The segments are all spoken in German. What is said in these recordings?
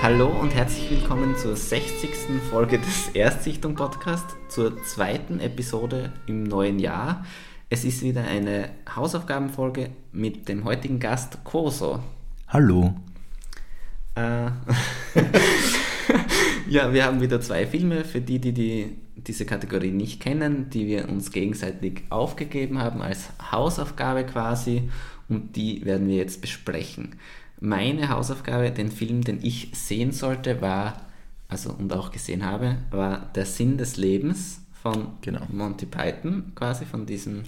Hallo und herzlich willkommen zur 60. Folge des Erstsichtung Podcast, zur zweiten Episode im neuen Jahr. Es ist wieder eine Hausaufgabenfolge mit dem heutigen Gast Koso. Hallo. Äh, ja, wir haben wieder zwei Filme für die, die, die diese Kategorie nicht kennen, die wir uns gegenseitig aufgegeben haben als Hausaufgabe quasi und die werden wir jetzt besprechen. Meine Hausaufgabe, den Film, den ich sehen sollte, war, also und auch gesehen habe, war Der Sinn des Lebens von Genau. Monty Python, quasi von diesem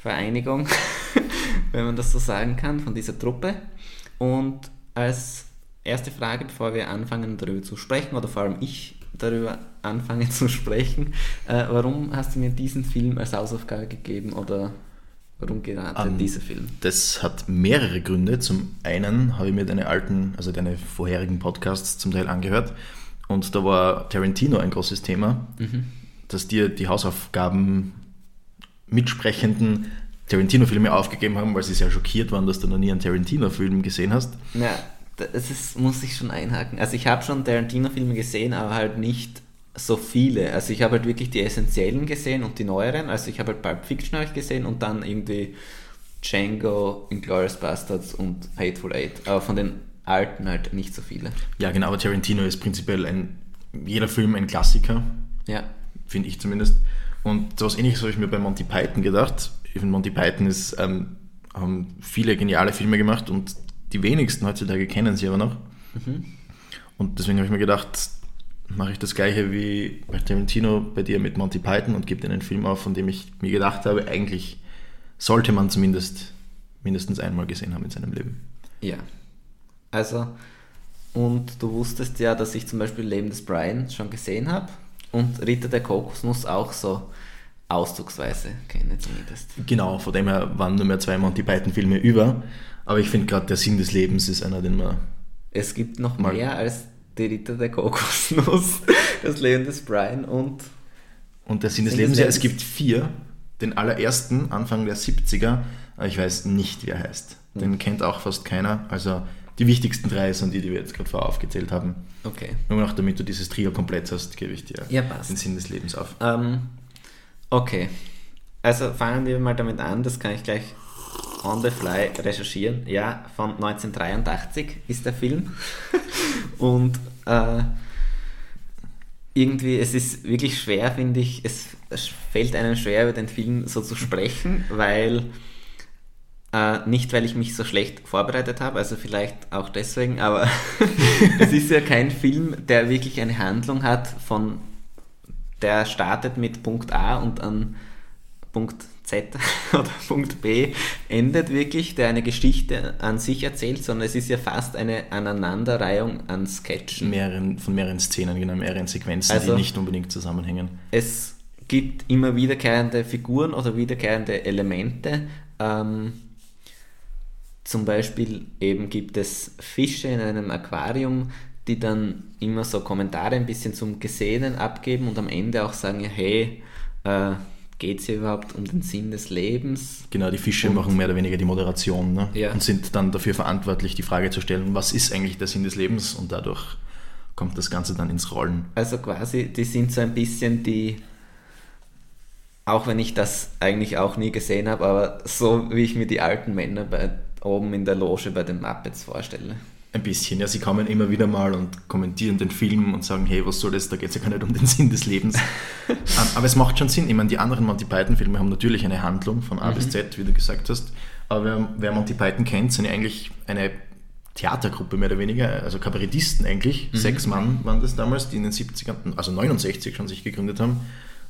Künstlervereinigung, wenn man das so sagen kann, von dieser Truppe. Und als erste Frage, bevor wir anfangen darüber zu sprechen, oder vor allem ich darüber anfange zu sprechen, äh, warum hast du mir diesen Film als Hausaufgabe gegeben oder warum gerade Ähm, dieser Film? Das hat mehrere Gründe. Zum einen habe ich mir deine alten, also deine vorherigen Podcasts zum Teil angehört und da war Tarantino ein großes Thema, dass dir die Hausaufgaben mitsprechenden Tarantino-Filme aufgegeben haben, weil sie sehr schockiert waren, dass du noch nie einen Tarantino-Film gesehen hast. Ja, das ist, muss ich schon einhaken. Also ich habe schon Tarantino-Filme gesehen, aber halt nicht so viele. Also ich habe halt wirklich die essentiellen gesehen und die neueren. Also ich habe halt Pulp Fiction habe ich gesehen und dann irgendwie Django, Inglourious Bastards und Hateful Eight. Aber von den alten halt nicht so viele. Ja, genau, aber Tarantino ist prinzipiell ein, jeder Film ein Klassiker. Ja, finde ich zumindest. Und so was ähnliches habe ich mir bei Monty Python gedacht. Ich finde, Monty Python ist, ähm, haben viele geniale Filme gemacht und die wenigsten heutzutage kennen sie aber noch. Und deswegen habe ich mir gedacht, mache ich das gleiche wie bei Tarantino bei dir mit Monty Python und gebe dir einen Film auf, von dem ich mir gedacht habe, eigentlich sollte man zumindest mindestens einmal gesehen haben in seinem Leben. ja. Also, und du wusstest ja, dass ich zum Beispiel Leben des Brian schon gesehen habe und Ritter der Kokosnuss auch so auszugsweise kenne zumindest. Genau, von dem her waren nur mehr zwei Monty Python Filme über. Aber ich finde gerade der Sinn des Lebens ist einer, den man Es gibt noch Mal- mehr als die Ritter der Kokosnuss, das Leben des Brian und Und der Sinn des Sinn des Lebens, ja, es Lebens. gibt vier. Den allerersten, Anfang der 70er, aber ich weiß nicht, wie er heißt. Den kennt auch fast keiner. Also die wichtigsten drei sind die, die wir jetzt gerade vorher aufgezählt haben. okay. Nur noch damit du dieses Trio komplett hast, gebe ich dir Ja, passt. den Sinn des Lebens auf. Ähm, okay. Also fangen wir mal damit an, das kann ich gleich on the fly recherchieren. Ja, von 1983 ist der Film. Und äh, irgendwie, es ist wirklich schwer, finde ich, es fällt einem schwer, über den Film so zu sprechen, weil äh, nicht, weil ich mich so schlecht vorbereitet habe, also vielleicht auch deswegen, aber es ist ja kein Film, der wirklich eine Handlung hat von, der startet mit Punkt A und an Punkt Z oder Punkt B endet wirklich, der eine Geschichte an sich erzählt, sondern es ist ja fast eine Aneinanderreihung an Sketchen. Mehreren, von mehreren Szenen, genau, mehreren Sequenzen, Also- die nicht unbedingt zusammenhängen. es gibt immer wiederkehrende Figuren oder wiederkehrende Elemente. Ähm, zum Beispiel eben gibt es Fische in einem Aquarium, die dann immer so Kommentare ein bisschen zum Gesehenen abgeben und am Ende auch sagen, ja, hey, äh, geht es hier überhaupt um den Sinn des Lebens? Genau, die Fische Und- machen mehr oder weniger die Moderation ne? Ja. und sind dann dafür verantwortlich, die Frage zu stellen, was ist eigentlich der Sinn des Lebens? Und dadurch kommt das Ganze dann ins Rollen. Also quasi, die sind so ein bisschen die, auch wenn ich das eigentlich auch nie gesehen habe, aber so wie ich mir die alten Männer bei, oben in der Loge bei den Muppets vorstelle. Ein bisschen, ja, sie kommen immer wieder mal und kommentieren den Film und sagen, hey, was soll das, da geht es ja gar nicht um den Sinn des Lebens. Ähm, aber es macht schon Sinn, ich meine, die anderen Monty Python-Filme haben natürlich eine Handlung von A bis Z, wie du gesagt hast, aber wer, wer Monty Python kennt, sind ja eigentlich eine Theatergruppe mehr oder weniger, also Kabarettisten eigentlich, sechs Mann waren das damals, die in den 70ern, also 69 schon sich gegründet haben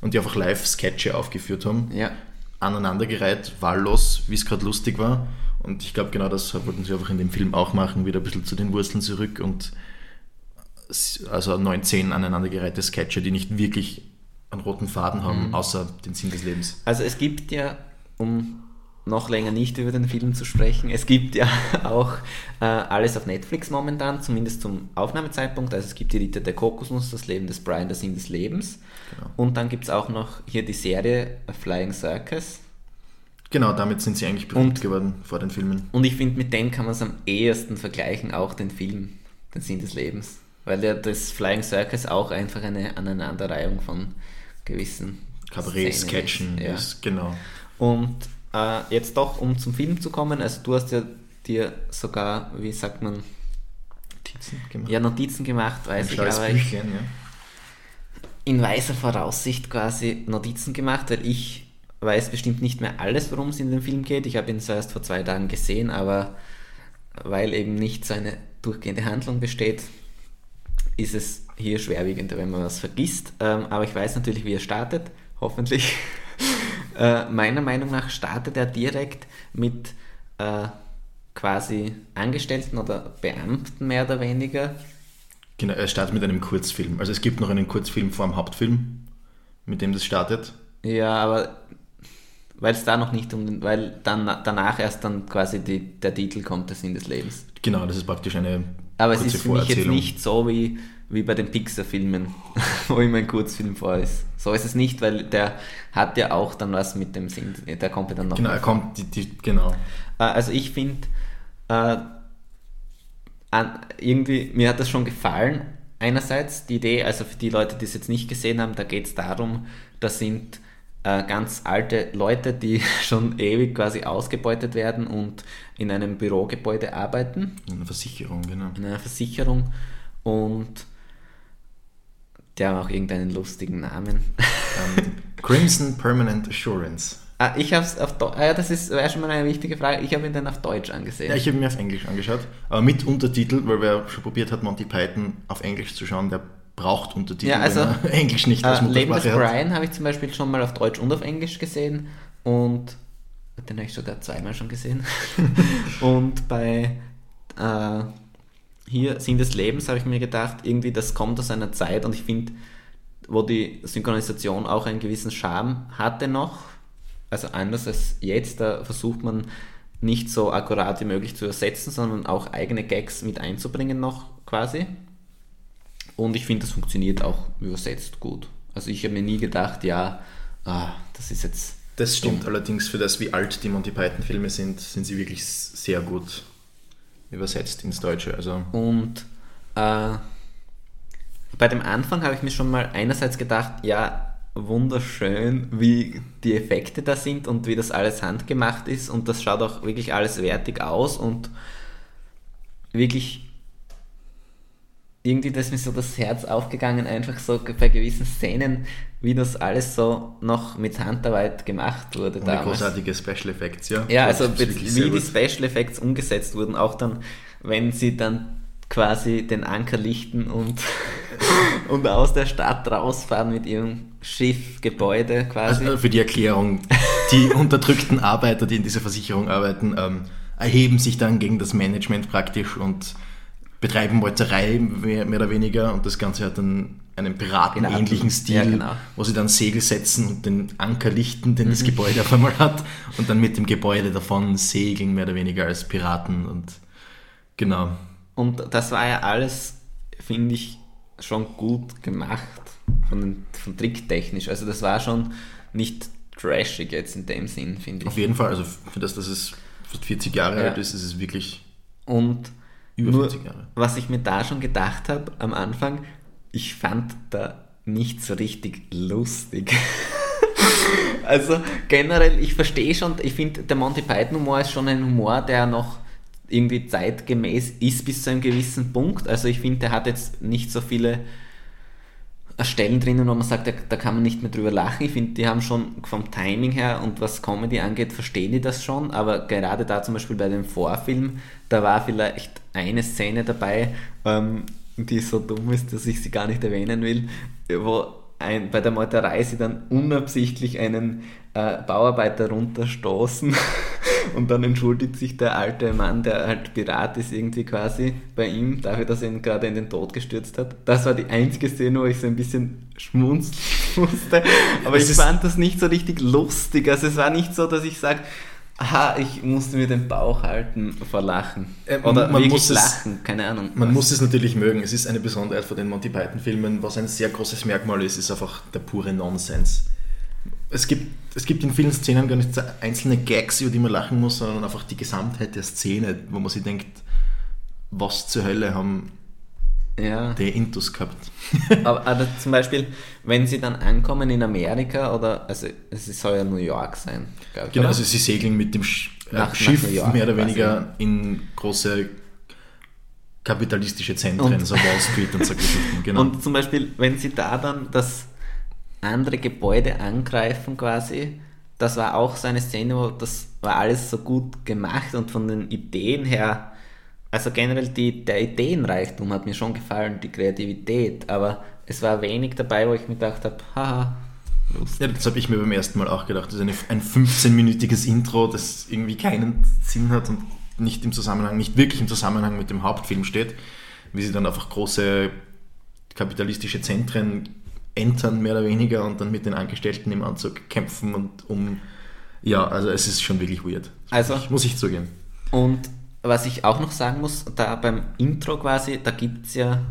und die einfach live Sketche aufgeführt haben. Ja, aneinandergereiht, wahllos, wie es gerade lustig war. Und ich glaube, genau das wollten sie einfach in dem Film auch machen, wieder ein bisschen zu den Wurzeln zurück und also 19 aneinandergereihte Sketche, die nicht wirklich einen roten Faden haben, außer den Sinn des Lebens. Also es gibt ja, um noch länger nicht über den Film zu sprechen. Es gibt ja auch äh, alles auf Netflix momentan, zumindest zum Aufnahmezeitpunkt. Also es gibt die Ritter der Kokosnuss, das Leben des Brian, der Sinn des Lebens. Genau. Und dann gibt es auch noch hier die Serie Flying Circus. Genau, damit sind sie eigentlich berühmt Und- geworden vor den Filmen. Und ich finde, mit dem kann man es am ehesten vergleichen, auch den Film, den Sinn des Lebens. Weil ja das Flying Circus auch einfach eine Aneinanderreihung von gewissen Kabarett, Szenen Sketchen, ist. Ja. ist, genau. Und äh, jetzt doch, um zum Film zu kommen, also du hast ja dir sogar, wie sagt man, Notizen gemacht. ja Notizen gemacht, Ein weiß ich, schlaues aber ich Büchlein, ja. in weiser Voraussicht quasi Notizen gemacht, weil ich weiß bestimmt nicht mehr alles, worum es in dem Film geht. Ich habe ihn zwar erst vor zwei Tagen gesehen, aber weil eben nicht so eine durchgehende Handlung besteht, ist es hier schwerwiegender, wenn man was vergisst. Ähm, aber ich weiß natürlich, wie er startet, hoffentlich. äh, meiner Meinung nach startet er direkt mit äh, quasi Angestellten oder Beamten mehr oder weniger, Genau, er startet mit einem Kurzfilm. Also es gibt noch einen Kurzfilm vor dem Hauptfilm, mit dem das startet. Ja, aber weil es da noch nicht um den, weil dann danach erst dann quasi die, der Titel kommt, der Sinn des Lebens. Genau, das ist praktisch eine Aber es ist für mich jetzt nicht so wie, wie bei den Pixar-Filmen, wo immer ein Kurzfilm vor ist. So ist es nicht, weil der hat ja auch dann was mit dem Sinn, der kommt ja dann noch. Genau, er kommt, die, die, genau. Äh, Also ich finde, äh, irgendwie, mir hat das schon gefallen. Einerseits die Idee, also für die Leute, die es jetzt nicht gesehen haben, da geht es darum, das sind äh, ganz alte Leute, die schon ewig quasi ausgebeutet werden und in einem Bürogebäude arbeiten, Eine Versicherung, genau. in einer Versicherung und die haben auch irgendeinen lustigen Namen. Ähm, Crimson Permanent Assurance. ah, ich habe es auf Deutsch, ah, ja, das ist wäre schon mal eine wichtige Frage, ich habe ihn dann auf Deutsch angesehen. Ja, ich habe mir auf Englisch angeschaut, aber mit Untertitel, weil wer schon probiert hat, Monty Python auf Englisch zu schauen, der braucht Untertitel, Ja, also, wenn er Englisch nicht als Äh, Leben des. Brian habe ich zum Beispiel schon mal auf Deutsch und auf Englisch gesehen und den habe ich sogar zweimal schon gesehen. und bei äh, hier Sinn des Lebens habe ich mir gedacht, irgendwie das kommt aus einer Zeit und ich finde, wo die Synchronisation auch einen gewissen Charme hatte noch, also anders als jetzt, da versucht man nicht so akkurat wie möglich zu übersetzen, sondern auch eigene Gags mit einzubringen noch quasi. Und ich finde, das funktioniert auch übersetzt gut. Also ich habe mir nie gedacht, ja, ah, das ist jetzt. Das stimmt allerdings, für das, wie alt die Monty Python-Filme sind, sind sie wirklich sehr gut übersetzt ins Deutsche. Also Und äh, bei dem Anfang habe ich mir schon mal einerseits gedacht, ja, wunderschön, wie die Effekte da sind und wie das alles handgemacht ist und das schaut auch wirklich alles wertig aus und wirklich irgendwie das ist mir so das Herz aufgegangen, einfach so bei gewissen Szenen, wie das alles so noch mit Handarbeit gemacht wurde ohne damals. großartige Special Effects, ja. Ja, Das also wie die. Special Effects umgesetzt wurden, auch dann, wenn sie dann quasi den Anker lichten und, und aus der Stadt rausfahren mit ihrem Schiff, Gebäude quasi. Also für die Erklärung, die unterdrückten Arbeiter, die in dieser Versicherung arbeiten, ähm, erheben sich dann gegen das Management praktisch und betreiben Meuterei mehr, mehr oder weniger und das Ganze hat dann einen piratenähnlichen Stil, Ja, genau. wo sie dann Segel setzen und den Anker lichten, den Mhm. das Gebäude auf einmal hat und dann mit dem Gebäude davon segeln, mehr oder weniger als Piraten und genau. Und das war ja alles, finde ich, schon gut gemacht, von, von tricktechnisch. Also das war schon nicht trashig jetzt in dem Sinn, finde ich. Auf jeden Fall, also für das, dass es fast 40 Jahre Ja. alt ist, ist es wirklich Und über nur, 40 Jahre. was ich mir da schon gedacht habe am Anfang, ich fand da nicht so richtig lustig. also generell, ich verstehe schon, ich finde, der Monty Python Humor ist schon ein Humor, der noch irgendwie zeitgemäß ist bis zu einem gewissen Punkt. Also ich finde, der hat jetzt nicht so viele Stellen drinnen, wo man sagt, da, da kann man nicht mehr drüber lachen. Ich finde, die haben schon vom Timing her und was Comedy angeht, verstehen die das schon, aber gerade da zum Beispiel bei dem Vorfilm, da war vielleicht eine Szene dabei, ähm, die so dumm ist, dass ich sie gar nicht erwähnen will, wo ein, bei der Meuterei sie dann unabsichtlich einen äh, Bauarbeiter runterstoßen und dann entschuldigt sich der alte Mann, der halt Pirat ist irgendwie quasi bei ihm, dafür, dass er ihn gerade in den Tod gestürzt hat. Das war die einzige Szene, wo ich so ein bisschen schmunzeln musste, aber Es ich fand das nicht so richtig lustig. Also es war nicht so, dass ich sage, Aha, ich musste mir den Bauch halten vor Lachen. Äh, Oder man muss es- lachen, keine Ahnung. Man Was? muss es natürlich mögen. Es ist eine Besonderheit von den Monty Python-Filmen. Was ein sehr großes Merkmal ist, ist einfach der pure Nonsens. Es gibt, es gibt in vielen Szenen gar nicht einzelne Gags, über die man lachen muss, sondern einfach die Gesamtheit der Szene, wo man sich denkt, was zur Hölle haben Ja. die Intus gehabt. Aber, aber zum Beispiel, wenn sie dann ankommen in Amerika oder, also es soll ja New York sein, ich. Genau, oder? also sie segeln mit dem Sch äh, Nach- nach Schiff New York mehr oder weniger in große kapitalistische Zentren, Und- so Wall Street und so Geschichten. Genau. Und zum Beispiel, wenn sie da dann das andere Gebäude angreifen quasi, das war auch so eine Szene, wo das war alles so gut gemacht und von den Ideen her, also generell die, der Ideenreichtum hat mir schon gefallen, die Kreativität, aber es war wenig dabei, wo ich mir gedacht habe, haha, lustig. Ja, das habe ich mir beim ersten Mal auch gedacht. Das ist eine, ein 15-minütiges Intro, das irgendwie keinen Sinn hat und nicht im Zusammenhang, nicht wirklich im Zusammenhang mit dem Hauptfilm steht, wie sie dann einfach große kapitalistische Zentren entern, mehr oder weniger, und dann mit den Angestellten im Anzug kämpfen und um. Ja, also es ist schon wirklich weird. Also- ich, muss ich zugeben. Und was ich auch noch sagen muss, da beim Intro quasi, da gibt es ja,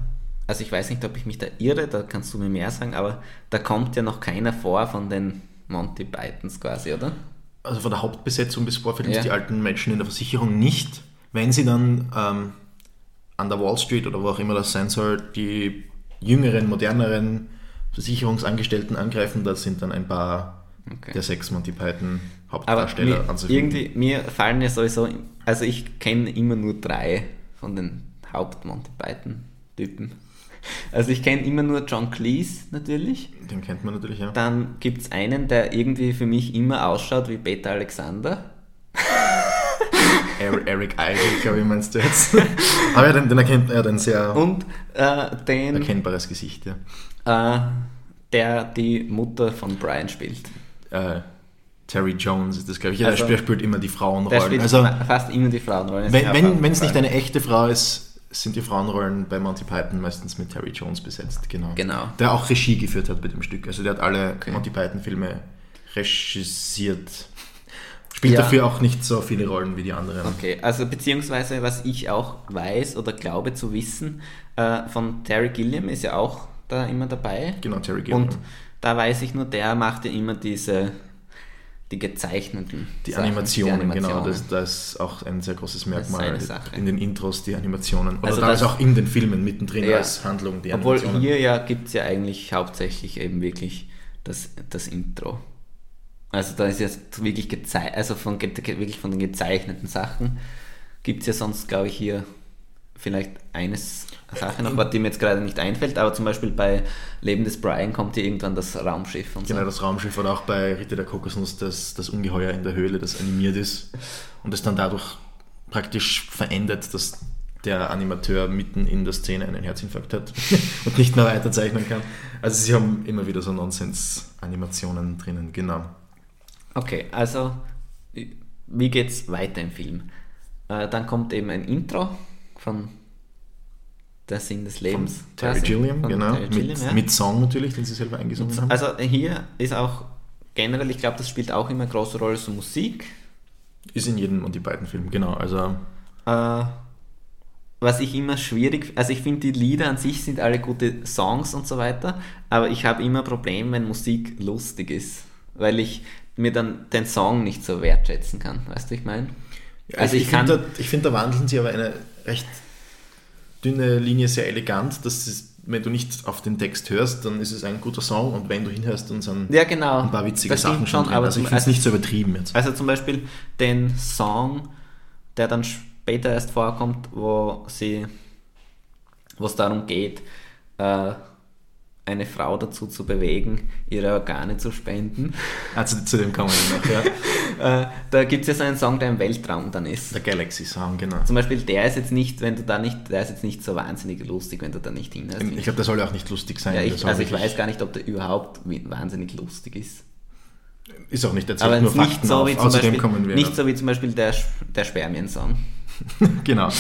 also ich weiß nicht, ob ich mich da irre, da kannst du mir mehr sagen, aber da kommt ja noch keiner vor von den Monty Pythons quasi, oder? also von der Hauptbesetzung des Vorfilms, Ja. die alten Menschen in der Versicherung nicht. Wenn sie dann ähm, an der Wall Street oder wo auch immer das sein soll, die jüngeren, moderneren Versicherungsangestellten angreifen, da sind dann ein paar Okay. der sechs Monty Python Aber Hauptdarsteller mir, anzufinden. irgendwie, mir fallen ja sowieso, also ich kenne immer nur drei von den Haupt-Monty Python-Typen. Also ich kenne immer nur John Cleese natürlich. Den kennt man natürlich, ja. Dann gibt es einen, der irgendwie für mich immer ausschaut wie Peter Alexander. Er- Eric Idle, glaube ich, meinst du jetzt. Aber ja, den, den erkennt er ein sehr Und äh, den, erkennbares Gesicht, ja. äh, der die Mutter von Brian spielt. Äh, Terry Jones ist das, glaube ich. Ja, Also- der spielt immer die Frauenrollen. spielt Also, fa- fast immer die Frauenrollen. Wenn es nicht eine echte Frau ist, sind die Frauenrollen bei Monty Python meistens mit Terry Jones besetzt, genau. Genau. Der auch Regie geführt hat bei dem Stück. Also der hat alle Okay. Monty Python-Filme regisiert. Spielt Ja. dafür auch nicht so viele Rollen wie die anderen. Okay, also beziehungsweise was ich auch weiß oder glaube zu wissen, äh, von Terry Gilliam ist ja auch da immer dabei. Genau, Terry Gilliam. Und da weiß ich nur, der macht ja immer diese, die gezeichneten Die Sachen, Animationen, die genau, das, das ist auch ein sehr großes Merkmal in den Intros, die Animationen. Oder Also das- auch in den Filmen mittendrin Ja. als Handlung, die Obwohl Animationen. hier ja gibt es ja eigentlich hauptsächlich eben wirklich das, das Intro. Also da ist jetzt wirklich gezeichnet, also von, wirklich von den gezeichneten Sachen gibt es ja sonst, glaube ich, hier vielleicht eines Sache noch, was die mir jetzt gerade nicht einfällt, aber zum Beispiel bei Leben des Brian kommt hier irgendwann das Raumschiff und Genau, so. das Raumschiff oder auch bei Ritter der Kokosnuss das, das Ungeheuer in der Höhle, das animiert ist und es dann dadurch praktisch verändert, dass der Animateur mitten in der Szene einen Herzinfarkt hat und nicht mehr weiterzeichnen kann. Also sie haben immer wieder so Nonsens-Animationen drinnen, genau. Okay, also wie geht's weiter im Film? Äh, dann kommt eben ein Intro von Der Sinn des Lebens. Terry quasi. Gilliam, Von genau. Terry Gilliam, mit, ja. mit Song natürlich, den sie selber eingesungen haben. Also hier ist auch generell, ich glaube, das spielt auch immer eine große Rolle, so Musik. Ist in jedem und die beiden Filmen, genau. Also Äh, was ich immer schwierig, also ich finde die Lieder an sich sind alle gute Songs und so weiter, aber ich habe immer Probleme, wenn Musik lustig ist, weil ich mir dann den Song nicht so wertschätzen kann, weißt du, ich meine? Ja, also ich, kann, finde, da, ich finde, da wandeln sie aber eine recht dünne Linie sehr elegant, dass es, wenn du nicht auf den Text hörst, dann ist es ein guter Song und wenn du hinhörst, dann sind ja genau, ein paar witzige das Sachen schon drin. aber Also ich finde es nicht so übertrieben jetzt. Also zum Beispiel den Song, der dann später erst vorkommt, wo sie, wo es darum geht, äh, eine Frau dazu zu bewegen, ihre Organe zu spenden. Also zu dem kommen wir noch, ja. äh, da gibt es ja so einen Song, der im Weltraum dann ist. Der Galaxy Song, genau. Zum Beispiel, der ist jetzt nicht, wenn du da nicht, der ist jetzt nicht so wahnsinnig lustig, wenn du da nicht hinhörst. Ich glaube, der soll ja auch nicht lustig sein. ja, Der ich, also ich weiß gar nicht, ob der überhaupt wahnsinnig lustig ist. Ist auch nicht erzählt, Aber nur jetzt nicht Fakten so, auf. wie zum Außerdem Beispiel, kommen wir nicht noch. so wie zum Beispiel der, der Spermien-Song. Genau.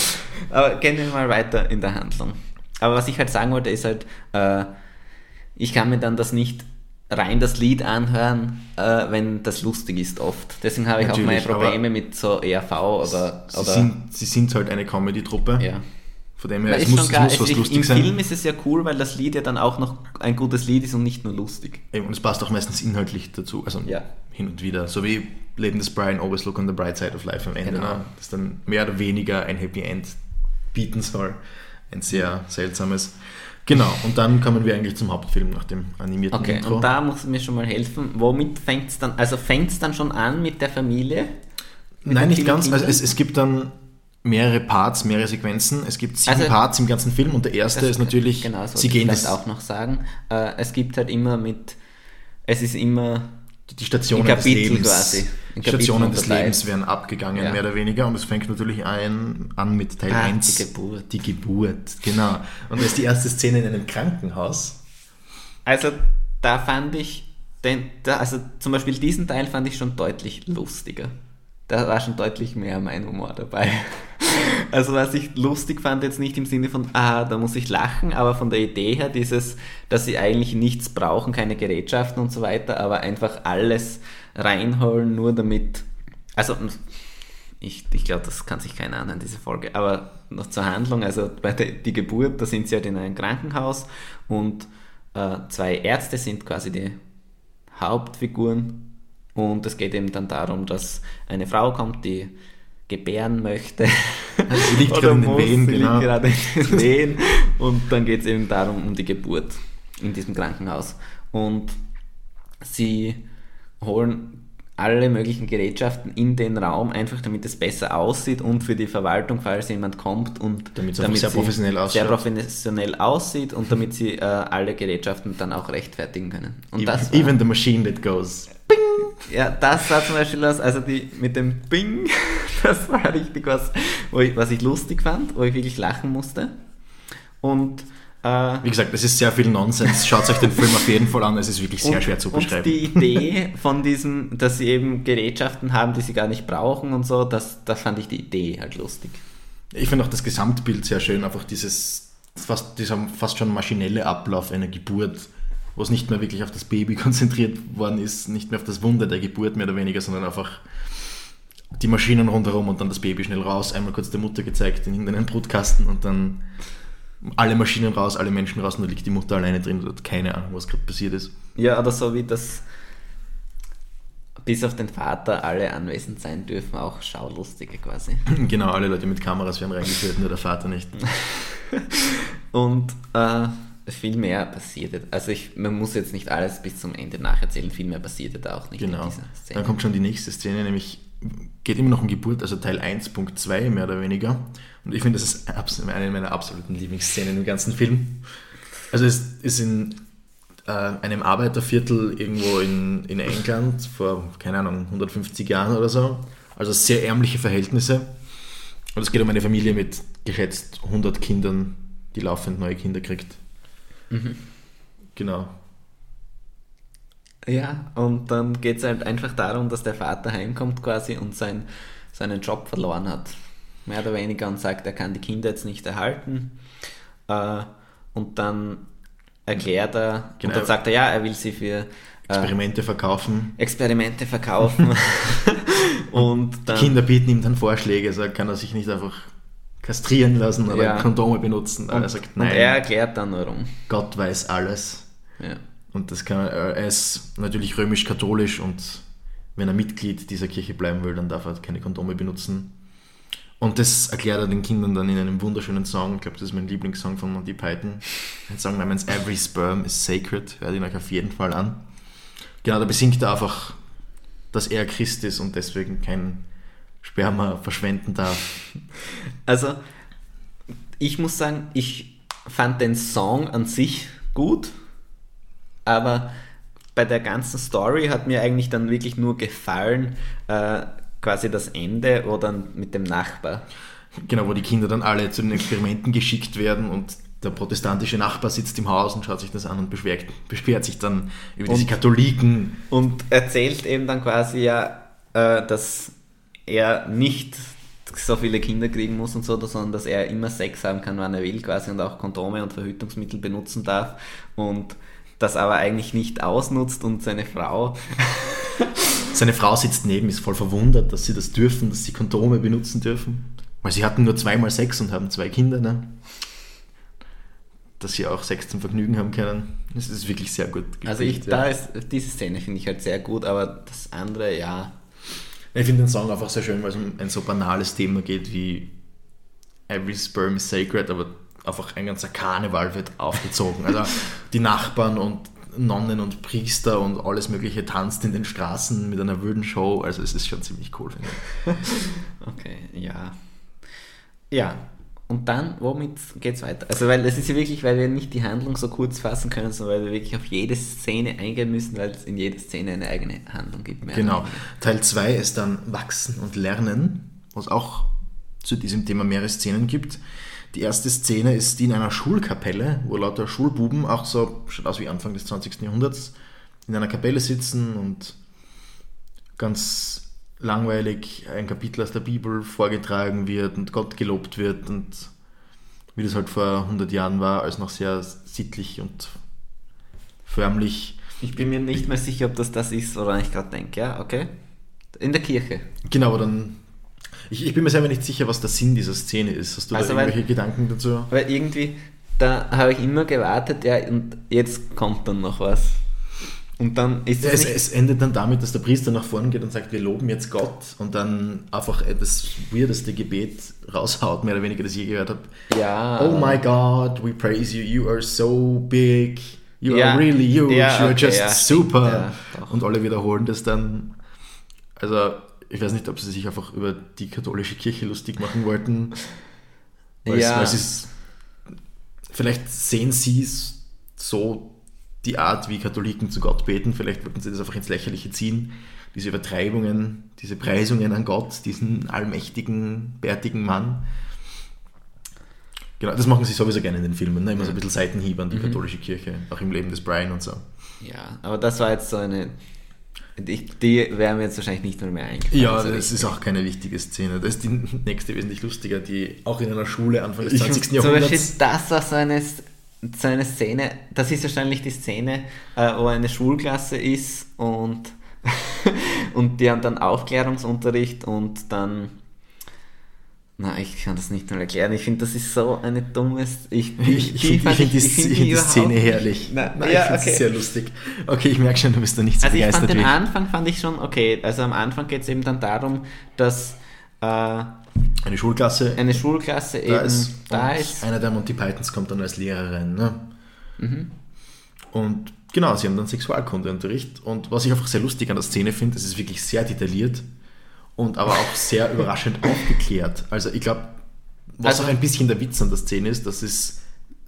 Aber gehen wir mal weiter in der Handlung. Aber was ich halt sagen wollte, ist halt, äh, ich kann mir dann das nicht rein das Lied anhören, äh, wenn das lustig ist oft. Deswegen habe ich auch meine Natürlich, Probleme mit so ERV oder... Sie, oder sind, sie sind halt eine Comedy-Truppe. ja. Von dem her, es muss, es muss was ist- lustig Im sein. Film ist es ja cool, weil das Lied ja dann auch noch ein gutes Lied ist und nicht nur lustig. Eben, Und es passt auch meistens inhaltlich dazu. Also Ja. hin und wieder. So wie Leben des Brian, Always Look on the Bright Side of Life am Ende. Genau. Ne? Das dann mehr oder weniger ein Happy End bieten soll. Ein sehr seltsames. Genau, und dann kommen wir eigentlich zum Hauptfilm nach dem animierten Okay, Intro. und da muss mir schon mal helfen. Womit fängt es dann, also fängt es dann schon an mit der Familie? Mit Nein, nicht ganz. Also es, es gibt dann mehrere Parts, mehrere Sequenzen. Es gibt sieben Also- Parts im ganzen Film und der erste ist natürlich, genau, das sie gehen das, auch noch sagen. Äh, es gibt halt immer mit, es ist immer die Stationen des Kapitel Lebens. quasi. Stationen des. Lebens werden abgegangen, Ja. mehr oder weniger. Und es fängt natürlich ein, an mit Teil Ah, 1. die Geburt. Die Geburt, genau. Und das ist die erste Szene in einem Krankenhaus. Also da fand ich, den, da, also zum Beispiel diesen Teil fand ich schon deutlich lustiger. Da war schon deutlich mehr mein Humor dabei. Also was ich lustig fand, jetzt nicht im Sinne von, ah, da muss ich lachen, aber von der Idee her dieses, dass sie eigentlich nichts brauchen, keine Gerätschaften und so weiter, aber einfach alles reinholen, nur damit, also ich, ich glaube, das kann sich keiner anhören, diese Folge. Aber noch zur Handlung, also bei der die Geburt, da sind sie halt in einem Krankenhaus und äh, zwei Ärzte sind quasi die Hauptfiguren und es geht eben dann darum, dass eine Frau kommt, die gebären möchte. Sie liegt gerade in den Wehen, genau. gerade in den Wehen und dann geht es eben darum, um die Geburt in diesem Krankenhaus. Und sie holen alle möglichen Gerätschaften in den Raum, einfach damit es besser aussieht und für die Verwaltung, falls jemand kommt und Damit es sehr professionell sehr professionell aussieht und damit sie äh, alle Gerätschaften dann auch rechtfertigen können. Und das even, war, even the machine that goes. ja, das war zum Beispiel was, also die mit dem Bing, das war richtig was, ich, was ich lustig fand, wo ich wirklich lachen musste. Und äh, Wie gesagt, es ist sehr viel Nonsens. Schaut euch den Film auf jeden Fall an. Es ist wirklich sehr und, schwer zu und beschreiben. die Idee von diesem, dass sie eben Gerätschaften haben, die sie gar nicht brauchen und so, das, das fand ich die Idee halt lustig. Ich finde auch das Gesamtbild sehr schön, einfach dieses fast, dieser fast schon maschinelle Ablauf einer Geburt, wo es nicht mehr wirklich auf das Baby konzentriert worden ist, nicht mehr auf das Wunder der Geburt mehr oder weniger, sondern einfach die Maschinen rundherum und dann das Baby schnell raus, einmal kurz der Mutter gezeigt in irgendeinen Brutkasten und dann alle Maschinen raus, alle Menschen raus und da liegt die Mutter alleine drin und hat keine Ahnung, was gerade passiert ist. Ja, oder so wie das bis auf den Vater alle anwesend sein dürfen, auch Schaulustige quasi. Genau, alle Leute mit Kameras werden reingeführt, nur der Vater nicht. Und äh, viel mehr passierte. Also ich, man muss jetzt nicht alles bis zum Ende nacherzählen, viel mehr passierte da auch nicht in Genau. dieser Szene. Dann kommt schon die nächste Szene, nämlich geht immer noch um Geburt, also Teil 1.2 mehr oder weniger. Und ich finde, das ist eine meiner absoluten Lieblingsszenen im ganzen Film. Also es ist in äh, einem Arbeiterviertel irgendwo in, in England vor, keine Ahnung, 150 Jahren oder so. Also sehr ärmliche Verhältnisse. Und es geht um eine Familie mit geschätzt 100 Kindern, die laufend neue Kinder kriegt. Genau. Ja, und dann geht es halt einfach darum, dass der Vater heimkommt quasi und sein, seinen Job verloren hat. Mehr oder weniger und sagt, er kann die Kinder jetzt nicht erhalten. Äh, und dann erklärt er, Genau. und dann sagt er, ja, er will sie für äh, Experimente verkaufen. Experimente verkaufen. und dann, Kinder bieten ihm dann Vorschläge, sagt, kann er sich nicht einfach kastrieren lassen oder Ja. Kondome benutzen. und, er sagt, und nein, er erklärt dann warum. Gott weiß alles. Ja. Und das kann, er er ist natürlich römisch-katholisch und wenn er Mitglied dieser Kirche bleiben will, dann darf er keine Kondome benutzen. Und das erklärt er den Kindern dann in einem wunderschönen Song. Ich glaube, das ist mein Lieblingssong von Monty Python. Ein Song namens Every Sperm is Sacred. Hört ihn euch auf jeden Fall an. Genau, da besingt er einfach, dass er Christ ist und deswegen kein Sperma verschwenden darf. Also, ich muss sagen, ich fand den Song an sich gut, aber bei der ganzen Story hat mir eigentlich dann wirklich nur gefallen, äh, quasi das Ende oder mit dem Nachbar. Genau, wo die Kinder dann alle zu den Experimenten geschickt werden und der protestantische Nachbar sitzt im Haus und schaut sich das an und beschwert, beschwert sich dann über diese Und- Katholiken. Und erzählt eben dann quasi ja, äh, dass er nicht so viele Kinder kriegen muss und so, sondern dass er immer Sex haben kann, wann er will quasi und auch Kondome und Verhütungsmittel benutzen darf. Und das aber eigentlich nicht ausnutzt und seine Frau. Seine Frau sitzt neben, ist voll verwundert, dass sie das dürfen, dass sie Kondome benutzen dürfen. Weil sie hatten nur zweimal Sex und haben zwei Kinder, ne? Dass sie auch Sex zum Vergnügen haben können. Das ist wirklich sehr gut. Also ich, gekriegt, da ja. ist, diese Szene finde ich halt sehr gut, aber das andere, ja. Ich finde den Song einfach sehr schön, weil es um ein so banales Thema geht wie Every Sperm is Sacred, aber einfach ein ganzer Karneval wird aufgezogen. Also die Nachbarn und Nonnen und Priester und alles Mögliche tanzt in den Straßen mit einer wilden Show. Also es ist schon ziemlich cool, finde ich. Okay, ja. Ja, und dann, womit geht's weiter? Also, weil es ist ja wirklich, weil wir nicht die Handlung so kurz fassen können, sondern weil wir wirklich auf jede Szene eingehen müssen, weil es in jeder Szene eine eigene Handlung gibt. Genau. weniger. Teil 2 ist dann Wachsen und Lernen, was auch zu diesem Thema mehrere Szenen gibt. Die erste Szene ist die in einer Schulkapelle, wo lauter Schulbuben, auch so, schaut aus wie Anfang des 20. Jahrhunderts, in einer Kapelle sitzen und ganz langweilig ein Kapitel aus der Bibel vorgetragen wird und Gott gelobt wird und wie das halt vor 100 Jahren war, als noch sehr sittlich und förmlich. Ich bin mir nicht mehr sicher, ob das das ist, woran ich gerade denke. Ja, okay. In der Kirche. Genau, aber dann. Ich, ich bin mir selber nicht sicher, was der Sinn dieser Szene ist. Hast du Also, da weil- irgendwelche Gedanken dazu? Weil irgendwie, da habe ich immer gewartet, ja, und jetzt kommt dann noch was. Und dann ist es es, es endet dann damit, dass der Priester nach vorne geht und sagt, wir loben jetzt Gott und dann einfach das weirdeste Gebet raushaut, mehr oder weniger, das ich je gehört habe. ja. Oh my God, we praise you, you are so big, you Ja. are really huge, Ja, okay, just ja, stimmt, super. ja, doch. und alle wiederholen das dann. Also, ich weiß nicht, ob sie sich einfach über die katholische Kirche lustig machen wollten. Ja. es vielleicht sehen sie es so die Art, wie Katholiken zu Gott beten. Vielleicht wollten sie das einfach ins Lächerliche ziehen. Diese Übertreibungen, diese Preisungen an Gott, diesen allmächtigen, bärtigen Mann. Genau, das machen sie sowieso gerne in den Filmen. Ne? Immer so ein bisschen Seitenhieb Mhm. an die katholische Kirche, auch im Leben des Brian und so. Ja, aber das war jetzt so eine. Die, die wären mir jetzt wahrscheinlich nicht mehr, eingefallen. Ja, so das ist auch keine wichtige Szene. Das ist die nächste wesentlich lustiger, die auch in einer Schule Anfang des Ich 20. Zum Beispiel, Jahrhunderts. das war so eine, so eine Szene, das ist wahrscheinlich die Szene, äh, wo eine Schulklasse ist und, und die haben dann Aufklärungsunterricht und dann. Na, ich kann das nicht mehr erklären. Ich finde, das ist so eine dummes. Ich, Ich, ich finde find die, ich find die Szene herrlich. Na, Nein, ja, ich finde okay. es sehr lustig. Okay, ich merke schon, du bist da nicht so Also ich fand begeistert den. Anfang fand ich schon okay. Also am Anfang geht es eben dann darum, dass äh, Eine Schulklasse eine Schulklasse eben da ist. da ist. Einer der Monty Pythons kommt dann als Lehrerin. Ne? Mhm. Und genau, sie haben dann Sexualkundeunterricht. Und was ich einfach sehr lustig an der Szene finde, es ist wirklich sehr detailliert und aber auch sehr überraschend aufgeklärt. Also ich glaube, was Also- auch ein bisschen der Witz an der Szene ist, dass es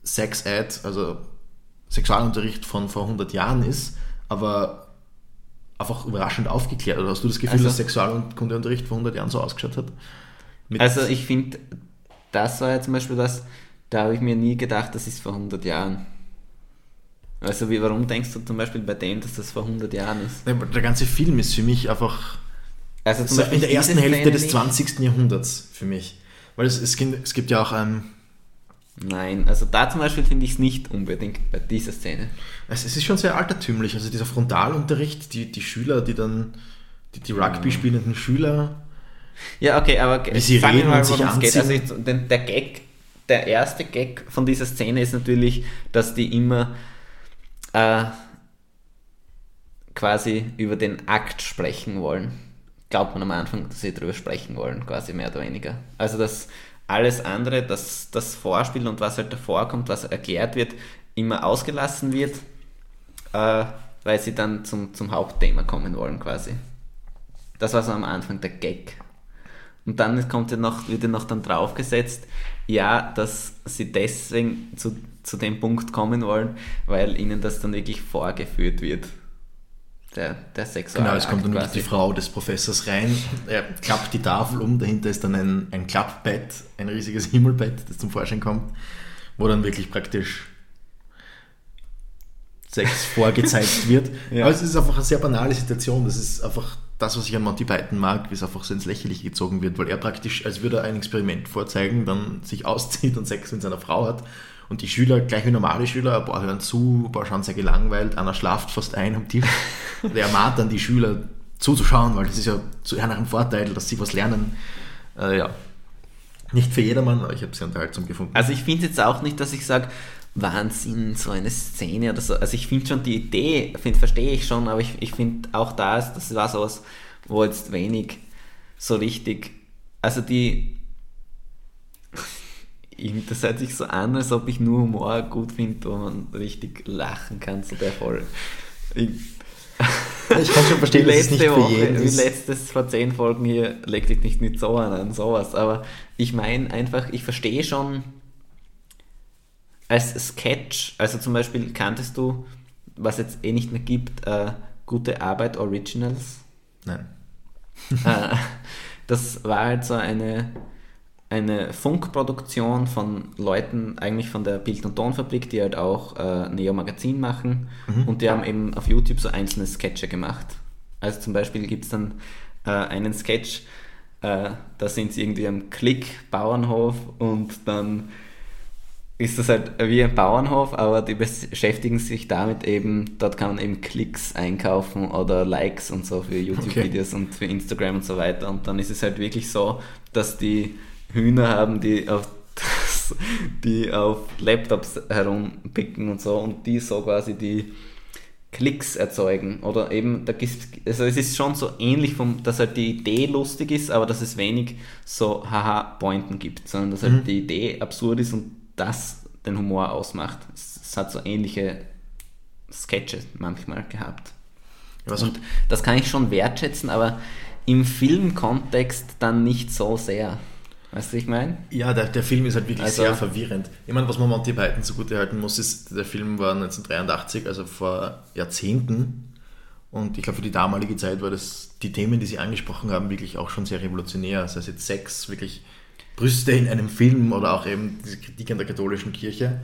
Sex-Ed, also Sexualunterricht von vor 100 Jahren ist, aber einfach überraschend aufgeklärt. Oder hast du das Gefühl, Also- dass Sexualkundeunterricht vor 100 Jahren so ausgeschaut hat? Mit- Also ich finde, das war ja zum Beispiel das, da habe ich mir nie gedacht, das ist vor 100 Jahren. Also wie, warum denkst du zum Beispiel bei dem, dass das vor 100 Jahren ist? der ganze Film ist für mich einfach Also zum So Beispiel in der ersten Hälfte des nicht. 20. Jahrhunderts für mich. Weil es, es, gibt, es gibt ja auch ähm, Nein, also da zum Beispiel finde ich es nicht unbedingt bei dieser Szene. es, es ist schon sehr altertümlich. Also dieser Frontalunterricht, die, die Schüler, die dann, die, die Rugby spielenden Schüler, Ja, okay, aber Wie sie reden mal, und sich. Also anziehen. ich, denn der Gag, der erste Gag von dieser Szene ist natürlich, dass die immer äh, quasi über den Akt sprechen wollen. Glaubt man am Anfang, dass sie darüber sprechen wollen, quasi mehr oder weniger. Also dass alles andere, das, das Vorspiel und was halt davor kommt, was erklärt wird, immer ausgelassen wird, äh, weil sie dann zum, zum Hauptthema kommen wollen quasi. Das war so am Anfang der Gag. Und dann kommt ja noch, wird ja noch dann draufgesetzt, ja, dass sie deswegen zu, zu dem Punkt kommen wollen, weil ihnen das dann wirklich vorgeführt wird. Der, der Sexualakt genau, es kommt dann wirklich die Frau des Professors rein, er klappt die Tafel um, dahinter ist dann ein, ein Klappbett, ein riesiges Himmelbett, das zum Vorschein kommt, wo dann wirklich praktisch Sex vorgezeigt wird. Ja. Aber es ist einfach eine sehr banale Situation. Das ist einfach das, was ich an Monty Python mag, wie es einfach so ins Lächerliche gezogen wird, weil er praktisch, als würde er ein Experiment vorzeigen, dann sich auszieht und Sex mit seiner Frau hat. Und die Schüler, gleich wie normale Schüler, ein paar hören zu, ein paar schauen sehr gelangweilt, einer schlaft fast ein am Tisch. Und er mahnt dann die Schüler zuzuschauen, weil das ist ja zu ihrem Vorteil, dass sie was lernen. Äh, ja. Nicht für jedermann, aber ich habe es sehr unterhaltsam gefunden. Also ich finde jetzt auch nicht, dass ich sage, Wahnsinn, so eine Szene oder so. Also ich finde schon die Idee, verstehe ich schon, aber ich, ich finde auch da ist, das war sowas, wo jetzt wenig so richtig, also die, das hört sich so an, als ob ich nur Humor gut finde, wo man richtig lachen kann, so der voll. Ich, Ich kann schon verstehen, wie dass es nicht für Woche, jeden wie ist. letztes vor zehn Folgen hier, leg dich nicht mit so an, an sowas. Aber ich meine einfach, ich verstehe schon als Sketch, also zum Beispiel kanntest du, was jetzt eh nicht mehr gibt, äh, Gute Arbeit Originals. Nein. Äh, das war halt so eine, eine Funkproduktion von Leuten, eigentlich von der Bild- und Tonfabrik, die halt auch äh, Neo Magazin machen und die haben eben auf YouTube so einzelne Sketche gemacht. Also zum Beispiel gibt es dann äh, einen Sketch, äh, da sind sie irgendwie am Klick Bauernhof und dann ist das halt wie ein Bauernhof, aber die beschäftigen sich damit eben, dort kann man eben Klicks einkaufen oder Likes und so für YouTube-Videos und für Instagram und so weiter. Und dann ist es halt wirklich so, dass die Hühner haben, die auf, die auf Laptops herumpicken und so und die so quasi die Klicks erzeugen. Oder eben, da gibt's, also es ist schon so ähnlich, vom, dass halt die Idee lustig ist, aber dass es wenig so Haha-Pointen gibt, sondern dass halt die Idee absurd ist und das den Humor ausmacht. Es, es hat so ähnliche Sketches manchmal gehabt. Ja, Und das kann ich schon wertschätzen, aber im Filmkontext dann nicht so sehr. Weißt du, wie ich meine? Ja, der, der Film ist halt wirklich Also- sehr verwirrend. Ich meine, was man Monty Python zugute halten muss, ist, der Film war 1983, also vor Jahrzehnten. Und ich glaube, für die damalige Zeit war das, die Themen, die sie angesprochen haben, wirklich auch schon sehr revolutionär. Sei es jetzt Sex, wirklich Brüste in einem Film oder auch eben diese Kritik an der katholischen Kirche.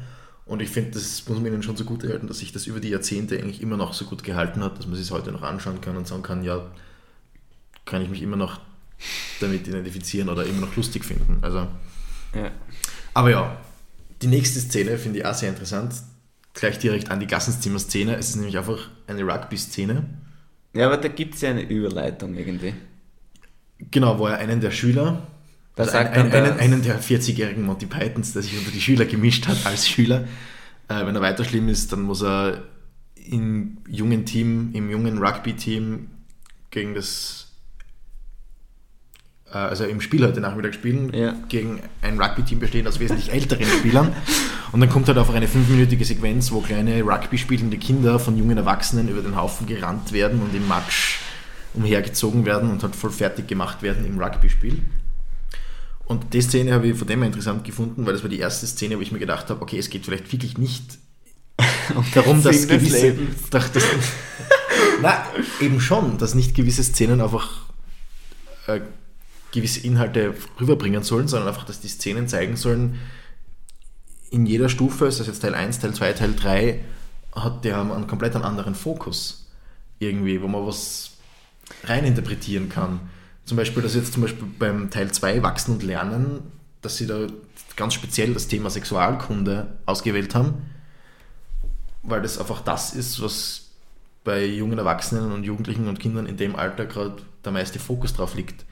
Und ich finde, das muss man ihnen schon zugute halten, dass sich das über die Jahrzehnte eigentlich immer noch so gut gehalten hat, dass man sich es heute noch anschauen kann und sagen kann, ja, kann ich mich immer noch damit identifizieren oder immer noch lustig finden. Also, Ja. aber ja, die nächste Szene finde ich auch sehr interessant. Gleich direkt an die Gassenzimmer-Szene. Es ist nämlich einfach eine Rugby-Szene. ja, aber da gibt es ja eine Überleitung irgendwie. Genau, wo er einen der Schüler, Da also sagt einen, dann einen, der- einen der 40-jährigen Monty Pythons, der sich unter die Schüler gemischt hat als Schüler, äh, wenn er weiter schlimm ist, dann muss er im jungen Team, im jungen Rugby-Team gegen das also im Spiel heute Nachmittag spielen, Ja. gegen ein Rugby-Team bestehend aus wesentlich älteren Spielern. Und dann kommt halt einfach eine fünfminütige Sequenz, wo kleine Rugby spielende Kinder von jungen Erwachsenen über den Haufen gerannt werden und im Matsch umhergezogen werden und halt voll fertig gemacht werden im Rugby-Spiel. Und die Szene habe ich von dem her interessant gefunden, weil das war die erste Szene, wo ich mir gedacht habe, okay, es geht vielleicht wirklich nicht darum, dass gewisse... Dass, dass, na, eben schon, dass nicht gewisse Szenen einfach äh, gewisse Inhalte rüberbringen sollen, sondern einfach, dass die Szenen zeigen sollen, in jeder Stufe, ist das jetzt Teil 1, Teil 2, Teil 3, hat der einen komplett anderen Fokus irgendwie, wo man was reininterpretieren kann. Zum Beispiel, dass jetzt zum Beispiel beim Teil 2 Wachsen und Lernen, dass sie da ganz speziell das Thema Sexualkunde ausgewählt haben, weil das einfach das ist, was bei jungen Erwachsenen und Jugendlichen und Kindern in dem Alter gerade der meiste Fokus drauf liegt.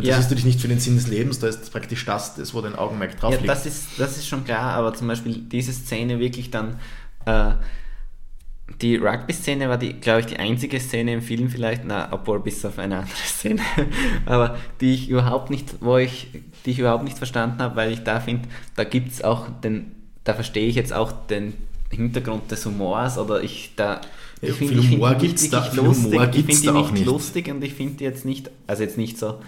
Da Ja. interessierst du dich nicht für den Sinn des Lebens, da ist praktisch das, das wo dein Augenmerk drauf Ja, liegt. das ist, das ist schon klar, aber zum Beispiel diese Szene wirklich dann, äh, die Rugby-Szene war, die, glaube ich, die einzige Szene im Film vielleicht, na, obwohl bis auf eine andere Szene, aber die ich überhaupt nicht, wo ich, die ich überhaupt nicht verstanden habe, weil ich da finde, da gibt es auch den, da verstehe ich jetzt auch den Hintergrund des Humors oder ich da Ja, ich finde find Humor die da- lustig, ich finde nicht nicht. lustig und ich finde die jetzt nicht, also jetzt nicht so,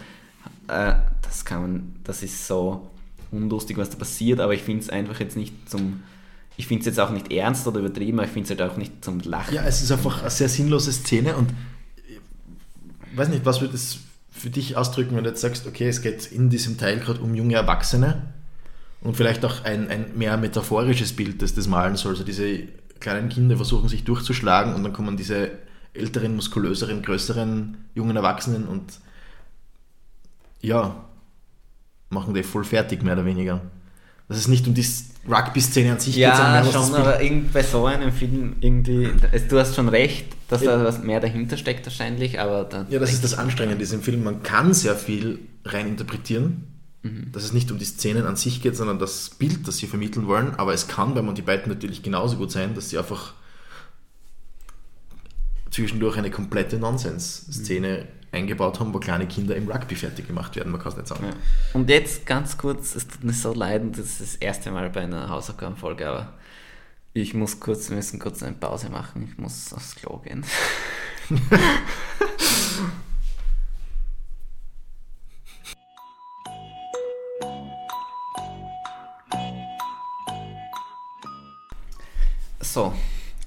äh, das kann man, das ist so unlustig, was da passiert, aber ich finde es einfach jetzt nicht zum, ich finde es jetzt auch nicht ernst oder übertrieben, aber ich finde es halt auch nicht zum Lachen. Ja, es ist einfach eine sehr sinnlose Szene und ich weiß nicht, was würde es für dich ausdrücken, wenn du jetzt sagst, okay, es geht in diesem Teil gerade um junge Erwachsene und vielleicht auch ein, ein mehr metaphorisches Bild, das das malen soll. Also diese kleinen Kinder versuchen sich durchzuschlagen und dann kommen diese älteren, muskulöseren, größeren, jungen Erwachsenen und ja, machen die voll fertig, mehr oder weniger. Dass es nicht um die Rugby-Szene an sich geht, sondern Ja, mehr, das schon, aber irgend- bei so einem Film irgendwie, es- du hast schon recht, dass da was mehr dahinter steckt wahrscheinlich, aber dann Ja, das ist das Anstrengende in diesem Film. Man kann sehr viel rein interpretieren, dass es nicht um die Szenen an sich geht, sondern das Bild, das sie vermitteln wollen. Aber es kann bei Monty Python natürlich genauso gut sein, dass sie einfach zwischendurch eine komplette Nonsens-Szene eingebaut haben, wo kleine Kinder im Rugby fertig gemacht werden. Man kann es nicht sagen. Ja. Und jetzt ganz kurz, es tut mir so leid, das ist das erste Mal bei einer Hausaufgabenfolge, aber ich muss kurz, wir müssen kurz eine Pause machen, ich muss aufs Klo gehen. So,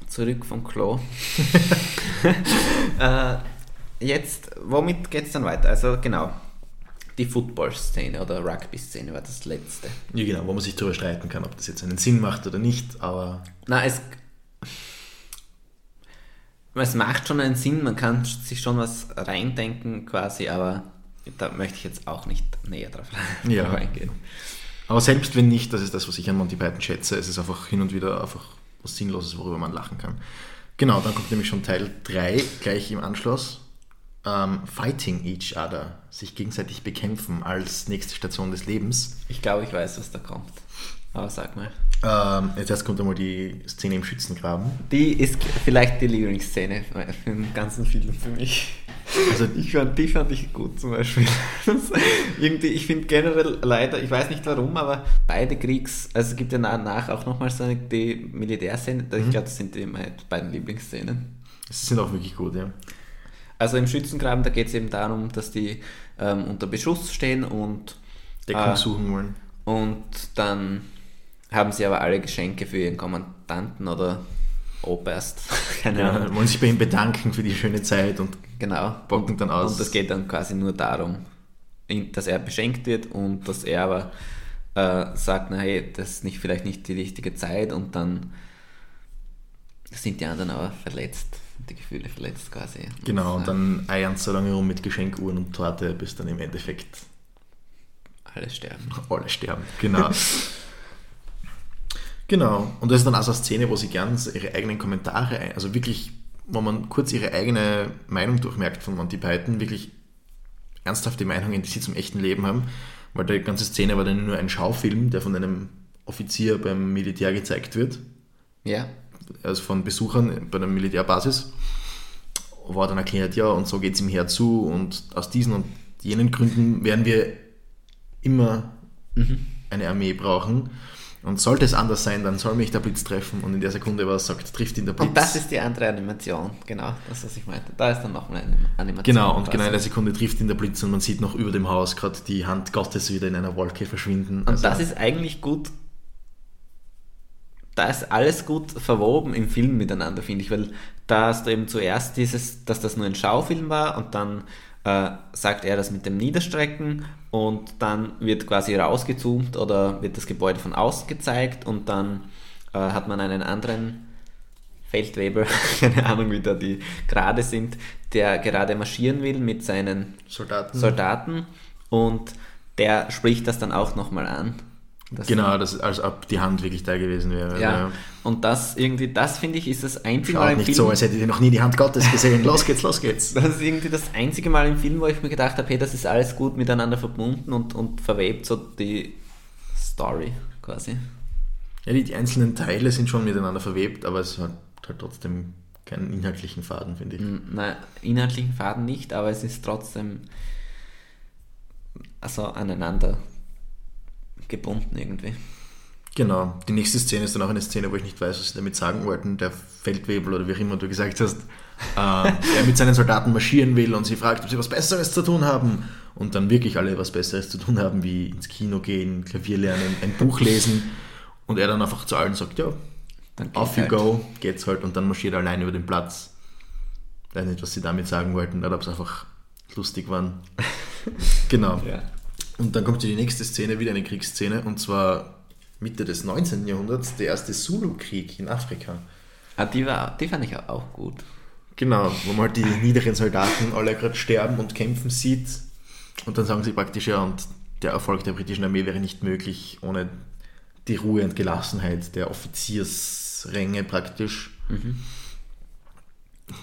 zurück vom Klo. äh, jetzt, womit geht es dann weiter? Also genau, die Football-Szene oder Rugby-Szene war das letzte. Ja, genau, wo man sich darüber streiten kann, ob das jetzt einen Sinn macht oder nicht, aber Na, es, es macht schon einen Sinn, man kann sich schon was reindenken quasi, aber da möchte ich jetzt auch nicht näher drauf Ja. eingehen. Aber selbst wenn nicht, das ist das, was ich an Monty Python schätze, es ist einfach hin und wieder einfach was Sinnloses, worüber man lachen kann. Genau, dann kommt nämlich schon Teil 3 gleich im Anschluss. Ähm, fighting each other, sich gegenseitig bekämpfen als nächste Station des Lebens. Ich glaube, ich weiß, was da kommt. Aber sag mal. Ähm, jetzt erst kommt einmal die Szene im Schützengraben. Die ist vielleicht die Lieblingsszene den ganzen Film für mich. Also Ich fand, die fand ich gut zum Beispiel. Irgendwie, ich finde generell leider, ich weiß nicht warum, aber beide Kriegs, also es gibt ja danach auch nochmal so eine die Militärszene, ich glaube, das sind die meine beiden Lieblingsszenen. sie sind auch wirklich gut, ja. Also im Schützengraben, da geht es eben darum, dass die ähm, unter Beschuss stehen und, Deckung Ah. suchen wollen. und dann haben sie aber alle Geschenke für ihren Kommandanten oder Oberst, keine Ja, Ahnung. wollen sich bei ihm bedanken für die schöne Zeit und Genau. Bocken dann aus. Und das geht dann quasi nur darum, dass er beschenkt wird und dass er aber äh, sagt, na hey, das ist nicht, vielleicht nicht die richtige Zeit und dann sind die anderen aber verletzt, die Gefühle verletzt quasi. genau, und dann eiern so lange rum mit Geschenkuhren und Torte, bis dann im Endeffekt alle sterben. alle sterben. Genau. genau. Und das ist dann auch so eine Szene, wo sie gern ihre eigenen Kommentare, ein- also wirklich, wo man kurz ihre eigene Meinung durchmerkt von Monty Python, wirklich ernsthafte Meinungen, die sie zum echten Leben haben, weil die ganze Szene war dann nur ein Schaufilm, der von einem Offizier beim Militär gezeigt wird, Ja, also von Besuchern bei einer Militärbasis, wo er dann erklärt, ja, und so geht es ihm herzu und aus diesen und jenen Gründen werden wir immer eine Armee brauchen. Und sollte es anders sein, dann soll mich der Blitz treffen und in der Sekunde, was sagt, trifft ihn der Blitz. und das ist die andere Animation, genau, das, was ich meinte. Da ist dann nochmal eine Animation. genau, und quasi. genau in der Sekunde trifft ihn der Blitz und man sieht noch über dem Haus gerade die Hand Gottes wieder in einer Wolke verschwinden. Und Also- das ist eigentlich gut. Da ist alles gut verwoben im Film miteinander, finde ich, weil da hast du eben zuerst dieses, dass das nur ein Schaufilm war und dann äh, sagt er das mit dem Niederstrecken und dann wird quasi rausgezoomt oder wird das Gebäude von außen gezeigt und dann äh, hat man einen anderen Feldwebel, keine Ahnung, wie da die gerade sind, der gerade marschieren will mit seinen Soldaten. Soldaten und der spricht das dann auch nochmal an. Das Genau, das als ob die Hand wirklich da gewesen wäre. Ja, und das irgendwie, das finde ich, ist das einzige Mal Schaut im nicht Film. so, als hättet ihr noch nie die Hand Gottes gesehen. Los geht's, los geht's. das ist irgendwie das einzige Mal im Film, wo ich mir gedacht habe, hey, das ist alles gut miteinander verbunden und, und verwebt so die Story quasi. Ja, die, die einzelnen Teile sind schon miteinander verwebt, aber es hat halt trotzdem keinen inhaltlichen Faden, finde ich. Na, inhaltlichen Faden nicht, aber es ist trotzdem also aneinander gebunden irgendwie. Genau. Die nächste Szene ist dann auch eine Szene, wo ich nicht weiß, was sie damit sagen wollten. Der Feldwebel oder wie auch immer du gesagt hast, äh, der mit seinen Soldaten marschieren will und sie fragt, ob sie was Besseres zu tun haben. Und dann wirklich alle was Besseres zu tun haben, wie ins Kino gehen, Klavier lernen, ein Buch lesen. Und er dann einfach zu allen sagt, ja, off you halt. go, geht's halt. Und dann marschiert er allein über den Platz. Ich weiß nicht, was sie damit sagen wollten, oder ob es einfach lustig waren. genau. Ja. Und dann kommt die nächste Szene, wieder eine Kriegsszene, und zwar Mitte des 19. Jahrhunderts, der erste Zulu-Krieg in Afrika. Ah, die, war, die fand ich auch gut. Genau, wo man halt die niederen Soldaten alle gerade sterben und kämpfen sieht. Und dann sagen sie praktisch, ja, und der Erfolg der britischen Armee wäre nicht möglich ohne die Ruhe und Gelassenheit der Offiziersränge praktisch.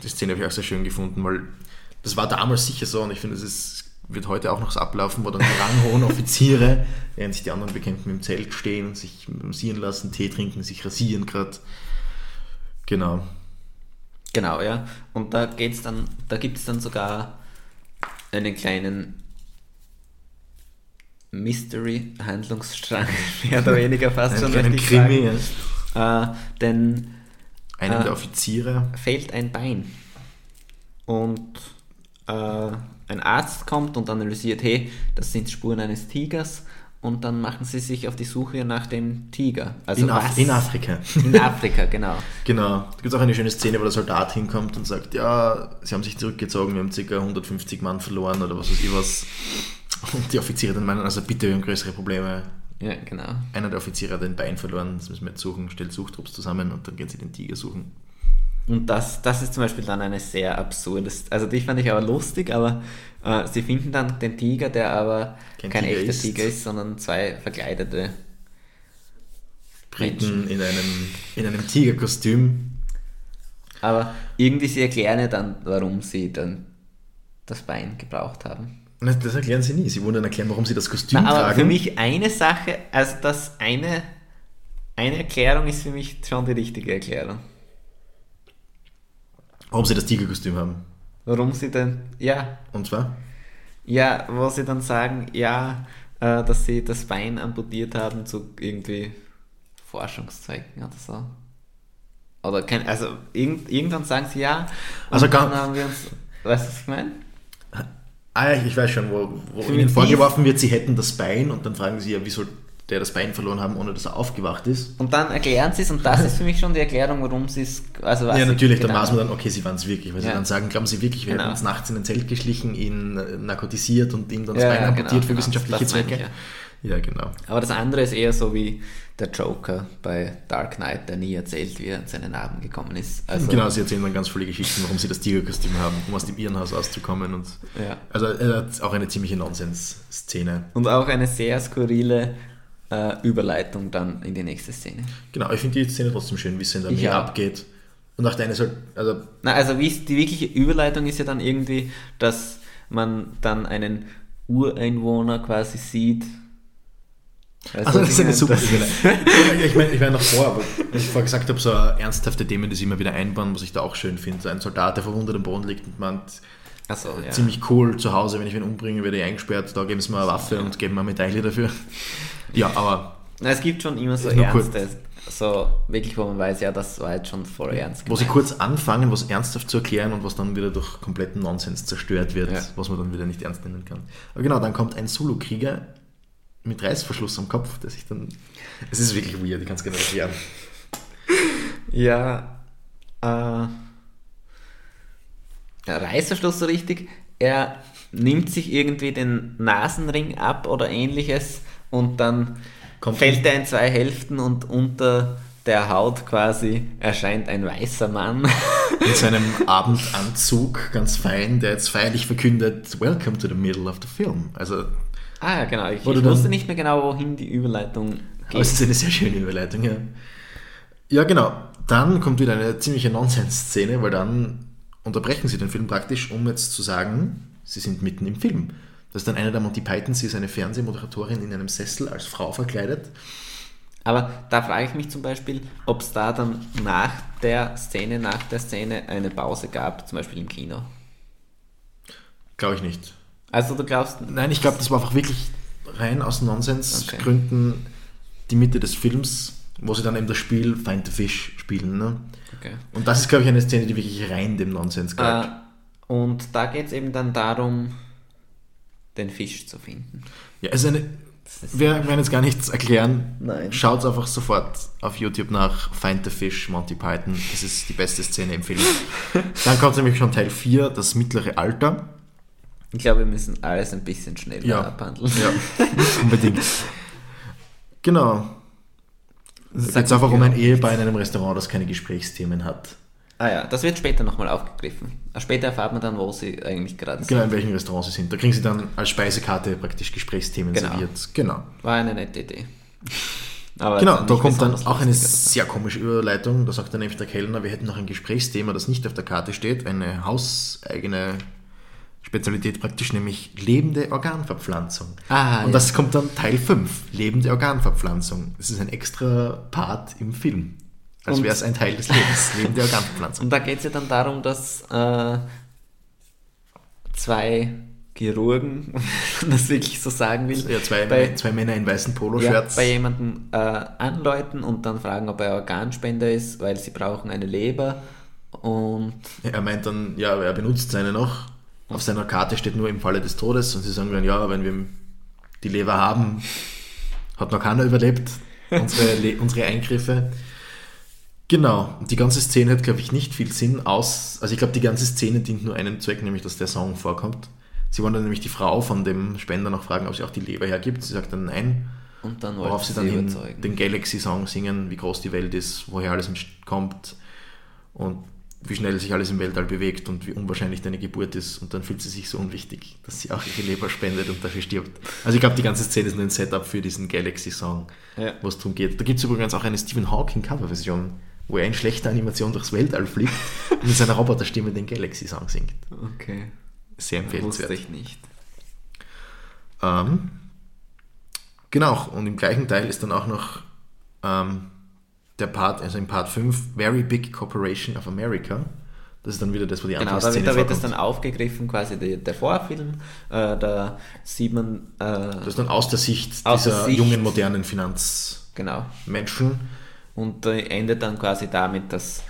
Die Szene habe ich auch sehr schön gefunden, weil das war damals sicher so und ich finde, es ist, wird heute auch noch so ablaufen, wo dann die ranghohen Offiziere, während sich die anderen Bekämpften im Zelt stehen und sich massieren lassen, Tee trinken, sich rasieren gerade. Genau. Genau, ja. Und da geht's dann, da gibt es dann sogar einen kleinen Mystery-Handlungsstrang, mehr oder weniger fast Einen schon. ich Krimi, sagen. Äh, denn Einem Ah. der Offiziere. fehlt ein Bein. Und äh, ein Arzt kommt und analysiert, hey, das sind Spuren eines Tigers. Und dann machen sie sich auf die Suche nach dem Tiger. Also in, Af in Afrika. In Afrika, genau. Genau. Da gibt es auch eine schöne Szene, wo der Soldat hinkommt und sagt, ja, sie haben sich zurückgezogen, wir haben ca. 150 Mann verloren oder was weiß ich was. Und die Offiziere dann meinen, also bitte, wir haben größere Probleme. Ja, genau. Einer der Offiziere hat ein Bein verloren, das müssen wir jetzt suchen, stellt Suchtrupps zusammen und dann gehen sie den Tiger suchen. Und das, das ist zum Beispiel dann eine sehr absurde, also die fand ich aber lustig, aber äh, sie finden dann den Tiger, der aber Kein kein, Tiger echter ist. Tiger ist, sondern zwei verkleidete. Briten in einem, in einem Tigerkostüm. Aber irgendwie sie erklären ja dann, warum sie dann das Bein gebraucht haben. Das erklären sie nie. Sie wollen dann erklären, warum sie das Kostüm Na, aber tragen. für mich eine Sache, also das eine, eine Erklärung ist für mich schon die richtige Erklärung. Warum sie das Tigerkostüm haben. Warum sie denn, ja, Und zwar? Ja, wo sie dann sagen, ja, äh, dass sie das Bein amputiert haben zu irgendwie Forschungszwecken oder so. Oder kein, also irgend, irgendwann sagen sie ja. Und Also dann gar- haben wir uns, weißt du, was ich meine? Ah ja, ich weiß schon, wo, wo ihnen vorgeworfen wird, sie hätten das Bein und dann fragen sie ja, wie soll der das Bein verloren haben, ohne dass er aufgewacht ist. Und dann erklären sie es und das ist für mich schon die Erklärung, warum sie es, also was ja, sie natürlich, dann weiß man dann, okay, sie waren es wirklich, weil sie Ja. dann sagen, glauben sie wirklich, wir Genau. hätten uns nachts in ein Zelt geschlichen, ihn äh, narkotisiert und ihm dann das Ja, Bein amputiert genau, für genau, wissenschaftliche Zwecke. ich, ja, genau. Aber das andere ist eher so wie der Joker bei Dark Knight, der nie erzählt, wie er an seine Narben gekommen ist. Also, genau, sie erzählen dann ganz viele Geschichten, warum sie das Tigerkostüm haben, um aus dem Irrenhaus auszukommen. Und Ja. Also er hat auch eine ziemliche Nonsens-Szene. Und auch eine sehr skurrile äh, Überleitung dann in die nächste Szene. Genau, ich finde die Szene trotzdem schön, wie es in der Armee auch. abgeht. Und auch deine soll, also Na, also wie die wirkliche Überleitung ist ja dann irgendwie, dass man dann einen Ureinwohner quasi sieht. Weißt Also das ist eine super? Überleitung. Ich meine, ich meine noch vor, aber ich vorher gesagt habe, so ernsthafte Themen, die sie immer wieder einbauen, was ich da auch schön finde. So ein Soldat, der verwundet am Boden liegt und meint, so, ja. ziemlich cool zu Hause, wenn ich ihn umbringe, werde ich eingesperrt, da geben sie mir eine Waffe und geben mir eine Medaille dafür. Ja, aber Na, es gibt schon immer so Ist nur kurz. ernste, so wirklich, wo man weiß, ja, das war jetzt schon voll ernst. wo sie gemeint. kurz anfangen, was ernsthaft zu erklären und was dann wieder durch kompletten Nonsens zerstört wird, Ja. was man dann wieder nicht ernst nehmen kann. Aber genau, dann kommt ein Zulu-Krieger mit Reißverschluss am Kopf, der sich dann... Es ist wirklich weird, ich kann es gerne erklären. Ja, äh, Reißverschluss so richtig. Er nimmt sich irgendwie den Nasenring ab oder ähnliches und dann Kommt- fällt er in zwei Hälften und unter der Haut quasi erscheint ein weißer Mann. in seinem Abendanzug, ganz fein, der jetzt feierlich verkündet, Welcome to the middle of the film. Also, ah ja, genau. Ich, ich wusste nicht mehr genau, wohin die Überleitung aber es geht. ist eine sehr schöne Überleitung, ja. Ja, genau. Dann kommt wieder eine ziemliche Nonsens-Szene, weil dann unterbrechen sie den Film praktisch, um jetzt zu sagen, sie sind mitten im Film. Das ist dann einer der Monty Python, sie ist eine Fernsehmoderatorin in einem Sessel als Frau verkleidet. Aber da frage ich mich zum Beispiel, ob es da dann nach der Szene, nach der Szene eine Pause gab, zum Beispiel im Kino. Glaube ich nicht. Also du glaubst, Nein, ich glaube, das war einfach wirklich rein aus Nonsensgründen die Mitte des Films, wo sie dann eben das Spiel Find the Fish spielen. Ne? okay. Und das ist, glaube ich, eine Szene, die wirklich rein dem Nonsens galt. Äh, und da geht es eben dann darum, den Fisch zu finden. Ja, es ist eine. ist- Wir werden jetzt gar nichts erklären. Nein. Schaut einfach sofort auf YouTube nach Find the Fish, Monty Python. Das ist die beste Szene im Film. Dann kommt nämlich schon Teil 4, das mittlere Alter. Ich glaube, wir müssen alles ein bisschen schneller Ja. abhandeln. Ja, unbedingt. Genau. Es geht einfach um ein Ehepaar in einem Restaurant, das keine Gesprächsthemen hat. Ah ja, das wird später nochmal aufgegriffen. Später erfahrt man dann, wo sie eigentlich gerade Genau, sind. in welchem Restaurant sie sind. Da kriegen sie dann als Speisekarte praktisch Gesprächsthemen Genau. serviert. Genau. War eine nette Idee. Aber Genau, da kommt dann auch eine sehr komische Überleitung. Da sagt dann nämlich der Kellner, wir hätten noch ein Gesprächsthema, das nicht auf der Karte steht, eine hauseigene Spezialität praktisch, nämlich lebende Organverpflanzung. Ah, Und ja. das kommt dann Teil 5, lebende Organverpflanzung. Das ist ein extra Part im Film. Als wäre es ein Teil des Lebens, lebende Organverpflanzung. Und da geht es ja dann darum, dass äh, zwei Chirurgen, wenn man das wirklich so sagen will, Ja, zwei, bei, zwei Männer in weißen ja, Poloshirts. bei jemandem äh, anläuten und dann fragen, ob er Organspender ist, weil sie brauchen eine Leber. Und Er meint dann, ja, er benutzt seine noch. Auf seiner Karte steht nur im Falle des Todes und sie sagen dann, ja, wenn wir die Leber haben, hat noch keiner überlebt, unsere, unsere Eingriffe. Genau, die ganze Szene hat, glaube ich, nicht viel Sinn aus. Also ich glaube, die ganze Szene dient nur einem Zweck, nämlich dass der Song vorkommt. Sie wollen dann nämlich die Frau von dem Spender noch fragen, ob sie auch die Leber hergibt. Sie sagt dann nein. Und dann Worauf sie sie dann überzeugen. den Galaxy-Song singen, wie groß die Welt ist, woher alles kommt und wie schnell sich alles im Weltall bewegt und wie unwahrscheinlich deine Geburt ist. Und dann fühlt sie sich so unwichtig, dass sie auch ihre Leber spendet und dafür stirbt. Also ich glaube, die ganze Szene ist nur ein Setup für diesen Galaxy-Song, Ja. wo es darum geht. Da gibt es übrigens auch eine Stephen Hawking-Coverversion, wo er in schlechter Animation durchs Weltall fliegt und mit seiner Roboterstimme den Galaxy-Song singt. Okay. Sehr Wusste empfehlenswert. ich nicht. Ähm, genau, und im gleichen Teil ist dann auch noch ähm, der Part, also im Part 5, Very Big Corporation of America. Das ist dann wieder das, wo die Genau, da wird, da wird das dann aufgegriffen, quasi der, der Vorfilm. Äh, da sieht man, äh, Das ist dann aus der Sicht Aus der dieser Sicht. jungen, modernen Finanzmenschen. genau. Und äh, endet dann quasi damit, dass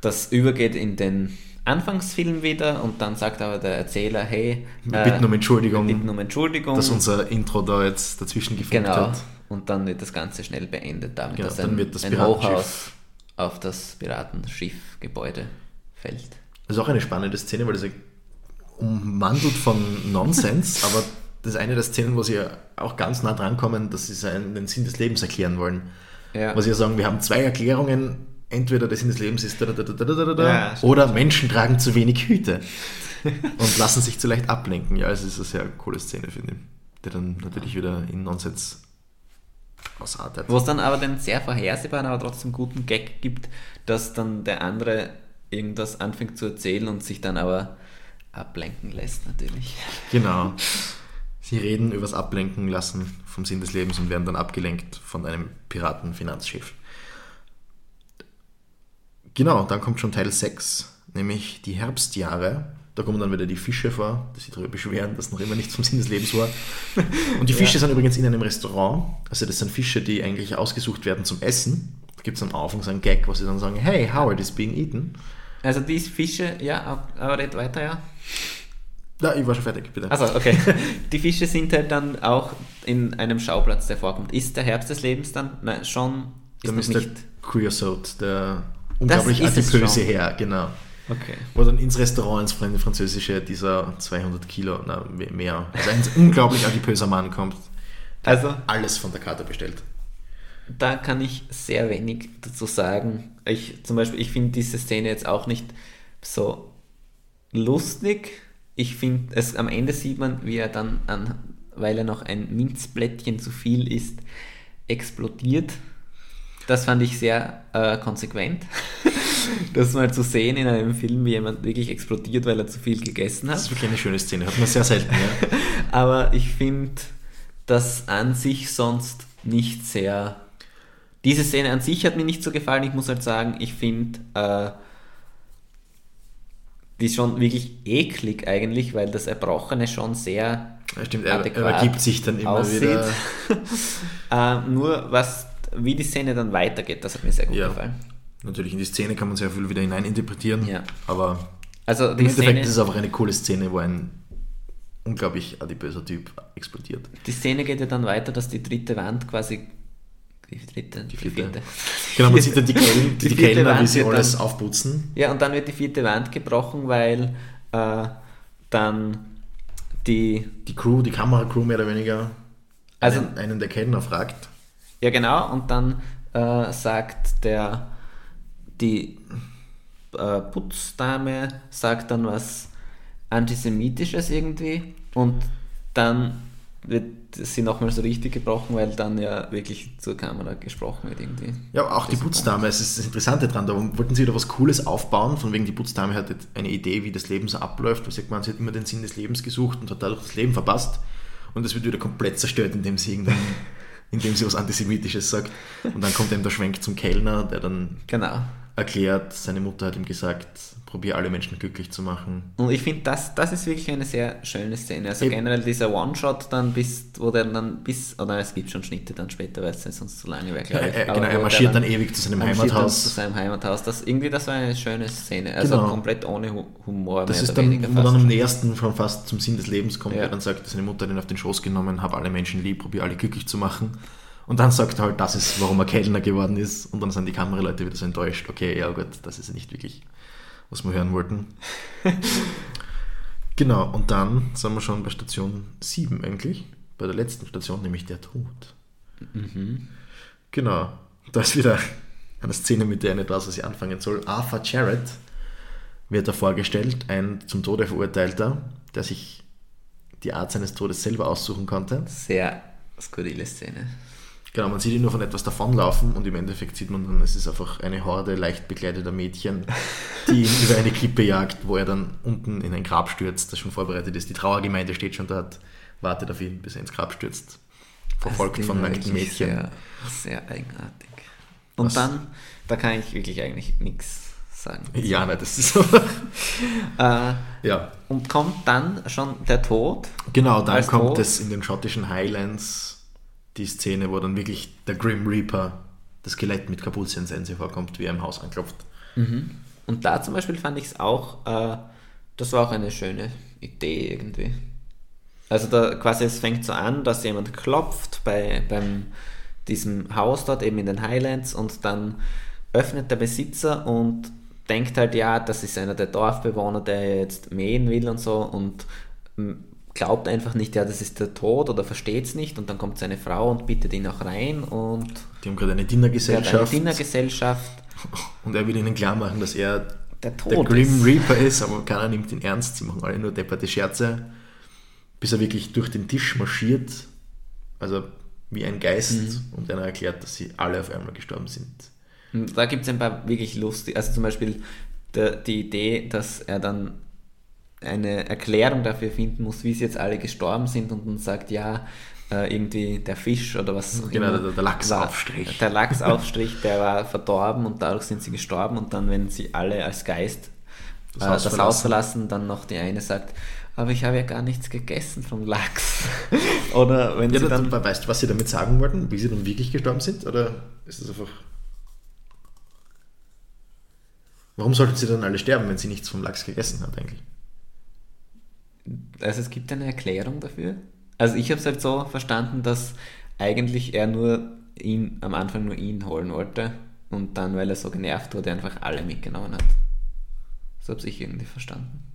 das übergeht in den Anfangsfilm wieder und dann sagt aber der Erzähler, hey, Wir äh, bitten um Entschuldigung, wir bitten um Entschuldigung. dass unser Intro da jetzt dazwischen gefunkt genau. hat. Und dann wird das Ganze schnell beendet damit, Genau, dass dann ein, das ein Hochhaus auf das Piratenschiff-Gebäude fällt. Das ist auch eine spannende Szene, weil das ja ummantelt von Nonsens, aber das ist eine der Szenen, wo sie ja auch ganz nah dran kommen, dass sie seinen, den Sinn des Lebens erklären wollen. Ja. Was sie ja sagen, wir haben zwei Erklärungen, entweder der Sinn des Lebens ist da, da, da, da, da, da, da, Ja, oder Menschen tragen zu wenig Hüte und lassen sich zu leicht ablenken. Ja, es ist eine sehr coole Szene, finde ich, die dann natürlich wieder in Nonsens ausartet. Wo es dann aber den sehr vorhersehbaren, aber trotzdem guten Gag gibt, dass dann der andere irgendwas anfängt zu erzählen und sich dann aber ablenken lässt natürlich. Genau. Sie reden übers Ablenken lassen vom Sinn des Lebens und werden dann abgelenkt von einem Piratenfinanzschiff. Genau, dann kommt schon Teil 6, nämlich die Herbstjahre. Da kommen dann wieder die Fische vor, die sich darüber beschweren, dass noch immer nichts vom Sinn des Lebens war. Und die Fische sind übrigens in einem Restaurant. Also das sind Fische, die eigentlich ausgesucht werden zum Essen. Da gibt es am Anfang so einen Gag, wo sie dann sagen, hey, Howard is being eaten. Also die Fische, ja, aber red weiter, ja. Ja, ich war schon fertig, bitte. Also, okay. Die Fische sind halt dann auch in einem Schauplatz, der vorkommt. Ist der Herbst des Lebens dann? Nein, schon ist noch ist der. Creosote, der unglaublich adipöse. Herr, genau. Okay. Wo dann ins Restaurant, ins Fran- französische, dieser 200 Kilo, na, mehr, also ein unglaublich adipöser Mann kommt, Also, alles von der Karte bestellt. da kann ich sehr wenig dazu sagen. Ich zum Beispiel, ich finde diese Szene jetzt auch nicht so lustig. Ich finde, es am Ende sieht man, wie er dann an, weil er noch ein Minzblättchen zu viel isst, explodiert. Das fand ich sehr äh, konsequent. das mal zu sehen in einem Film, wie jemand wirklich explodiert, weil er zu viel gegessen hat. Das ist wirklich eine schöne Szene, hat man sehr selten, ja. Aber ich finde das an sich sonst nicht sehr. Diese Szene an sich hat mir nicht so gefallen. Ich muss halt sagen, ich finde äh, die ist schon wirklich eklig eigentlich, weil das Erbrochene schon sehr ja stimmt, er, er ergibt sich dann immer aussieht. wieder. äh, nur was, wie die Szene dann weitergeht, das hat mir sehr gut Ja. gefallen. Natürlich, in die Szene kann man sehr viel wieder hineininterpretieren, Ja. aber Also im Endeffekt Szene, ist es einfach eine coole Szene, wo ein unglaublich adipöser Typ explodiert. die Szene geht ja dann weiter, dass die dritte Wand quasi. Die dritte, die, vierte. vierte. Genau, man sieht dann die, Kel die, Die Kellner, wie sie alles dann- aufputzen. Ja, und dann wird die vierte Wand gebrochen, weil äh, dann die. Die Crew, die Kameracrew mehr oder weniger, Also- einen, einen der Kellner fragt. Ja, genau, und dann äh, sagt der. Die. äh, Putzdame sagt dann was Antisemitisches irgendwie und dann wird sie nochmal so richtig gebrochen, weil dann ja wirklich zur Kamera gesprochen wird irgendwie. Ja, auch die Putzdame, es ist das Interessante dran, da wollten sie da was Cooles aufbauen, von wegen die Putzdame hat eine Idee, wie das Leben so abläuft, weil sagt man, sie hat immer den Sinn des Lebens gesucht und hat dadurch das Leben verpasst und das wird wieder komplett zerstört, indem sie irgendein, indem sie was Antisemitisches sagt und dann kommt eben der Schwenk zum Kellner, der dann Genau. Erklärt, seine Mutter hat ihm gesagt, probier alle Menschen glücklich zu machen. Und ich finde, das, das ist wirklich eine sehr schöne Szene. Also Eben. generell dieser One-Shot dann bis, wo der dann bis, oder es gibt schon Schnitte dann später, weil es sonst zu lange wäre, Ja, glaube ich. er, Aber genau, er marschiert dann ewig zu seinem dann zu Heimathaus. seinem Heimathaus. Das, irgendwie, das war eine schöne Szene. Also Genau. komplett ohne Hu- Humor, Das ist dann, weniger wo dann am nächsten schon fast zum Sinn des Lebens kommt, Ja. der dann sagt, seine Mutter hat ihn auf den Schoß genommen, hab alle Menschen lieb, probier alle glücklich zu machen. Und dann sagt er halt, das ist, warum er Kellner geworden ist. Und dann sind die Kameraleute wieder so enttäuscht, okay, ja gut, das ist nicht wirklich, was wir hören wollten. genau, und dann sind wir schon bei Station 7 eigentlich, bei der letzten Station, nämlich der Tod. Genau, da ist wieder eine Szene, mit der ich nicht weiß, was ich anfangen soll. Arthur Jarrett wird da vorgestellt, ein zum Tode verurteilter, der sich die Art seines Todes selber aussuchen konnte. Sehr skurrile Szene. Genau, man sieht ihn nur von etwas davonlaufen und im Endeffekt sieht man dann, es ist einfach eine Horde leicht bekleideter Mädchen, die ihn über eine Klippe jagt, wo er dann unten in ein Grab stürzt, das schon vorbereitet ist. Die Trauergemeinde steht schon dort, wartet auf ihn, bis er ins Grab stürzt. Verfolgt von nackten Mädchen. Sehr, sehr eigenartig. Und Was- dann, da kann ich wirklich eigentlich nichts sagen. Ja, nein, das ist so. Äh, ja, und kommt dann schon der Tod. Genau, dann kommt Tod? es in den schottischen Highlands die Szene, wo dann wirklich der Grim Reaper, das Skelett mit Kapuzensense vorkommt, wie er im Haus anklopft. Und da zum Beispiel fand ich es auch, äh, das war auch eine schöne Idee irgendwie. Also da quasi es fängt so an, dass jemand klopft bei beim diesem Haus dort eben in den Highlands und dann öffnet der Besitzer und denkt halt, ja, das ist einer der Dorfbewohner, der jetzt mähen will und so und glaubt einfach nicht, ja, das ist der Tod oder versteht es nicht und dann kommt seine Frau und bittet ihn auch rein und Die haben gerade eine er hat eine Dinnergesellschaft Dinnergesellschaft. und er will ihnen klar machen, dass er Der der Tod Grim ist. Reaper ist, aber keiner nimmt ihn ernst. Sie machen alle nur depperte Scherze, bis er wirklich durch den Tisch marschiert, also wie ein Geist, Mhm. und einer erklärt, dass sie alle auf einmal gestorben sind. Und Da gibt es ein paar wirklich lustige, also zum Beispiel der, die Idee, dass er dann eine Erklärung dafür finden muss, wie sie jetzt alle gestorben sind und dann sagt, ja, äh, irgendwie der Fisch oder was auch Genau, immer der- der Lachsaufstrich. Der Lachsaufstrich, der war verdorben und dadurch sind sie gestorben und dann, wenn sie alle als Geist Das äh, Haus das verlassen. Haus verlassen, dann noch die eine sagt, aber ich habe ja gar nichts gegessen vom Lachs. oder wenn Ja, sie da, dann... da, weißt du, was sie damit sagen wollten? Wie sie dann wirklich gestorben sind? Oder ist das einfach. Warum sollten sie dann alle sterben, wenn sie nichts vom Lachs gegessen hat, eigentlich? Also es gibt eine Erklärung dafür. Also ich habe es halt so verstanden, dass eigentlich er nur ihn am Anfang nur ihn holen wollte und dann, weil er so genervt wurde, einfach alle mitgenommen hat. So habe ich irgendwie verstanden.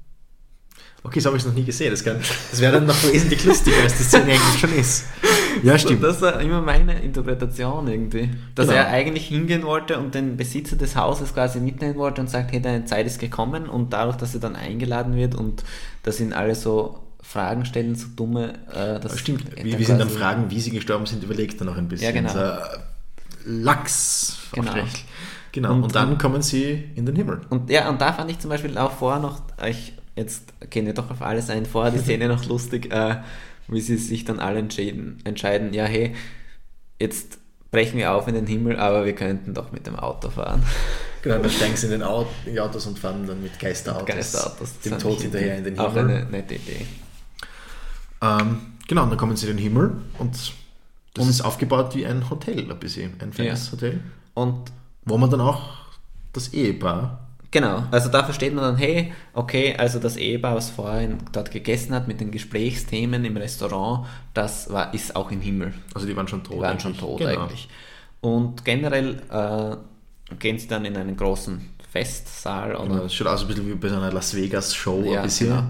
Okay, so habe ich es noch nie gesehen. Das, kann- das wäre dann noch wesentlich lustiger, als die Szene eigentlich schon ist. Ja, stimmt. Das war immer meine Interpretation irgendwie. Dass Genau. er eigentlich hingehen wollte und den Besitzer des Hauses quasi mitnehmen wollte und sagt, hey, deine Zeit ist gekommen und dadurch, dass er dann eingeladen wird und dass ihn alle so Fragen stellen, so dumme, äh, das Stimmt. Wie, wie sie dann fragen, wie sie gestorben sind, überlegt er noch ein bisschen. Ja, genau. So, äh, Lachs. Genau. Genau. Und, Und- dann kommen sie in den Himmel. Und ja, und da fand ich zum Beispiel auch vorher noch, ich jetzt gehen wir doch auf alles ein, vorher die Szene noch lustig, äh, wie sie sich dann alle entscheiden, entscheiden, ja hey, jetzt brechen wir auf in den Himmel, aber wir könnten doch mit dem Auto fahren. Genau, dann steigen sie in, den Auto, in die Autos und fahren dann mit Geisterautos, Geisterautos. dem Tod hinterher in den Auch Himmel. eine nette Idee. Ähm, genau, und dann kommen sie in den Himmel und das ist aufgebaut wie ein Hotel, ein bisschen, ein feines Ja. Hotel, Und wo man dann auch das Ehepaar, genau, also da versteht man dann, hey, okay, also das Ehepaar, was vorhin dort gegessen hat mit den Gesprächsthemen im Restaurant, das war, ist auch im Himmel. also die waren schon tot. Die waren schon eigentlich. tot Genau. eigentlich. Und generell äh, gehen sie dann in einen großen Festsaal Genau, oder das schaut aus ein bisschen wie bei so einer Las Vegas Show ja, ein bisschen. genau.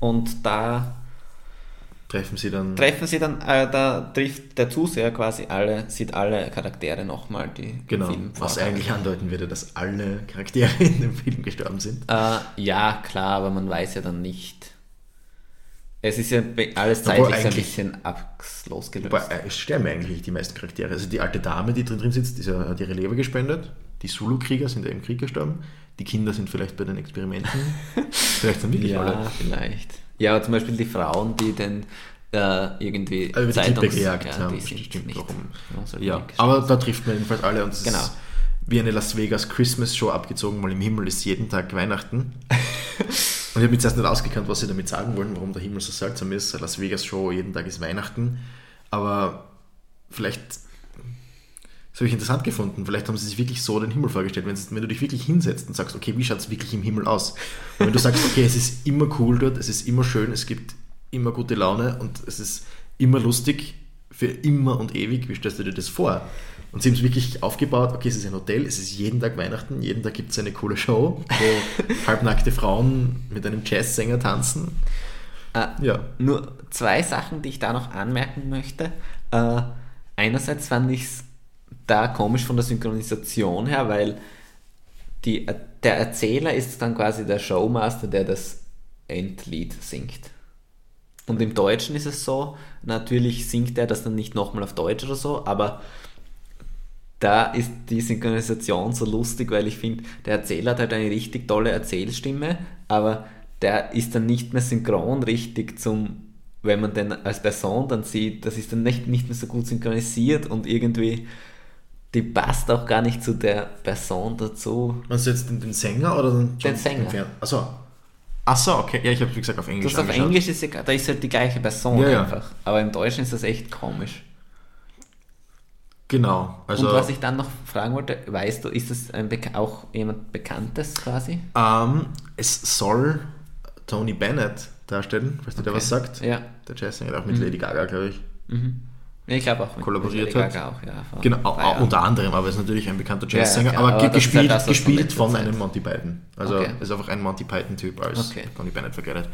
Und da treffen sie dann. treffen sie dann, äh, da trifft der Zuseher quasi alle, sieht alle Charaktere nochmal, die im Genau, Film was eigentlich andeuten würde, dass alle Charaktere in dem Film gestorben sind. Äh, ja, klar, aber man weiß ja dann nicht. Es ist ja alles zeitlich so ein bisschen losgelöst. Wobei, äh, es sterben eigentlich die meisten Charaktere. Also die alte Dame, die drin, drin sitzt, ist ja, hat ihre Leber gespendet. Die Zulu-Krieger sind ja im Krieg gestorben. Die Kinder sind vielleicht bei den Experimenten. vielleicht sind wirklich ja, alle. vielleicht. Ja, zum Beispiel die Frauen, die den äh, irgendwie Also Zeitungs- gejagt ja, haben. die sind nicht. warum? Ja, aber da trifft man jedenfalls alle und es Genau. ist wie eine Las Vegas Christmas Show abgezogen, weil im Himmel ist jeden Tag Weihnachten. und ich habe mich zuerst nicht ausgekannt, was sie damit sagen wollen, warum der Himmel so seltsam ist. Las Vegas Show, jeden Tag ist Weihnachten. Aber vielleicht, das habe ich interessant gefunden, vielleicht haben sie sich wirklich so den Himmel vorgestellt. Wenn, wenn du dich wirklich hinsetzt und sagst, okay, wie schaut es wirklich im Himmel aus? Und wenn du sagst, okay, es ist immer cool dort, es ist immer schön, es gibt immer gute Laune und es ist immer lustig, für immer und ewig, wie stellst du dir das vor? Und sie haben es wirklich aufgebaut, okay, es ist ein Hotel, es ist jeden Tag Weihnachten, jeden Tag gibt es eine coole Show, wo halbnackte Frauen mit einem Jazzsänger tanzen. Äh, Ja. Nur zwei Sachen, die ich da noch anmerken möchte. Äh, einerseits fand ich es da komisch von der Synchronisation her, weil die, der Erzähler ist dann quasi der Showmaster, der das Endlied singt. Und im Deutschen ist es so, natürlich singt er das dann nicht nochmal auf Deutsch oder so, aber da ist die Synchronisation so lustig, weil ich finde, der Erzähler hat halt eine richtig tolle Erzählstimme, aber der ist dann nicht mehr synchron richtig zum, wenn man den als Person dann sieht, das ist dann nicht, nicht mehr so gut synchronisiert und irgendwie, die passt auch gar nicht zu der Person dazu. Meinst du jetzt den, den Sänger oder den, Den Sänger. Achso. Achso, okay. Ja, ich habe wie gesagt auf Englisch Das auf. Englisch ist egal, da ist halt die gleiche Person Ja, ja. einfach. Aber im Deutschen ist das echt komisch. Genau. Also, und was ich dann noch fragen wollte, weißt du, ist das auch jemand Bekanntes quasi? ähm, es soll Tony Bennett darstellen, falls dir der Okay. was sagt. Ja. Der Jazzsänger, der auch mit Lady Gaga, glaube ich. Mhm. Ja, ich glaube auch. mit- Kollaboriert mit hat. Gaga Auch, ja, Genau, ein paar au- Jahren. unter anderem, aber ist natürlich ein bekannter Ja, ja, Jazzsänger, klar, aber, aber gespielt, ja das, gespielt von Zeit. einem Monty Python. Also Okay. ist einfach ein Monty Python-Typ als Okay. Tony Bennett verkleidet.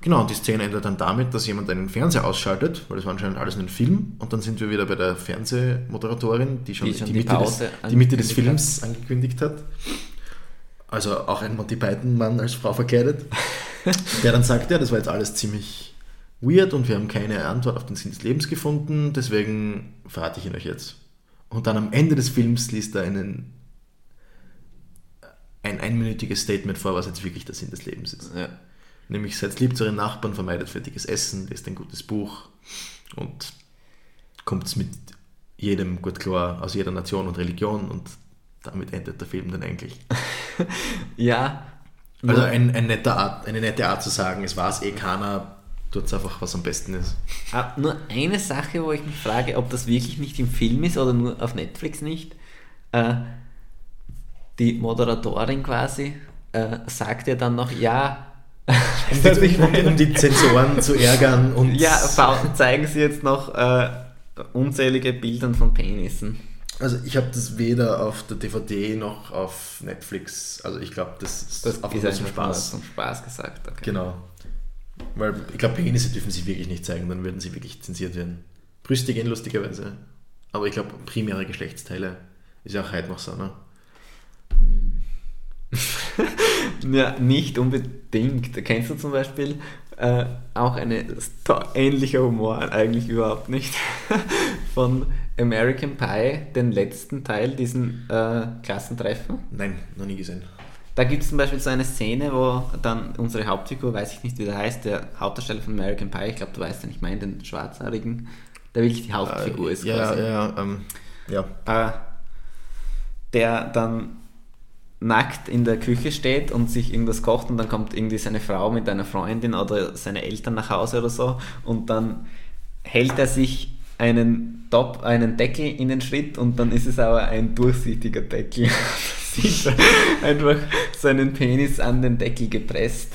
Genau, und die Szene endet dann damit, dass jemand einen Fernseher ausschaltet, weil das war anscheinend alles ein Film, und dann sind wir wieder bei der Fernsehmoderatorin, die schon, Die die, schon die Mitte, des, die Mitte des Films angekündigt hat. Also auch ein Monty Python-Mann als Frau verkleidet, der dann sagt, ja, das war jetzt alles ziemlich weird und wir haben keine Antwort auf den Sinn des Lebens gefunden, deswegen verrate ich ihn euch jetzt. Und dann am Ende des Films liest er einen, ein einminütiges Statement vor, was jetzt wirklich der Sinn des Lebens ist. Ja. Nämlich seid lieb zu euren Nachbarn, vermeidet fettiges Essen, lest ein gutes Buch und kommt mit jedem gut klar aus jeder Nation und Religion und damit endet der Film dann eigentlich. ja. Also ein, ein netter Art, eine nette Art zu sagen, es war es eh keiner, tut einfach, was am besten ist. Ah, nur eine Sache, wo ich mich frage, ob das wirklich nicht im Film ist oder nur auf Netflix nicht. Äh, die Moderatorin quasi äh, sagt ja dann noch, ja, Um die, die Zensoren zu ärgern und ja, zeigen sie jetzt noch äh, unzählige Bilder von Penissen. Also ich habe das weder auf der DVD noch auf Netflix. Also ich glaube, das ist Das ist zum einfach nur Spaß. Zum Spaß gesagt. Okay. Genau. Weil ich glaube, Penisse dürfen sie wirklich nicht zeigen, dann würden sie wirklich zensiert werden. Brüste gehen lustigerweise. Aber ich glaube, primäre Geschlechtsteile ist ja auch heute noch so, ne? Ja, nicht unbedingt. Kennst du zum Beispiel äh, auch eine ähnlicher Humor, eigentlich überhaupt nicht, von American Pie, den letzten Teil, diesen äh, Klassentreffen? Nein, noch nie gesehen. Da gibt es zum Beispiel so eine Szene, wo dann unsere Hauptfigur, weiß ich nicht, wie der heißt, der Hauptdarsteller von American Pie, ich glaube, du weißt ja nicht, meinen, den Schwarzhaarigen, der wirklich die Hauptfigur ist Äh, ja, quasi. ja, ja, ähm, ja. äh, der dann nackt in der Küche steht und sich irgendwas kocht und dann kommt irgendwie seine Frau mit einer Freundin oder seine Eltern nach Hause oder so und dann hält er sich einen Top, einen Deckel in den Schritt und dann ist es aber ein durchsichtiger Deckel. Er einfach seinen Penis an den Deckel gepresst.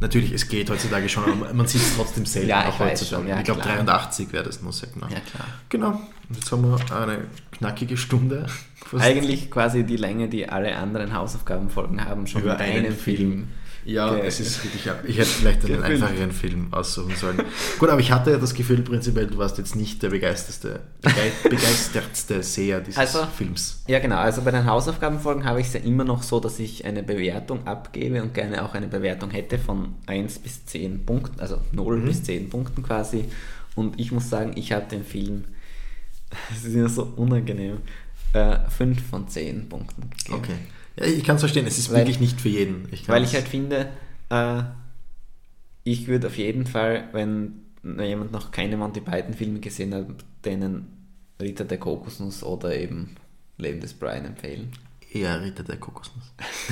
Natürlich, es geht heutzutage schon, aber man sieht es trotzdem selten, Ja, ich heutzutage. schon, ja, ich glaube, klar. 83 wäre das nur sehr genau. Ja, klar. Genau. Und jetzt haben wir eine knackige Stunde. Eigentlich quasi die Länge, die alle anderen Hausaufgabenfolgen haben, schon Über einen einem Film. Film. Ja, Okay. es ist wirklich. Ich hätte vielleicht einen einfacheren Film aussuchen sollen. Gut, aber ich hatte ja das Gefühl, prinzipiell, du warst jetzt nicht der begeisterste, begei begeistertste Seher dieses Also- Films. Ja, genau. Also bei den Hausaufgabenfolgen habe ich es ja immer noch so, dass ich eine Bewertung abgebe und gerne auch eine Bewertung hätte von 1 bis 10 Punkten, also 0 Mhm. bis 10 Punkten quasi. Und ich muss sagen, ich habe den Film, es ist ja so unangenehm, äh, 5 von 10 Punkten gegeben. Okay. Ja, ich kann es verstehen, es ist Weil- wirklich nicht für jeden. Ich Weil ich halt finde, äh, ich würde auf jeden Fall, wenn jemand noch keine Monty Python Filme gesehen hat, denen Ritter der Kokosnuss oder eben Leben des Brian empfehlen. eher Ritter der Kokosnuss.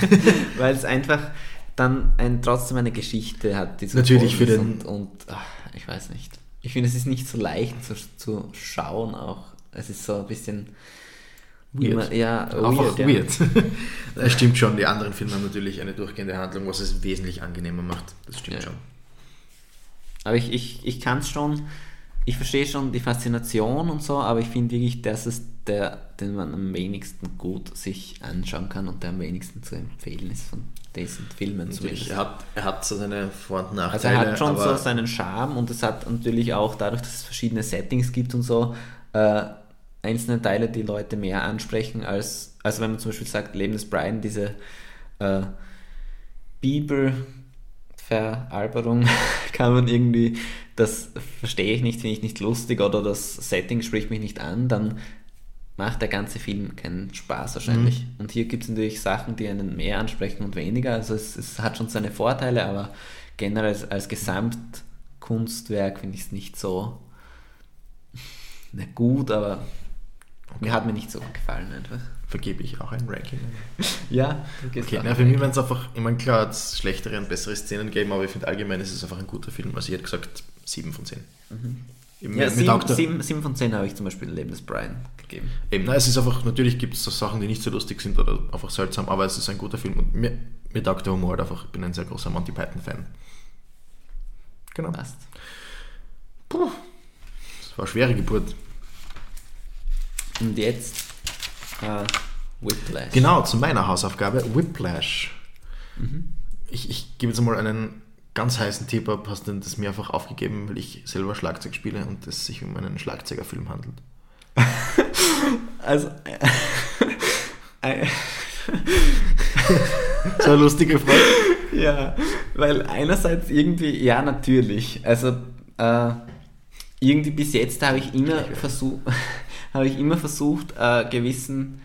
Weil es einfach dann ein, trotzdem eine Geschichte hat, die so Natürlich für den- und, und ach, ich weiß nicht. Ich finde, es ist nicht so leicht zu, zu schauen auch. Es ist so ein bisschen Weird. Immer, ja, Einfach ja. weird. das stimmt schon, die anderen Filme haben natürlich eine durchgehende Handlung, was es wesentlich angenehmer macht. Das stimmt Ja. schon. Aber ich, ich, ich kann es schon, ich verstehe schon die Faszination und so, aber ich finde wirklich, das ist der, den man am wenigsten gut sich anschauen kann und der am wenigsten zu empfehlen ist von diesen Filmen Natürlich, er hat, er hat so seine Vor- und Also Nachteile. er hat schon so seinen Charme und es hat natürlich auch dadurch, dass es verschiedene Settings gibt und so, äh, einzelne Teile, die Leute mehr ansprechen als, also wenn man zum Beispiel sagt, Leben des Brian, diese äh, Bibelveralberung kann man irgendwie, das verstehe ich nicht, finde ich nicht lustig oder das Setting spricht mich nicht an, dann macht der ganze Film keinen Spaß wahrscheinlich. Und hier gibt es natürlich Sachen, die einen mehr ansprechen und weniger. Also es, es hat schon seine Vorteile, aber generell als, als Gesamtkunstwerk finde ich es nicht so na gut, aber mir hat mir nicht so gefallen einfach. vergebe ich auch ein Ranking. Ja, Okay, na, für mich wären es einfach, ich meine, klar, hat es schlechtere und bessere Szenen gegeben, aber ich finde allgemein ist es einfach ein guter Film. Also ich hätte gesagt 7 von 10. Eben, ja, mir sieben, taugt er- sieben, sieben von zehn habe ich zum Beispiel Leben des Brian gegeben. Eben, nein, es ist einfach, natürlich gibt es so Sachen, die nicht so lustig sind oder einfach seltsam, aber es ist ein guter Film und mir, mir taugt der Humor halt einfach. Ich bin ein sehr großer Monty Python-Fan. Genau. Passt. Puh, das war eine schwere Geburt. Und jetzt äh, Whiplash. Genau, zu meiner Hausaufgabe, Whiplash. Mhm. Ich, ich gebe jetzt mal einen ganz heißen Tipp ab, hast du das mehrfach aufgegeben, weil ich selber Schlagzeug spiele und es sich um einen Schlagzeugerfilm handelt. Also, äh, So eine lustige Frage. Ja, weil einerseits irgendwie, ja, natürlich. Also, äh, irgendwie bis jetzt habe ich immer versucht, habe ich immer versucht, äh, gewissen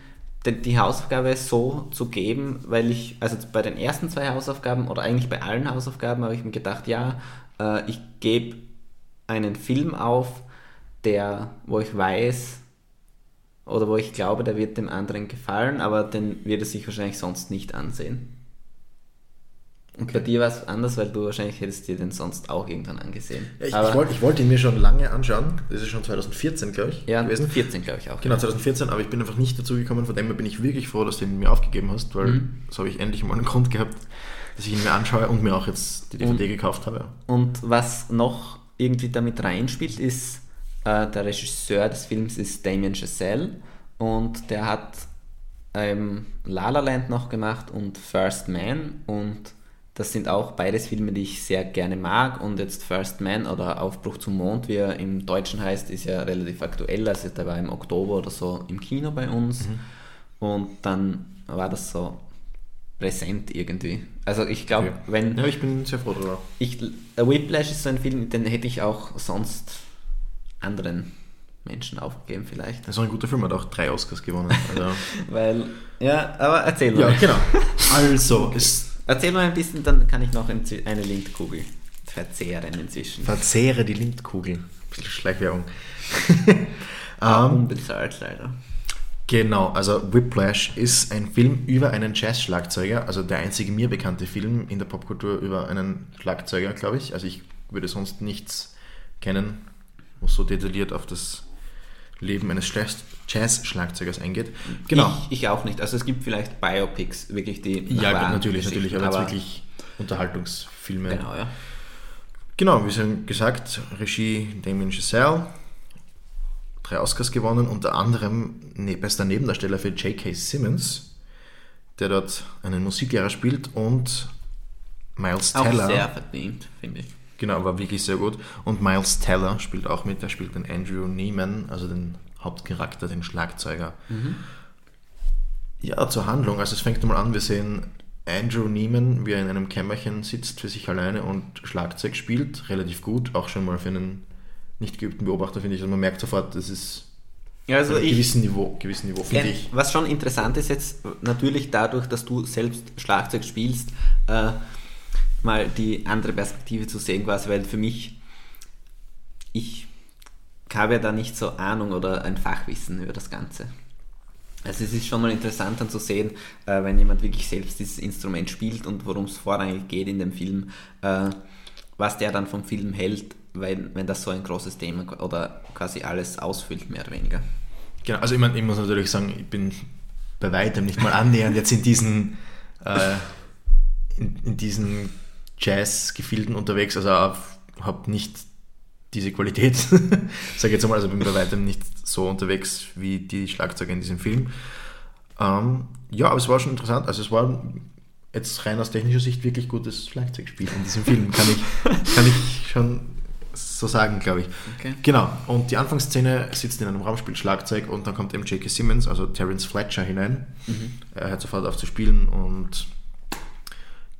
die, Hausaufgabe so zu geben, weil ich, also bei den ersten zwei Hausaufgaben oder eigentlich bei allen Hausaufgaben habe ich mir gedacht, ja, äh, ich gebe einen Film auf, der, wo ich weiß, oder wo ich glaube, der wird dem anderen gefallen, aber den wird er sich wahrscheinlich sonst nicht ansehen. Und bei dir war es anders, weil du wahrscheinlich hättest dir den sonst auch irgendwann angesehen. Ja, ich, ich, wollte, ich wollte ihn mir schon lange anschauen. Das ist schon 2014, glaube ich, ja, gewesen. 14 glaube ich auch. Genau, 2014, aber ich bin einfach nicht dazu gekommen. Von dem her bin ich wirklich froh, dass du ihn mir aufgegeben hast, weil Mhm. so habe ich endlich mal einen Grund gehabt, dass ich ihn mir anschaue und mir auch jetzt die DVD gekauft habe. Und was noch irgendwie damit reinspielt, ist, äh, der Regisseur des Films ist Damien Chazelle und der hat ähm, La La Land noch gemacht und First Man und das sind auch beides Filme, die ich sehr gerne mag und jetzt First Man oder Aufbruch zum Mond, wie er im Deutschen heißt, ist ja relativ aktuell, also der war im Oktober oder so im Kino bei uns und dann war das so präsent irgendwie. Also ich glaube, Ja. wenn Ja, ich bin sehr froh darüber. ich, Whiplash ist so ein Film, den hätte ich auch sonst anderen Menschen aufgegeben vielleicht. Das ist auch ein guter Film, hat auch drei Oscars gewonnen. Also, Weil, ja, aber erzähl ja, mal. genau. Also, es Erzähl mal ein bisschen, dann kann ich noch eine Lindkugel verzehren inzwischen. verzehre die Lindkugel. Ein bisschen Schleichwerbung. Ah, ähm, Unbezahlt leider. Genau, also Whiplash ist ein Film über einen Jazz-Schlagzeuger, also der einzige mir bekannte Film in der Popkultur über einen Schlagzeuger, glaube ich. Also ich würde sonst nichts kennen, was so detailliert auf das Leben eines Jazz- Jazz-Schlagzeugers eingeht. Genau. Ich, ich auch nicht. Also es gibt vielleicht Biopics, wirklich die. ja, wahren natürlich, natürlich, aber, jetzt wirklich Unterhaltungsfilme. Genau, ja. Genau, wie schon gesagt, Regie Damien Chazelle, drei Oscars gewonnen, unter anderem ne, bester Nebendarsteller für J.K. Simmons, der dort einen Musiklehrer spielt und Miles Auch Teller. sehr verdient, finde ich. Genau, war wirklich sehr gut. Und Miles Teller spielt auch mit, der spielt den Andrew Neiman, also den Hauptcharakter, den Schlagzeuger. Ja, zur Handlung. Also es fängt mal an, wir sehen Andrew Neiman, wie er in einem Kämmerchen sitzt für sich alleine und Schlagzeug spielt. Relativ gut, auch schon mal für einen nicht geübten Beobachter, finde ich. Also man merkt sofort, das ist Ja, also ich, gewissen Niveau, gewissen Niveau finde ich. Was schon interessant ist jetzt, natürlich dadurch, dass du selbst Schlagzeug spielst, äh, mal die andere Perspektive zu sehen, quasi, weil für mich, ich habe ja da nicht so Ahnung oder ein Fachwissen über das Ganze. Also es ist schon mal interessant dann zu sehen, äh, wenn jemand wirklich selbst dieses Instrument spielt und worum es vorrangig geht in dem Film, äh, was der dann vom Film hält, wenn, wenn das so ein großes Thema oder quasi alles ausfüllt, mehr oder weniger. Genau, also ich, meine, ich muss natürlich sagen, ich bin bei weitem nicht mal annähernd jetzt in diesen, äh, in, in diesen Jazz-Gefilden unterwegs, also habe nicht diese Qualität, sage ich jetzt einmal, also bin bei weitem nicht so unterwegs wie die Schlagzeuger in diesem Film. Ähm, ja, aber es war schon interessant, also es war jetzt rein aus technischer Sicht wirklich gutes Schlagzeugspiel in diesem Film, kann ich, kann ich schon so sagen, glaube ich. Okay. Genau, und die Anfangsszene sitzt in einem Raum, spielt Schlagzeug und dann kommt eben J.K. Simmons, also Terence Fletcher hinein. Er hört sofort auf zu spielen und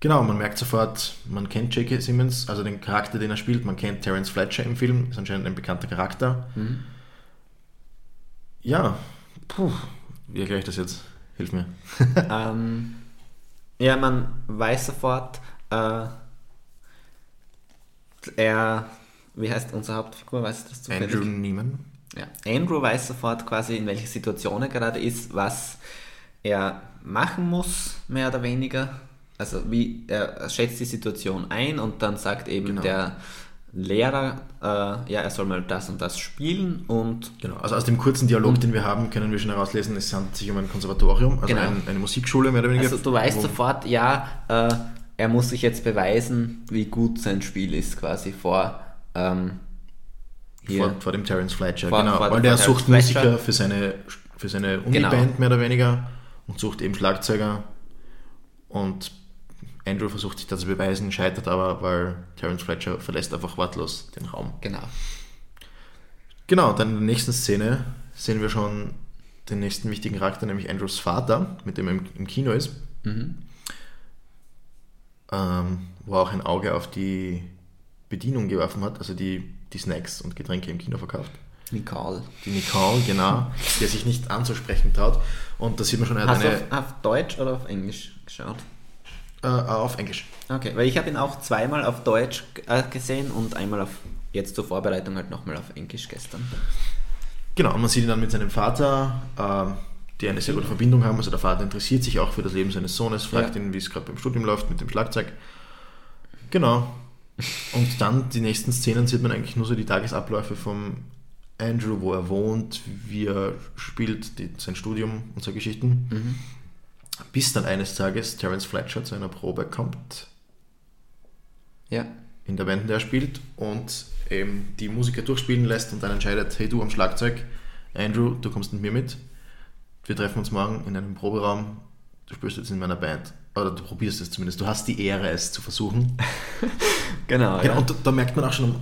genau, man merkt sofort, man kennt J.K. Simmons, also den Charakter, den er spielt, man kennt Terence Fletcher im Film, ist anscheinend ein bekannter Charakter. Ja, puh, wie erkläre ich das jetzt? Hilf mir. ähm, ja, man weiß sofort, äh, er, wie heißt unser Hauptfigur, weiß das zufällig? Andrew Neiman. Ja. Andrew weiß sofort quasi, in welcher Situation er gerade ist, was er machen muss, mehr oder weniger. Also wie er schätzt die Situation ein und dann sagt eben Genau. der Lehrer, äh, ja, er soll mal das und das spielen und Genau, also aus dem kurzen Dialog, den wir haben, können wir schon herauslesen, es handelt sich um ein Konservatorium, also Genau. ein, eine Musikschule mehr oder weniger. also du weißt sofort, ja, äh, er muss sich jetzt beweisen, wie gut sein Spiel ist, quasi vor ähm, hier. Vor, vor dem Terence Fletcher, Vor- genau. vor- weil der sucht Fletcher. Musiker für seine, für seine Uniband Genau. mehr oder weniger und sucht eben Schlagzeuger. Und Andrew versucht sich da zu beweisen, scheitert aber, weil Terence Fletcher verlässt einfach wortlos den Raum. Genau. Genau, dann in der nächsten Szene sehen wir schon den nächsten wichtigen Charakter, nämlich Andrews Vater, mit dem er im, Kino ist. Mhm. Ähm, wo er auch ein Auge auf die Bedienung geworfen hat, also die, die Snacks und Getränke im Kino verkauft. Nicole. Die Nicole, genau, die er sich nicht anzusprechen traut. Und da sieht man schon, er hat Hast du eine. auf, auf Deutsch oder auf Englisch geschaut? Äh, auf Englisch. Okay, weil ich habe ihn auch zweimal auf Deutsch äh, gesehen und einmal auf jetzt zur Vorbereitung halt nochmal auf Englisch gestern. Genau, und man sieht ihn dann mit seinem Vater, ähm, die eine sehr gute Verbindung haben. Also der Vater interessiert sich auch für das Leben seines Sohnes, fragt Ja. ihn, wie es gerade beim Studium läuft mit dem Schlagzeug. Genau. Und dann die nächsten Szenen sieht man eigentlich nur so die Tagesabläufe vom Andrew, wo er wohnt, wie er spielt, die, sein Studium und so Geschichten. Bis dann eines Tages Terence Fletcher zu einer Probe kommt Ja. in der Band, in der er spielt und eben die Musiker durchspielen lässt und dann entscheidet, hey du am Schlagzeug, Andrew, du kommst mit mir mit. Wir treffen uns morgen in einem Proberaum. Du spielst jetzt in meiner Band. Oder du probierst es zumindest. Du hast die Ehre, es zu versuchen. Genau, Ja, und da, da merkt man auch schon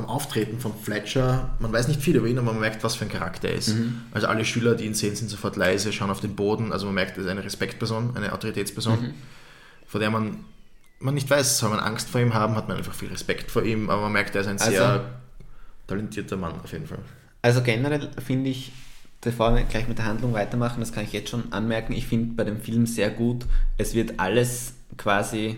am, Auftreten von Fletcher, man weiß nicht viel über ihn, aber man merkt, was für ein Charakter er ist. Also alle Schüler, die ihn sehen, sind sofort leise, schauen auf den Boden. Also man merkt, er ist eine Respektperson, eine Autoritätsperson, vor der man, man nicht weiß, soll man Angst vor ihm haben, hat man einfach viel Respekt vor ihm, aber man merkt, er ist ein Also- sehr talentierter Mann auf jeden Fall. Also generell finde ich, bevor wir gleich mit der Handlung weitermachen, das kann ich jetzt schon anmerken, ich finde bei dem Film sehr gut, es wird alles quasi,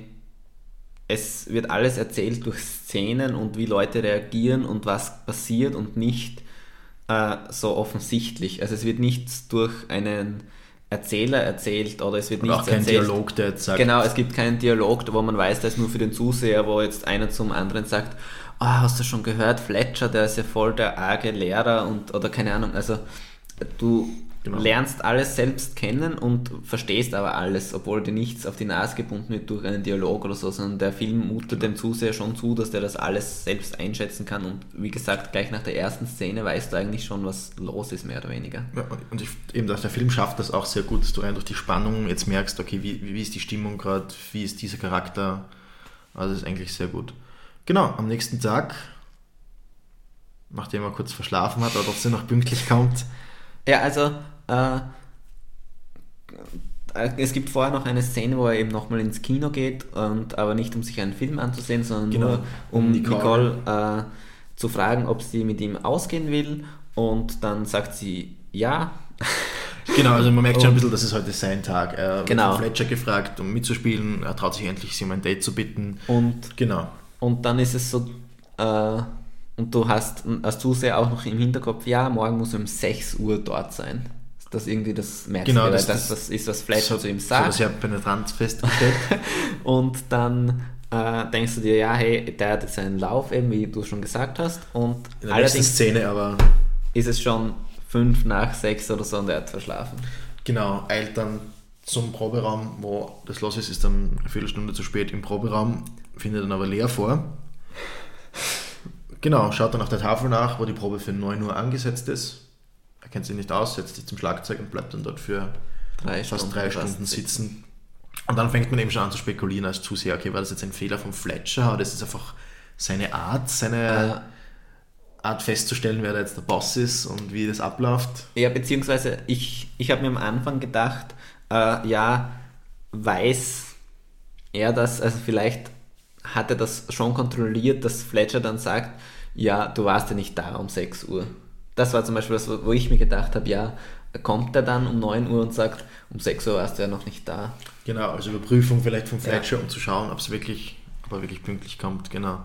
es wird alles erzählt durch Szenen und wie Leute reagieren und was passiert und nicht äh, so offensichtlich. Also es wird nichts durch einen Erzähler erzählt oder es wird Und nichts auch kein erzählt. Dialog, der jetzt sagt, Genau, es gibt keinen Dialog, wo man weiß, das ist nur für den Zuseher, wo jetzt einer zum anderen sagt, ah, hast du schon gehört, Fletcher, der ist ja voll der arge Lehrer und oder keine Ahnung, also du Genau. lernst alles selbst kennen und verstehst aber alles, obwohl dir nichts auf die Nase gebunden wird durch einen Dialog oder so, sondern der Film mutet dem Zuseher schon zu, dass der das alles selbst einschätzen kann und wie gesagt, gleich nach der ersten Szene weißt du eigentlich schon, was los ist, mehr oder weniger. Ja, und ich, eben, dass der Film schafft das auch sehr gut, dass du rein durch die Spannung jetzt merkst, okay, wie, wie ist die Stimmung gerade, wie ist dieser Charakter, Also ist eigentlich sehr gut. Genau, am nächsten Tag, nachdem er kurz verschlafen hat, aber trotzdem noch pünktlich kommt, Ja, also äh, es gibt vorher noch eine Szene, wo er eben nochmal ins Kino geht, und, aber nicht um sich einen Film anzusehen, sondern Genau, nur um Nicole. Nicole, äh, zu fragen, ob sie mit ihm ausgehen will. Und dann sagt sie ja. Genau, also man merkt schon ein bisschen, das ist heute sein Tag. Er wird Genau. von Fletcher gefragt, um mitzuspielen. Er traut sich endlich, sie um ein Date zu bitten. Und, Genau. und dann ist es so, äh, und du hast als Zuseher auch noch im Hinterkopf, ja, morgen muss er um 6 Uhr dort sein. Das irgendwie das merkst Genau, das- das, das- ist, was Fletcher zu ihm So sagt. sehr penetrant festgestellt. Und dann äh, denkst du dir, ja, hey, der hat jetzt einen Lauf, eben wie du schon gesagt hast. Und In der allerdings Szene aber, ist es schon fünf nach sechs oder so und er hat verschlafen. genau, eilt dann zum Proberaum, wo das los ist, ist dann eine Viertelstunde zu spät im Proberaum, findet dann aber leer vor. Genau, schaut dann auf der Tafel nach, wo die Probe für 9 Uhr angesetzt ist. Er kennt sich nicht aus, setzt sich zum Schlagzeug und bleibt dann dort für Drei fast Stunden drei Stunden sitzen. Und dann fängt man eben schon an zu spekulieren als Zuseher, okay, war das jetzt ein Fehler von Fletcher oder ist es einfach seine Art, seine Art festzustellen, wer da jetzt der Boss ist und wie das abläuft? Ja, beziehungsweise ich, ich habe mir am Anfang gedacht, äh, ja, weiß er das, also vielleicht hat er das schon kontrolliert, dass Fletcher dann sagt, ja, du warst ja nicht da um 6 Uhr. Das war zum Beispiel das, wo ich mir gedacht habe, ja, kommt er dann um 9 Uhr und sagt, um 6 Uhr warst du ja noch nicht da. Genau, also Überprüfung vielleicht von Fletcher, Ja. um zu schauen, ob es wirklich, ob er wirklich pünktlich kommt, genau.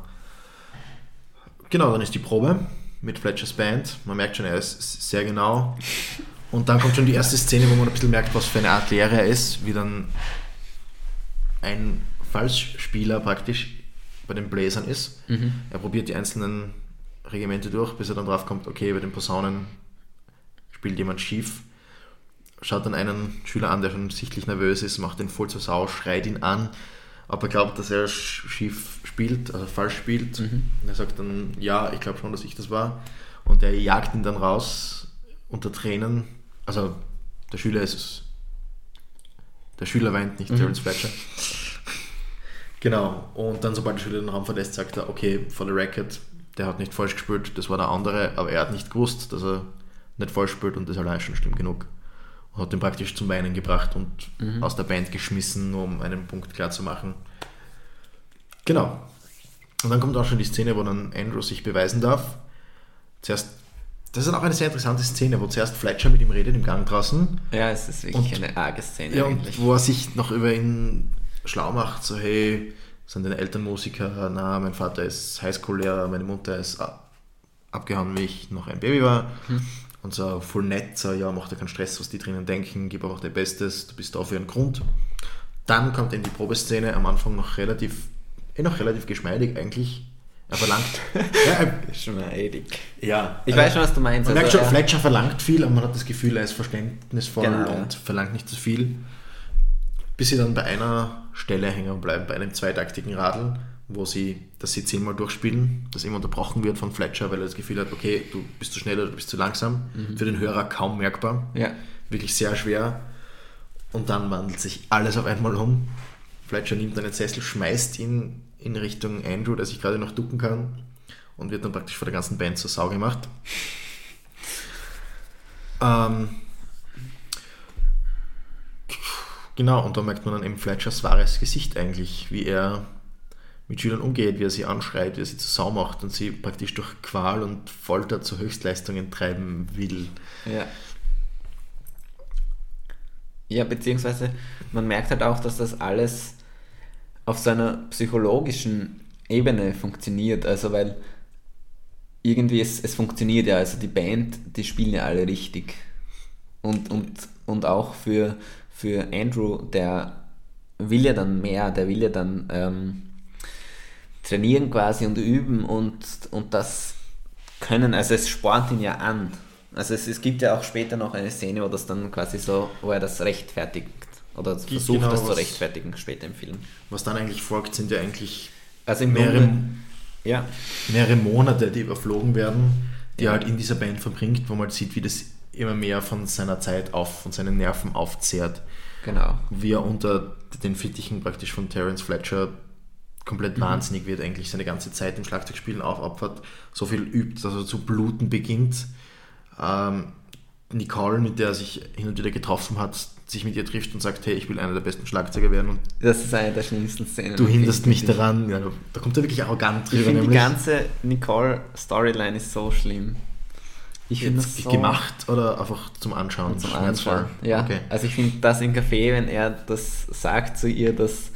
Genau, dann ist die Probe mit Fletchers Band. Man merkt schon, er ist sehr genau. Und dann kommt schon die erste Szene, wo man ein bisschen merkt, was für eine Art Lehrer er ist, wie dann ein Falschspieler praktisch bei den Bläsern ist. Er probiert die einzelnen Regimente durch, bis er dann drauf kommt, okay, bei den Posaunen spielt jemand schief. Schaut dann einen Schüler an, der schon sichtlich nervös ist, macht ihn voll zur Sau, schreit ihn an, ob er glaubt, dass er sch- schief spielt, also falsch spielt. Und er sagt dann, ja, ich glaube schon, dass ich das war. Und er jagt ihn dann raus unter Tränen. Also der Schüler ist es. Der Schüler weint, nicht Terence Fletcher. Genau. Und dann, sobald der Schüler den Raum verlässt, sagt er, okay, for the record, der hat nicht falsch gespielt, das war der andere, aber er hat nicht gewusst, dass er nicht falsch spielt und das allein schon schlimm genug. Und hat ihn praktisch zum Weinen gebracht und aus der Band geschmissen, um einen Punkt klar zu machen. Genau. Und dann kommt auch schon die Szene, wo dann Andrew sich beweisen darf. Zuerst, das ist dann auch eine sehr interessante Szene, wo zuerst Fletcher mit ihm redet im Gang draußen. Ja, es ist wirklich Und- eine arge Szene Ja, eigentlich. und wo er sich noch über ihn schlau macht, so hey, sind deine Eltern Musiker? Na, mein Vater ist Highschool-Lehrer, meine Mutter ist ab- abgehauen, wie ich noch ein Baby war. Und so voll nett, so ja, mach dir keinen Stress, was die drinnen denken, gib einfach dein Bestes, du bist da für einen Grund. Dann kommt in die Probeszene am Anfang noch relativ, eh noch relativ geschmeidig eigentlich. Er verlangt. ja, Geschmeidig. ja, Ich also- weiß schon, was du meinst. man merkt Also, schon, er- Fletcher verlangt viel, aber man hat das Gefühl, er ist verständnisvoll Genau, ja. und verlangt nicht zu viel. Bis sie dann bei einer Stelle hängen bleiben, bei einem zweitaktigen Radl, wo sie, dass sie zehnmal durchspielen, das immer unterbrochen wird von Fletcher, weil er das Gefühl hat, okay, du bist zu schnell oder du bist zu langsam. Für den Hörer kaum merkbar. Ja. Wirklich sehr schwer. Und dann wandelt sich alles auf einmal um. Fletcher nimmt einen Sessel, schmeißt ihn in Richtung Andrew, der sich gerade noch ducken kann, und wird dann praktisch vor der ganzen Band zur Sau gemacht. Ähm, genau, und da merkt man dann eben Fletchers wahres Gesicht eigentlich, wie er mit Schülern umgeht, wie er sie anschreit, wie er sie zur Sau macht und sie praktisch durch Qual und Folter zu Höchstleistungen treiben will. Ja. Ja, beziehungsweise man merkt halt auch, dass das alles auf so einer psychologischen Ebene funktioniert. Also weil irgendwie es, es funktioniert ja, also die Band, die spielen ja alle richtig. Und, und, und auch für, für Andrew, der will ja dann mehr, der will ja dann ähm, trainieren quasi und üben und, und das können, also es spornt ihn ja an. Also es, es gibt ja auch später noch eine Szene, wo das dann quasi so, wo er das rechtfertigt oder versucht genau, das zu rechtfertigen später im Film. Was dann eigentlich folgt, sind ja eigentlich Also mehrere, Grunde, ja, mehrere Monate, die überflogen werden, die Ja. er halt in dieser Band verbringt, wo man halt sieht, wie das immer mehr von seiner Zeit auf, von seinen Nerven aufzehrt. genau. Wie er unter den Fittichen praktisch von Terence Fletcher komplett wahnsinnig wird, eigentlich seine ganze Zeit im Schlagzeugspielen aufopfert, so viel übt, dass er zu bluten beginnt. Ähm, Nicole, mit der er sich hin und wieder getroffen hat, sich mit ihr trifft und sagt, hey, ich will einer der besten Schlagzeuger werden und Das ist eine der schlimmsten Szenen. du hinderst mich ich. daran. Ja, da kommt er wirklich arrogant Ich drüber. finde die ganze Nicole-Storyline ist so schlimm. Ich finde das Jetzt so gemacht oder einfach zum Anschauen? zum? Anschauen. Ja, Okay. also ich finde das im Café, wenn er das sagt zu ihr, dass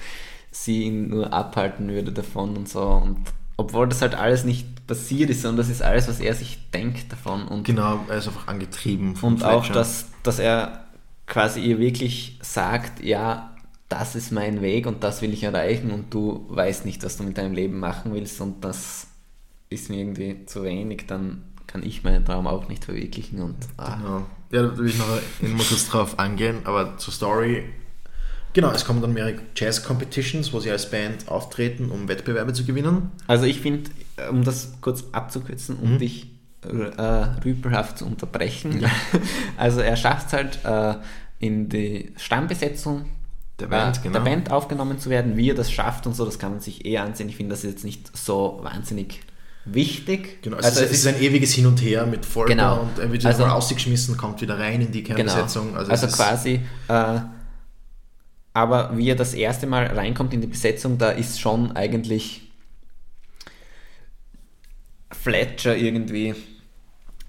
sie ihn nur abhalten würde davon und so. Und obwohl das halt alles nicht passiert ist, sondern das ist alles, was er sich denkt davon. Und, Genau, er ist einfach angetrieben von und auch, Fletcher. dass, dass er quasi ihr wirklich sagt, ja, das ist mein Weg und das will ich erreichen und du weißt nicht, was du mit deinem Leben machen willst und das ist mir irgendwie zu wenig, dann kann ich meinen Traum auch nicht verwirklichen und ah, Genau. Ja, da will ich noch mal kurz drauf angehen, aber zur Story. Genau, es kommen dann mehrere Jazz-Competitions, wo sie als Band auftreten, um Wettbewerbe zu gewinnen. Also ich finde, um das kurz abzukürzen, um Mhm. dich äh, rüpelhaft zu unterbrechen, also er schafft es halt äh, in die Stammbesetzung Der Band, äh, genau. der Band aufgenommen zu werden. Wie er das schafft und so, das kann man sich eh ansehen. Ich finde das ist jetzt nicht so wahnsinnig wichtig. Genau, es, also ist, es ist ein ewiges Hin und Her mit Folter Genau. und er wird Also- also, ausgeschmissen, kommt wieder rein in die Genau. Kernbesetzung. Also, es ist- quasi, äh, aber wie er das erste Mal reinkommt in die Besetzung, da ist schon eigentlich Fletcher irgendwie.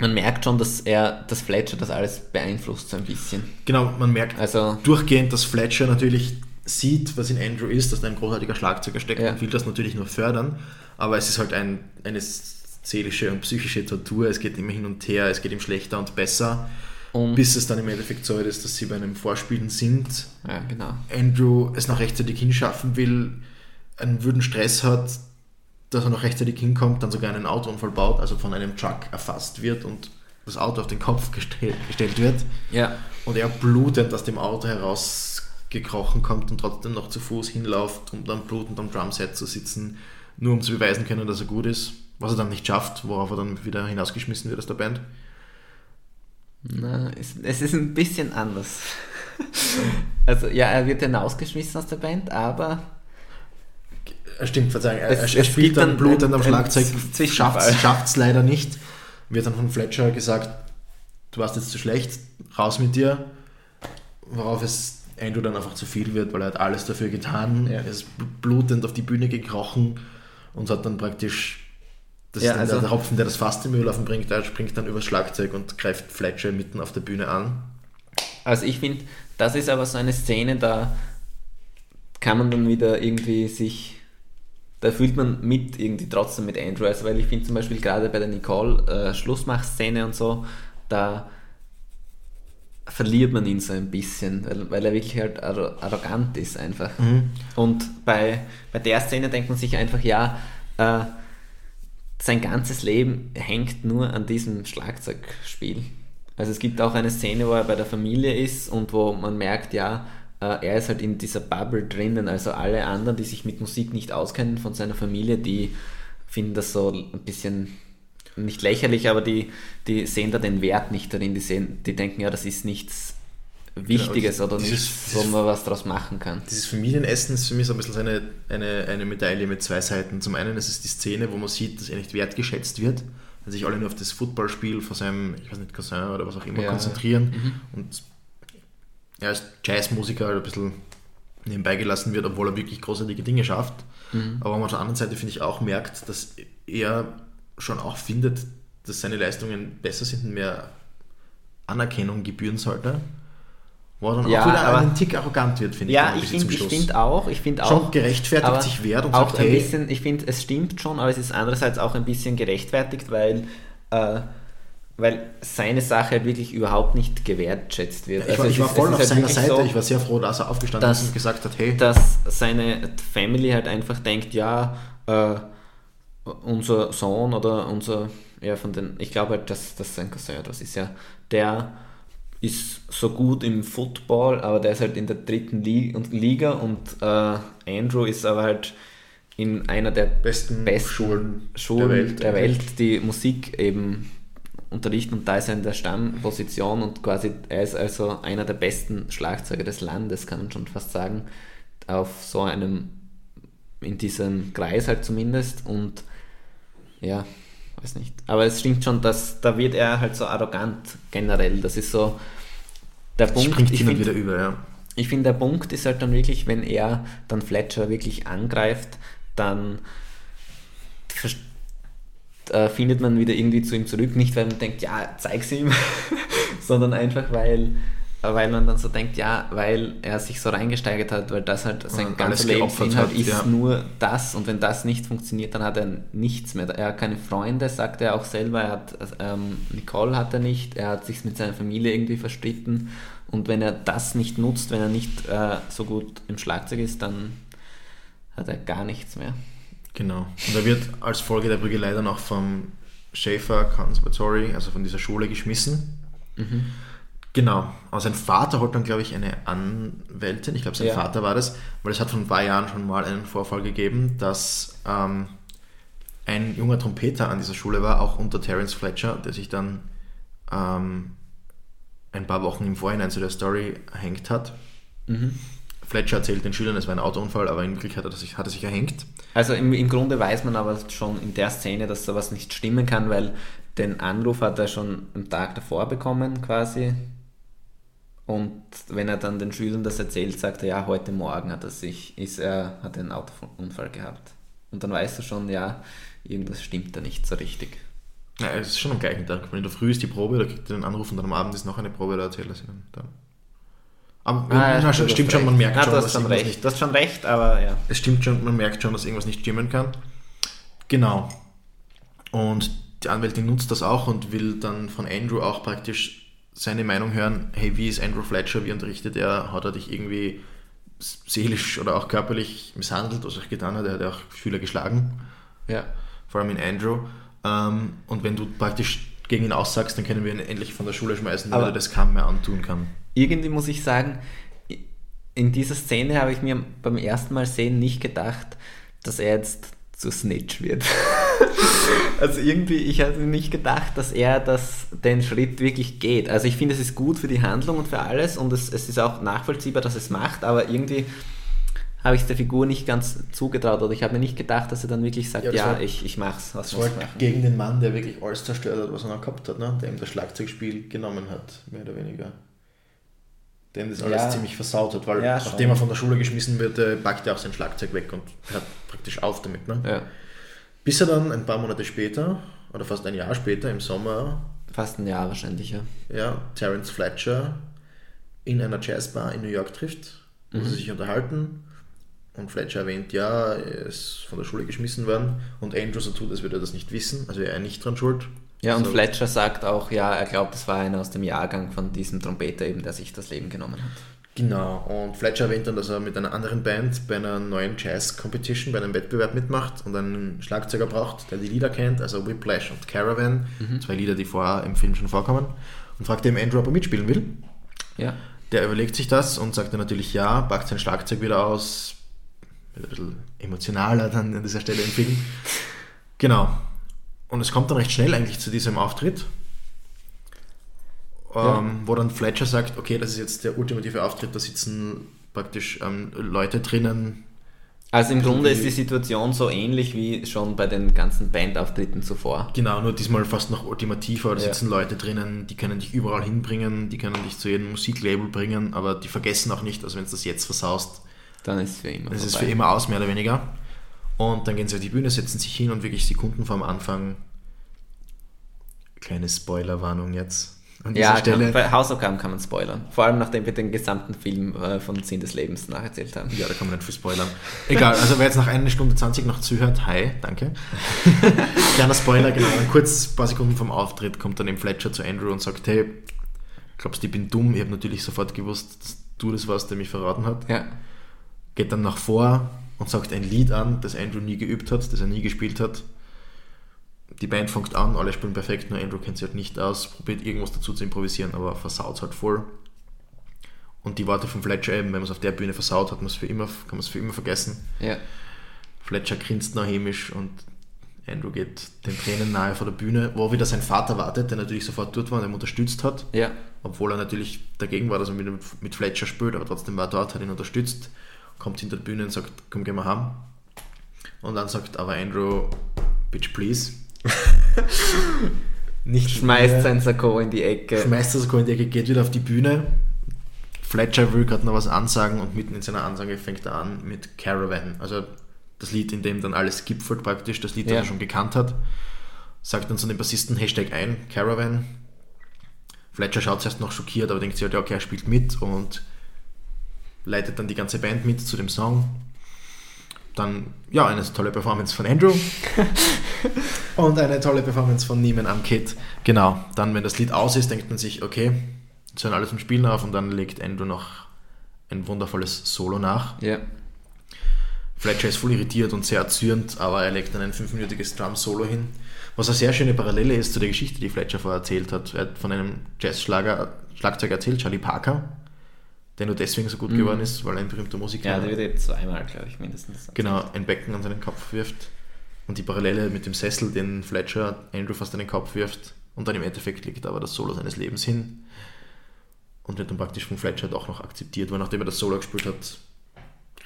Man merkt schon, dass er, dass Fletcher das alles beeinflusst so ein bisschen. Genau, man merkt Also durchgehend, dass Fletcher natürlich sieht, was in Andrew ist, dass da ein großartiger Schlagzeuger steckt Ja. und will das natürlich nur fördern, aber es ist halt ein, eine seelische und psychische Tortur, es geht immer hin und her, es geht ihm schlechter und besser, und bis es dann im Endeffekt so ist, dass sie bei einem Vorspielen sind, ja, genau. Andrew es noch rechtzeitig hinschaffen will, einen würden Stress hat, dass er noch rechtzeitig hinkommt, dann sogar einen Autounfall baut, also von einem Truck erfasst wird und das Auto auf den Kopf gestell, gestellt wird. Ja, und er blutend aus dem Auto herausgekrochen kommt und trotzdem noch zu Fuß hinläuft, um dann blutend am Drumset zu sitzen, nur um zu beweisen können, dass er gut ist, was er dann nicht schafft, worauf er dann wieder hinausgeschmissen wird aus der Band. na, es, es ist ein bisschen anders. also ja, er wird hinausgeschmissen aus der Band, aber Er stimmt, Verzeihung, er, Es- er spielt dann blutend am Schlagzeug, schafft es leider nicht, wird dann von Fletcher gesagt, du warst jetzt zu schlecht, raus mit dir, worauf es Andrew dann einfach zu viel wird, weil er hat alles dafür getan, Ja. er ist bl- blutend auf die Bühne gekrochen und hat dann praktisch, das Ja, also- der Hopfen, der das Fass im Mühllaufen bringt, er springt dann übers Schlagzeug und greift Fletcher mitten auf der Bühne an. Also ich finde, das ist aber so eine Szene, da kann man dann wieder irgendwie sich, da fühlt man mit irgendwie trotzdem mit Andrew, also weil ich finde zum Beispiel gerade bei der Nicole äh, Schlussmach-Szene und so, da verliert man ihn so ein bisschen, weil, weil er wirklich halt arro- arrogant ist einfach. Und bei, bei der Szene denkt man sich einfach, ja, äh, sein ganzes Leben hängt nur an diesem Schlagzeugspiel. Also es gibt auch eine Szene, wo er bei der Familie ist und wo man merkt, ja, äh, er ist halt in dieser Bubble drinnen. Also alle anderen, die sich mit Musik nicht auskennen von seiner Familie, die finden das so ein bisschen nicht lächerlich, aber die, die sehen da den Wert nicht darin. Die, sehen, die denken, ja, das ist nichts Wichtiges oder dieses- nichts, wo dieses- man was draus machen kann. Dieses Familienessen ist für mich so ein bisschen eine, eine, eine Medaille mit zwei Seiten. Zum einen ist es die Szene, wo man sieht, dass er nicht wertgeschätzt wird, weil sich alle nur auf das Footballspiel von seinem, ich weiß nicht, Cousin oder was auch immer Ja, konzentrieren. Mhm. und er als Jazzmusiker halt ein bisschen nebenbei gelassen wird, obwohl er wirklich großartige Dinge schafft. Mhm. Aber man auf der anderen Seite, finde ich, auch merkt, dass er schon auch findet, dass seine Leistungen besser sind und mehr Anerkennung gebühren sollte. Wo er dann Ja, auch wieder aber- einen Tick arrogant wird, finde Ja, ich. ein ich finde find auch, ich finde Schon auch, gerechtfertigt aber sich wehrt und auch sagt, ein hey- bisschen, ich finde, es stimmt schon, aber es ist andererseits auch ein bisschen gerechtfertigt, weil, äh, weil seine Sache halt wirklich überhaupt nicht gewertschätzt wird. Ich war, Also ich war ist- voll auf halt seiner Seite. so, ich war sehr froh, dass er aufgestanden dass- ist und gesagt hat, hey, dass seine Family halt einfach denkt, ja, äh, unser Sohn oder unser, ja, von den, ich glaube halt, dass das sein Cousin etwas ist, ja, der ist so gut im Football, aber der ist halt in der dritten Liga und äh, Andrew ist aber halt in einer der besten, besten Schulen, Schulen der Welt. der Welt, die Musik eben unterrichten und da ist er in der Stammposition und quasi er ist also einer der besten Schlagzeuger des Landes, kann man schon fast sagen, auf so einem in diesem Kreis halt zumindest und ja, weiß nicht. Aber es stimmt schon, dass da wird er halt so arrogant generell. Das ist so der Punkt. springt ich find- wieder über, ja. ich finde, der Punkt ist halt dann wirklich, wenn er dann Fletcher wirklich angreift, dann äh, findet man wieder irgendwie zu ihm zurück. Nicht, weil man denkt, ja, zeig's ihm, sondern einfach, weil, weil man dann so denkt, ja, weil er sich so reingesteigert hat, weil das halt sein ganzer alles geopfert Lebensinhalt hat, ist ja. nur das und wenn das nicht funktioniert, dann hat er nichts mehr. Er hat keine Freunde, sagt er auch selber, er hat, ähm, Nicole hat er nicht, er hat sich mit seiner Familie irgendwie verstritten und wenn er das nicht nutzt, wenn er nicht äh, so gut im Schlagzeug ist, dann hat er gar nichts mehr. Genau. Und er wird als Folge der Prügelei dann auch vom Schaefer Conservatory, also von dieser Schule, geschmissen. Genau. Aber sein Vater holt dann, glaube ich, eine Anwältin. Ich glaube, sein Ja. Vater war das, weil es hat vor ein paar Jahren schon mal einen Vorfall gegeben, dass ähm, ein junger Trompeter an dieser Schule war, auch unter Terence Fletcher, der sich dann ähm, ein paar Wochen im Vorhinein zu der Story erhängt hat. Fletcher erzählt den Schülern, es war ein Autounfall, aber in Wirklichkeit hat er sich, hat er sich erhängt. Also im, im Grunde weiß man aber schon in der Szene, dass sowas nicht stimmen kann, weil den Anruf hat er schon am Tag davor bekommen quasi. Und wenn er dann den Schülern das erzählt, sagt er, ja, heute Morgen hat er sich, ist er, hat er einen Autounfall gehabt. Und dann weißt du schon, ja, irgendwas stimmt da nicht so richtig. Ja, es ist schon am gleichen Tag. Wenn in der Früh ist die Probe, da kriegt er den Anruf und dann am Abend ist noch eine Probe, da erzählt er sie dann. dann. Aber Ah, ja, stimmt, stimmt schon, man merkt Ja, schon, dass schon irgendwas recht. nicht, Du hast schon recht, aber ja. es stimmt schon, man merkt schon, dass irgendwas nicht stimmen kann. Genau. Und die Anwältin nutzt das auch und will dann von Andrew auch praktisch seine Meinung hören, hey, wie ist Andrew Fletcher, wie unterrichtet er, hat er dich irgendwie seelisch oder auch körperlich misshandelt, was er getan hat, er hat ja auch Schüler geschlagen. Ja. vor allem in Andrew. Ähm, und wenn du praktisch gegen ihn aussagst, dann können wir ihn endlich von der Schule schmeißen, weil Aber- er das kaum mehr antun kann. irgendwie muss ich sagen, in dieser Szene habe ich mir beim ersten Mal sehen nicht gedacht, dass er jetzt zu Snitch wird. also irgendwie, ich hatte nicht gedacht, dass er das, den Schritt wirklich geht. Also ich finde, es ist gut für die Handlung und für alles und es, es ist auch nachvollziehbar, dass es macht, aber irgendwie habe ich es der Figur nicht ganz zugetraut oder ich habe mir nicht gedacht, dass er dann wirklich sagt, Ja, ja, war- ich, ich mach's, was Das war machen. gegen den Mann, der wirklich alles zerstört hat, was er noch gehabt hat, ne? der ihm das Schlagzeugspiel genommen hat, mehr oder weniger. Dem das alles Ja. ziemlich versaut hat, weil Ja, nachdem er von der Schule geschmissen wird, äh, packt er auch sein Schlagzeug weg und hört praktisch auf damit. Ne? Bis er dann ein paar Monate später, oder fast ein Jahr später, im Sommer, fast ein Jahr wahrscheinlich, ja. ja, Terence Fletcher in einer Jazzbar in New York trifft, wo Mhm. sie sich unterhalten. Und Fletcher erwähnt, ja, er ist von der Schule geschmissen worden. Und Andrew so tut, als würde er das nicht wissen, also er nicht dran schuld. Ja, und So. Fletcher sagt auch, ja, er glaubt, das war einer aus dem Jahrgang von diesem Trompeter eben, der sich das Leben genommen hat. Genau, und Fletcher erwähnt dann, dass er mit einer anderen Band bei einer neuen Jazz-Competition, bei einem Wettbewerb mitmacht und einen Schlagzeuger braucht, der die Lieder kennt, also Whiplash und Caravan, zwei Lieder, die vorher im Film schon vorkommen, und fragt eben Andrew, ob er mitspielen will. Ja, Der überlegt sich das und sagt dann natürlich ja, packt sein Schlagzeug wieder aus, wird ein bisschen emotionaler dann an dieser Stelle im Film. Genau. Und es kommt dann recht schnell eigentlich zu diesem Auftritt, Ja. ähm, wo dann Fletcher sagt, okay, das ist jetzt der ultimative Auftritt, da sitzen praktisch ähm, Leute drinnen. also im Grunde ist die Situation so ähnlich wie schon bei den ganzen Bandauftritten zuvor. Genau, nur diesmal fast noch ultimativer, da Ja. sitzen Leute drinnen, die können dich überall hinbringen, die können dich zu jedem Musiklabel bringen, aber die vergessen auch nicht, also wenn du das jetzt versaust, Dann ist es für immer Das ist für immer aus, mehr oder weniger. Und dann gehen sie auf die Bühne, setzen sich hin und wirklich Sekunden vorm Anfang. Kleine Spoilerwarnung jetzt an dieser Ja, Stelle. kann, bei Hausaufgaben kann man spoilern. Vor allem nachdem wir den gesamten Film äh, von Sinn des Lebens nacherzählt haben. Ja, da kann man nicht viel spoilern. Egal, also wer jetzt nach einer Stunde 20 noch zuhört, hi, danke. Kleiner Spoiler, genau. Dann kurz, ein paar Sekunden vom Auftritt kommt dann eben Fletcher zu Andrew und sagt, hey, glaubst du, ich bin dumm? Ich habe natürlich sofort gewusst, dass du das warst, der mich verraten hat. Ja, geht dann nach vor und sagt ein Lied an, das Andrew nie geübt hat, das er nie gespielt hat. Die Band fängt an, alle spielen perfekt, nur Andrew kennt sich halt nicht aus, probiert irgendwas dazu zu improvisieren, aber versaut halt voll. Und die Worte von Fletcher eben, wenn man es auf der Bühne versaut, hat man es für immer, kann man es für immer vergessen. ja. Fletcher grinst noch hämisch und Andrew geht den Tränen nahe vor der Bühne, wo wieder sein Vater wartet, der natürlich sofort dort war und ihm unterstützt hat Ja, obwohl er natürlich dagegen war, dass er mit, mit Fletcher spielt, aber trotzdem war er dort, hat ihn unterstützt, kommt hinter die Bühne und sagt, komm, gehen wir heim. Und dann sagt aber Andrew, Bitch, please. Nicht Schmeißt wieder. sein Sakko in die Ecke. schmeißt das in die Ecke, geht wieder auf die Bühne. Fletcher will gerade noch was ansagen und mitten in seiner Ansage fängt er an mit Caravan. Also das Lied, in dem dann alles gipfelt praktisch, das Lied, das Ja. er schon gekannt hat. Sagt dann zu den Bassisten Hashtag ein, Caravan. Fletcher schaut zuerst noch schockiert, aber denkt sich halt, ja, okay, er spielt mit und leitet dann die ganze Band mit zu dem Song. Dann, ja, eine tolle Performance von Andrew. und eine tolle Performance von Neiman am Kid. Genau, dann, wenn das Lied aus ist, denkt man sich, okay, jetzt hören alle zum Spielen auf und dann legt Andrew noch ein wundervolles Solo nach. Ja. Fletcher ist voll irritiert und sehr erzürnt, aber er legt dann ein fünfminütiges Drum-Solo hin. Was eine sehr schöne Parallele ist zu der Geschichte, die Fletcher vorher erzählt hat. Er hat von einem Jazz-Schlager Schlagzeuger erzählt, Charlie Parker, der nur deswegen so gut geworden ist, weil er ein berühmter Musiker Ja, war. der wird eben zweimal, glaube ich, mindestens. genau ein Becken an seinen Kopf wirft. Und die Parallele mit dem Sessel, den Fletcher Andrew fast an den Kopf wirft. Und dann im Endeffekt legt aber das Solo seines Lebens hin. Und wird dann praktisch von Fletcher doch noch akzeptiert, weil nachdem er das Solo gespielt hat,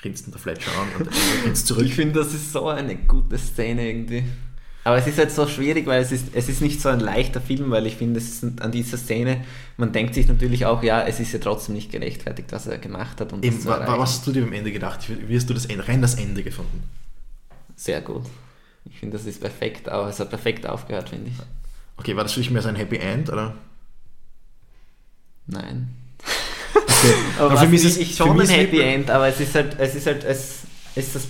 grinst ihn der Fletcher an und Andrew grinst zurück. Ich finde, das ist so eine gute Szene irgendwie. Aber es ist halt so schwierig, weil es ist, es ist nicht so ein leichter Film, weil ich finde, es ist an dieser Szene, man denkt sich natürlich auch, ja, es ist ja trotzdem nicht gerechtfertigt, was er gemacht hat. Und Eben, was hast du dir am Ende gedacht? Wie hast du das Ende, rein das Ende gefunden? Sehr gut. Ich finde, das ist perfekt, auch, es hat perfekt aufgehört, finde ich. Okay, war das für dich mehr so ein Happy End? Oder? Nein. Okay. Aber Aber für mich ist es ich für schon mich ein Happy- End, aber es ist halt, es ist halt, es ist das,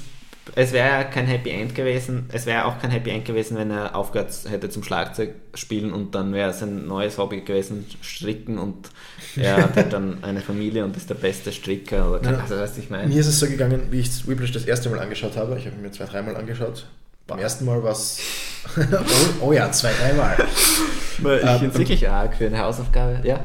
es wäre ja kein Happy End gewesen, es wäre auch kein Happy End gewesen, wenn er aufgehört hätte zum Schlagzeug spielen und dann wäre sein neues Hobby gewesen, Stricken und er hat halt dann eine Familie und ist der beste Stricker oder Ja. also weißt du, ich meine. Mir ist es so gegangen, wie ich Whiplash das erste Mal angeschaut habe. Ich habe mir zwei, dreimal angeschaut. Beim ersten Mal war es. oh, oh ja, zwei, dreimal. Ich Ähm, finde es wirklich arg für eine Hausaufgabe, ja.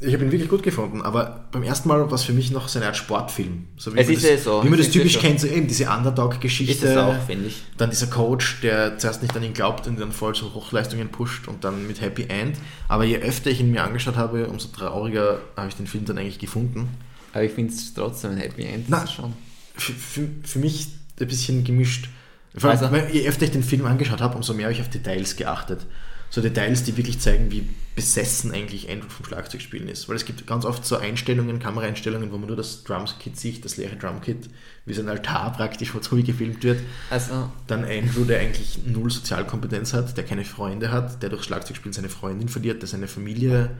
Ich habe ihn wirklich gut gefunden, aber beim ersten Mal war es für mich noch so eine Art Sportfilm. So wie Es man ist das, ja so, Wie man es das ist typisch so. kennt, so eben diese Ist Underdog-Geschichte. es auch, finde ich. Dann dieser Coach, der zuerst nicht an ihn glaubt und dann voll zu Hochleistungen pusht und dann mit Happy End. Aber je öfter ich ihn mir angeschaut habe, umso trauriger habe ich den Film dann eigentlich gefunden. Aber ich finde es trotzdem ein Happy End. Na, ist schon. Für, für, für mich ein bisschen gemischt. Vor allem, Also- weil je öfter ich den Film angeschaut habe, umso mehr habe ich auf Details geachtet. So Details, die wirklich zeigen, wie besessen eigentlich Andrew vom Schlagzeugspielen ist. Weil es gibt ganz oft so Einstellungen, Kameraeinstellungen, wo man nur das Drumkit sieht, das leere Drumkit, wie so ein Altar praktisch, wo Hui gefilmt wird. Also, Dann Andrew, der eigentlich null Sozialkompetenz hat, der keine Freunde hat, der durch Schlagzeugspielen seine Freundin verliert, der seine Familie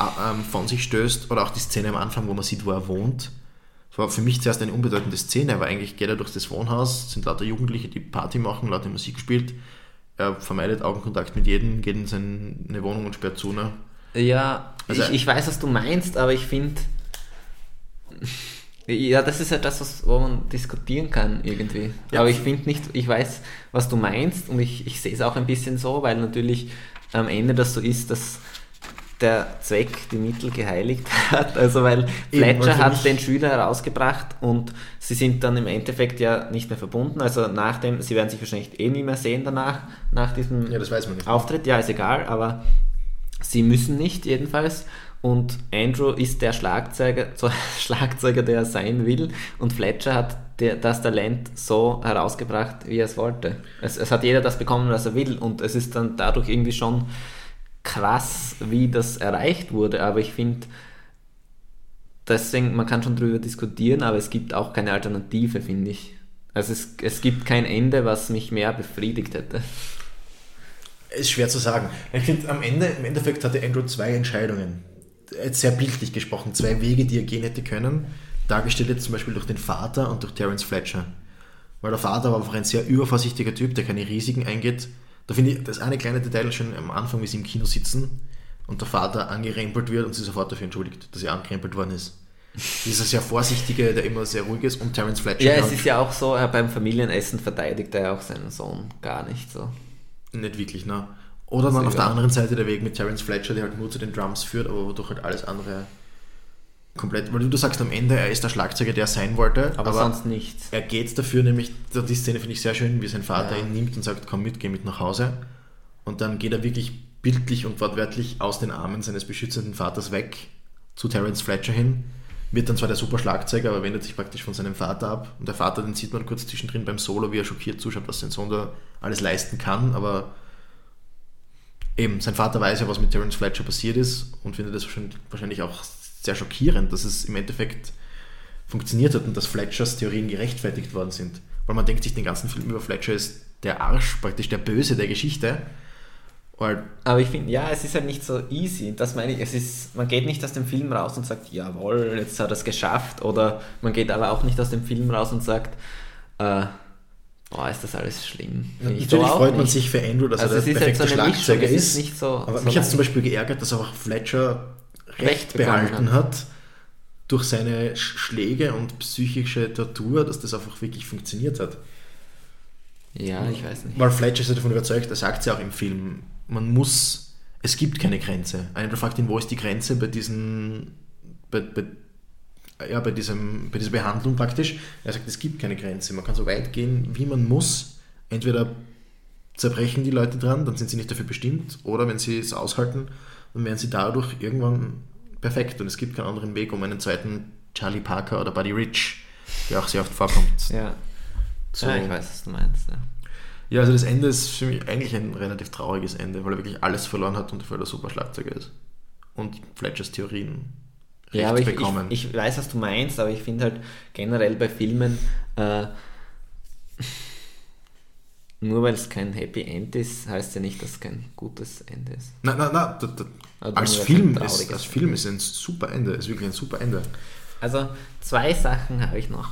ähm, von sich stößt. Oder auch die Szene am Anfang, wo man sieht, wo er wohnt. Das war für mich zuerst eine unbedeutende Szene, aber eigentlich geht er durch das Wohnhaus, sind lauter Jugendliche, die Party machen, lauter Musik spielt. Er vermeidet Augenkontakt mit jedem, geht in seine Wohnung und sperrt zu. Ne? Ja, Also- ich, ich weiß, was du meinst, aber ich finde. Ja, das ist ja das, was, wo man diskutieren kann irgendwie. Ja. Aber ich finde nicht, ich weiß, was du meinst und ich, ich sehe es auch ein bisschen so, weil natürlich am Ende das so ist, dass der Zweck die Mittel geheiligt hat. Also weil Fletcher hat den Schüler herausgebracht und sie sind dann im Endeffekt ja nicht mehr verbunden. Also nach dem, sie werden sich wahrscheinlich eh nie mehr sehen danach, nach diesem Ja, das weiß man nicht. Auftritt, ja, ist egal, aber sie müssen nicht jedenfalls. Und Andrew ist der Schlagzeuger, so Schlagzeuger, der er sein will. Und Fletcher hat der, das Talent so herausgebracht, wie er es wollte. Es, es hat jeder das bekommen, was er will. Und es ist dann dadurch irgendwie schon krass, wie das erreicht wurde. Aber ich finde, deswegen, man kann schon drüber diskutieren, aber es gibt auch keine Alternative, finde ich. Also es, es gibt kein Ende, was mich mehr befriedigt hätte. Ist schwer zu sagen. Ich finde, am Ende, im Endeffekt hatte Andrew zwei Entscheidungen. Jetzt sehr bildlich gesprochen, zwei Wege, die er gehen hätte können. Dargestellt jetzt zum Beispiel durch den Vater und durch Terence Fletcher. Weil der Vater war einfach ein sehr übervorsichtiger Typ, der keine Risiken eingeht. Da finde ich das eine kleine Detail schon am Anfang, wie sie im Kino sitzen und der Vater angerempelt wird und sie sofort dafür entschuldigt, dass er angerempelt worden ist. Dieser sehr vorsichtige, der immer sehr ruhig ist und Terence Fletcher. Ja, es ist ja auch so, beim Familienessen verteidigt er ja auch seinen Sohn gar nicht so. Nicht wirklich, ne? Oder dann auf der anderen Seite der Weg mit Terence Fletcher, der halt nur zu den Drums führt, aber wodurch halt alles andere komplett. Weil du, du sagst am Ende, er ist der Schlagzeuger, der er sein wollte, Aber, sonst nichts. er geht dafür nämlich, die Szene finde ich sehr schön, wie sein Vater Ja. ihn nimmt und sagt, komm mit, geh mit nach Hause. Und dann geht er wirklich bildlich und wortwörtlich aus den Armen seines beschützenden Vaters weg zu Terence Fletcher hin, wird dann zwar der super Schlagzeuger, aber wendet sich praktisch von seinem Vater ab. Und der Vater, den sieht man kurz zwischendrin beim Solo, wie er schockiert zuschaut, was sein Sohn da alles leisten kann, aber eben, sein Vater weiß ja, was mit Terence Fletcher passiert ist und findet das wahrscheinlich auch sehr schockierend, dass es im Endeffekt funktioniert hat und dass Fletchers Theorien gerechtfertigt worden sind. Weil man denkt sich den ganzen Film über Fletcher ist der Arsch, praktisch der Böse der Geschichte. Weil, Aber ich finde, ja, es ist halt nicht so easy. Das meine ich, es ist, man geht nicht aus dem Film raus und sagt, jawohl, jetzt hat er es geschafft. Oder man geht aber auch nicht aus dem Film raus und sagt, äh, boah, ist das alles schlimm. So natürlich freut man nicht. sich für Andrew, dass Also er der halt perfekte so Mischung, Schlagzeuger es ist ist. nicht so- aber so mich hat es zum. Beispiel geärgert, dass auch Fletcher Recht, behalten hat. durch seine Sch- Schläge und psychische Tortur, dass das einfach wirklich funktioniert hat. Ja, ich weiß nicht. Weil Fletcher ist ja davon überzeugt, er sagt es ja auch im Film, man muss, es gibt keine Grenze. Einer fragt ihn, wo ist die Grenze bei diesen, bei, bei, ja, bei, diesem, bei dieser Behandlung praktisch. Er sagt, es gibt keine Grenze. Man kann so weit gehen, wie man muss. Entweder zerbrechen die Leute dran, dann sind sie nicht dafür bestimmt, oder wenn sie es aushalten, dann werden sie dadurch irgendwann perfekt. Und es gibt keinen anderen Weg, um einen zweiten Charlie Parker oder Buddy Rich, der auch sehr oft vorkommt, Ja. zu, ja, ich weiß, was du meinst. Ja. ja, also das Ende ist für mich eigentlich ein relativ trauriges Ende, weil er wirklich alles verloren hat und dafür der super Schlagzeuger ist. Und Fletchers Theorien Ja, aber ich, bekommen. ich, ich weiß, was du meinst, aber ich finde halt generell bei Filmen, äh, nur weil es kein Happy End ist, heißt ja nicht, dass es kein gutes Ende ist. nein, nein, nein, da, da, Also als, Film ist, als Film ist ein super Ende, ist wirklich ein super Ende. Also zwei Sachen habe ich noch.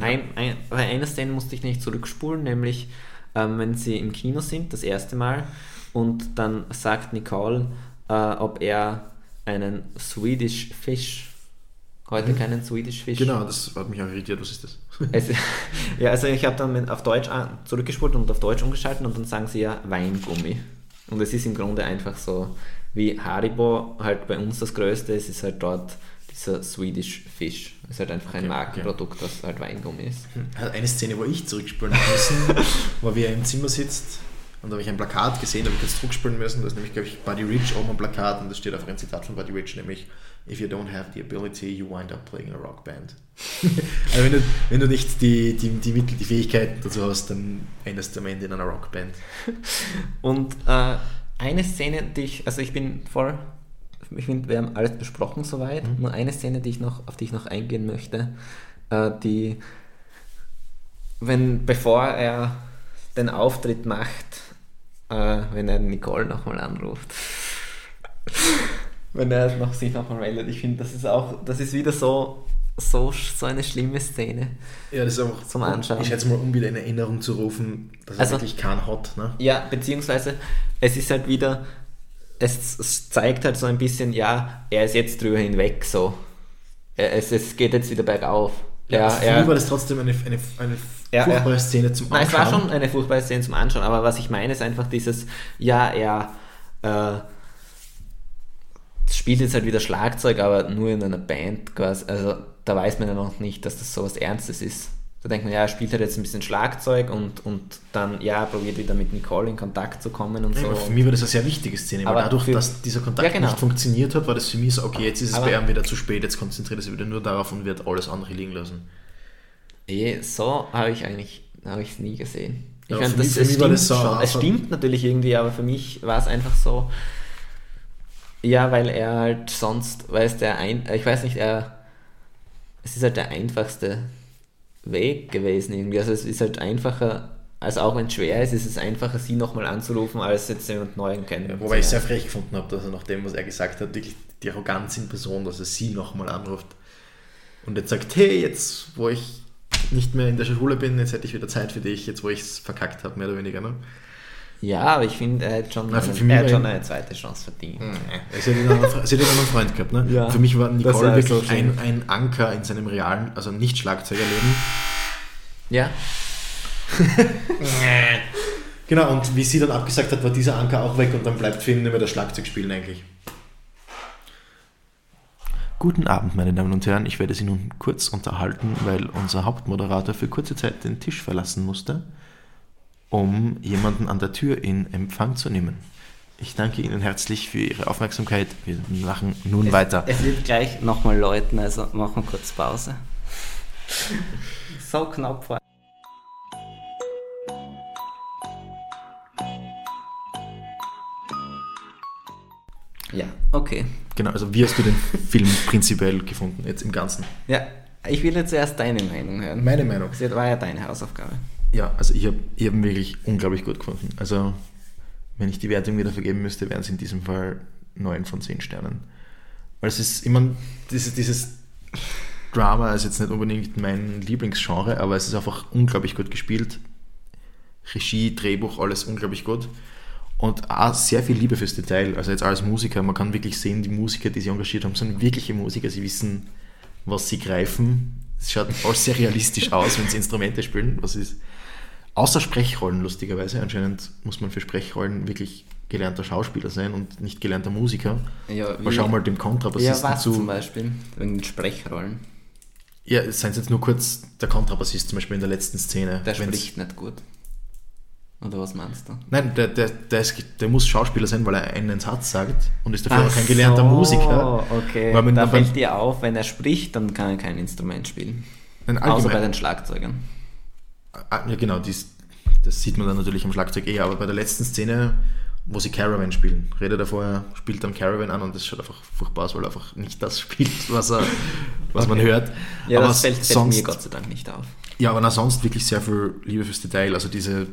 Ein, ein, bei einer Szene musste ich nicht zurückspulen, nämlich ähm, wenn sie im Kino sind, das erste Mal, und dann sagt Nicole, äh, ob er einen Swedish Fish, heute keinen Swedish Fish. Mhm. Genau, das hat mich auch irritiert, was ist das? Es, ja, also ich habe dann auf Deutsch an, zurückgespult und auf Deutsch umgeschaltet und dann sagen sie ja Weingummi. Und es ist im Grunde einfach so, wie Haribo halt bei uns das Größte ist, ist halt dort dieser Swedish Fish. Ist halt einfach ein Okay, Markenprodukt, das halt Weingummi ist. Hat eine Szene, wo ich zurückspulen müssen, wo wir im Zimmer sitzt und da habe ich ein Plakat gesehen, da habe ich jetzt zurückspulen müssen. Das ist nämlich, glaube ich, Buddy Rich oben am Plakat und da steht einfach ein Zitat von Buddy Rich, nämlich If you don't have the ability, you wind up playing a rock band. also wenn du, wenn du nicht die, die, die Mittel, die Fähigkeiten dazu hast, dann endest du am Ende in einer Rockband. Und äh, eine Szene, die ich, also ich bin voll, ich finde, wir haben alles besprochen soweit. Nur eine Szene, die ich noch, auf die ich noch eingehen möchte, äh, die, wenn, bevor er den Auftritt macht, äh, wenn er Nicole nochmal anruft. Wenn er noch, sich nochmal meldet. Ich finde, das ist auch, das ist wieder so, so, so eine schlimme Szene. Ja, das ist auch Zum Anschauen. Ich schätze mal, um wieder in Erinnerung zu rufen, dass er Also- wirklich keinen hat. Ne? Ja, beziehungsweise es ist halt wieder, es, es zeigt halt so ein bisschen, ja, er ist jetzt drüber hinweg, so. Es, es geht jetzt wieder bergauf. Ja, Ja, für mich war das trotzdem eine, eine, eine Ja, furchtbare ja. Szene zum Nein, es Anschauen. war schon eine furchtbare Szene zum Anschauen, aber was ich meine ist einfach dieses, ja, er äh, spielt jetzt halt wieder Schlagzeug, aber nur in einer Band quasi. Also da weiß man ja noch nicht, dass das sowas Ernstes ist. Da denkt man, ja, er spielt halt jetzt ein bisschen Schlagzeug und, und dann, ja, probiert wieder mit Nicole in Kontakt zu kommen und Ja, so. für mich war das eine sehr wichtige Szene, weil Aber dadurch, für- dass dieser Kontakt Ja, genau. nicht funktioniert hat, war das für mich so, okay, jetzt ist es Aber- bei ihm wieder zu spät, jetzt konzentriert er sich wieder nur darauf und wird alles andere liegen lassen. Eh, so habe ich eigentlich habe ich es nie gesehen. Ich Ja, meine, das, es stimmt das so- schon. Es stimmt natürlich irgendwie, aber für mich war es einfach so. Ja, weil er halt sonst, weil es der ein, ich weiß nicht, er, es ist halt der einfachste Weg gewesen irgendwie. Also es ist halt einfacher, also auch wenn es schwer ist, ist es einfacher, sie nochmal anzurufen, als jetzt jemand Neuen kennen. Wobei ich sehr frech gefunden habe, dass er nach dem, was er gesagt hat, wirklich die Arroganz in Person, dass er sie nochmal anruft und jetzt sagt, hey, jetzt wo ich nicht mehr in der Schule bin, jetzt hätte ich wieder Zeit für dich, jetzt wo ich es verkackt habe, mehr oder weniger. Ne? Ja, aber ich finde, er hat schon, Na, für- einen, für mich er hat schon eine zweite Chance verdient. Sie hat einen anderen, sie hat einen anderen Freund gehabt. Ne? Ja, für mich war Nicole wirklich ein, ein Anker in seinem realen, also nicht Schlagzeugerleben. Ja, Genau, und wie sie dann abgesagt hat, war dieser Anker auch weg und dann bleibt für ihn nicht mehr das Schlagzeugspielen eigentlich. Guten Abend, meine Damen und Herren. Ich werde Sie nun kurz unterhalten, weil unser Hauptmoderator für kurze Zeit den Tisch verlassen musste, um jemanden an der Tür in Empfang zu nehmen. Ich danke Ihnen herzlich für Ihre Aufmerksamkeit. Wir machen nun weiter. Es wird gleich nochmal läuten, also machen wir kurz Pause. so knapp war. Ja, okay. Genau, also wie hast du den Film prinzipiell gefunden, jetzt im Ganzen? Ja, ich will jetzt zuerst deine Meinung hören. Meine Meinung. Das war ja deine Hausaufgabe. Ja, also ich habe ich hab ihn wirklich unglaublich gut gefunden. Also wenn ich die Wertung wieder vergeben müsste, wären es in diesem Fall 9 von 10 Sternen. Weil es ist immer, dieses, dieses Drama ist jetzt nicht unbedingt mein Lieblingsgenre, aber es ist einfach unglaublich gut gespielt. Regie, Drehbuch, alles unglaublich gut. Und auch sehr viel Liebe fürs Detail. Also jetzt als Musiker, man kann wirklich sehen, die Musiker, die sie engagiert haben, sind wirkliche Musiker. Sie wissen, was sie greifen. Es schaut alles sehr realistisch aus, wenn sie Instrumente spielen. Was ist außer Sprechrollen, lustigerweise. Anscheinend muss man für Sprechrollen wirklich gelernter Schauspieler sein und nicht gelernter Musiker. Ja, Aber schau mal dem Kontrabassisten Ja, was zu. zum Beispiel? Wegen den Sprechrollen. Ja, es seien jetzt nur kurz der Kontrabassist zum Beispiel in der letzten Szene. Der spricht nicht gut. Oder was meinst du? Nein, der, der, der, ist, der muss Schauspieler sein, weil er einen Satz sagt und ist dafür auch kein gelernter Musiker. Okay. Weil man- da fällt dir auf, wenn er spricht, dann kann er kein Instrument spielen. Außer bei den Schlagzeugern. Ah, Ja, genau, dies, das sieht man dann natürlich am Schlagzeug eher, aber bei der letzten Szene, wo sie Caravan spielen, redet er vorher, spielt dann Caravan an und das schaut einfach furchtbar aus, weil er einfach nicht das spielt, was, er, was man hört. Ja, aber das fällt, fällt sonst, mir Gott sei Dank nicht auf. Ja, aber na, sonst wirklich sehr viel Liebe fürs Detail, also diese,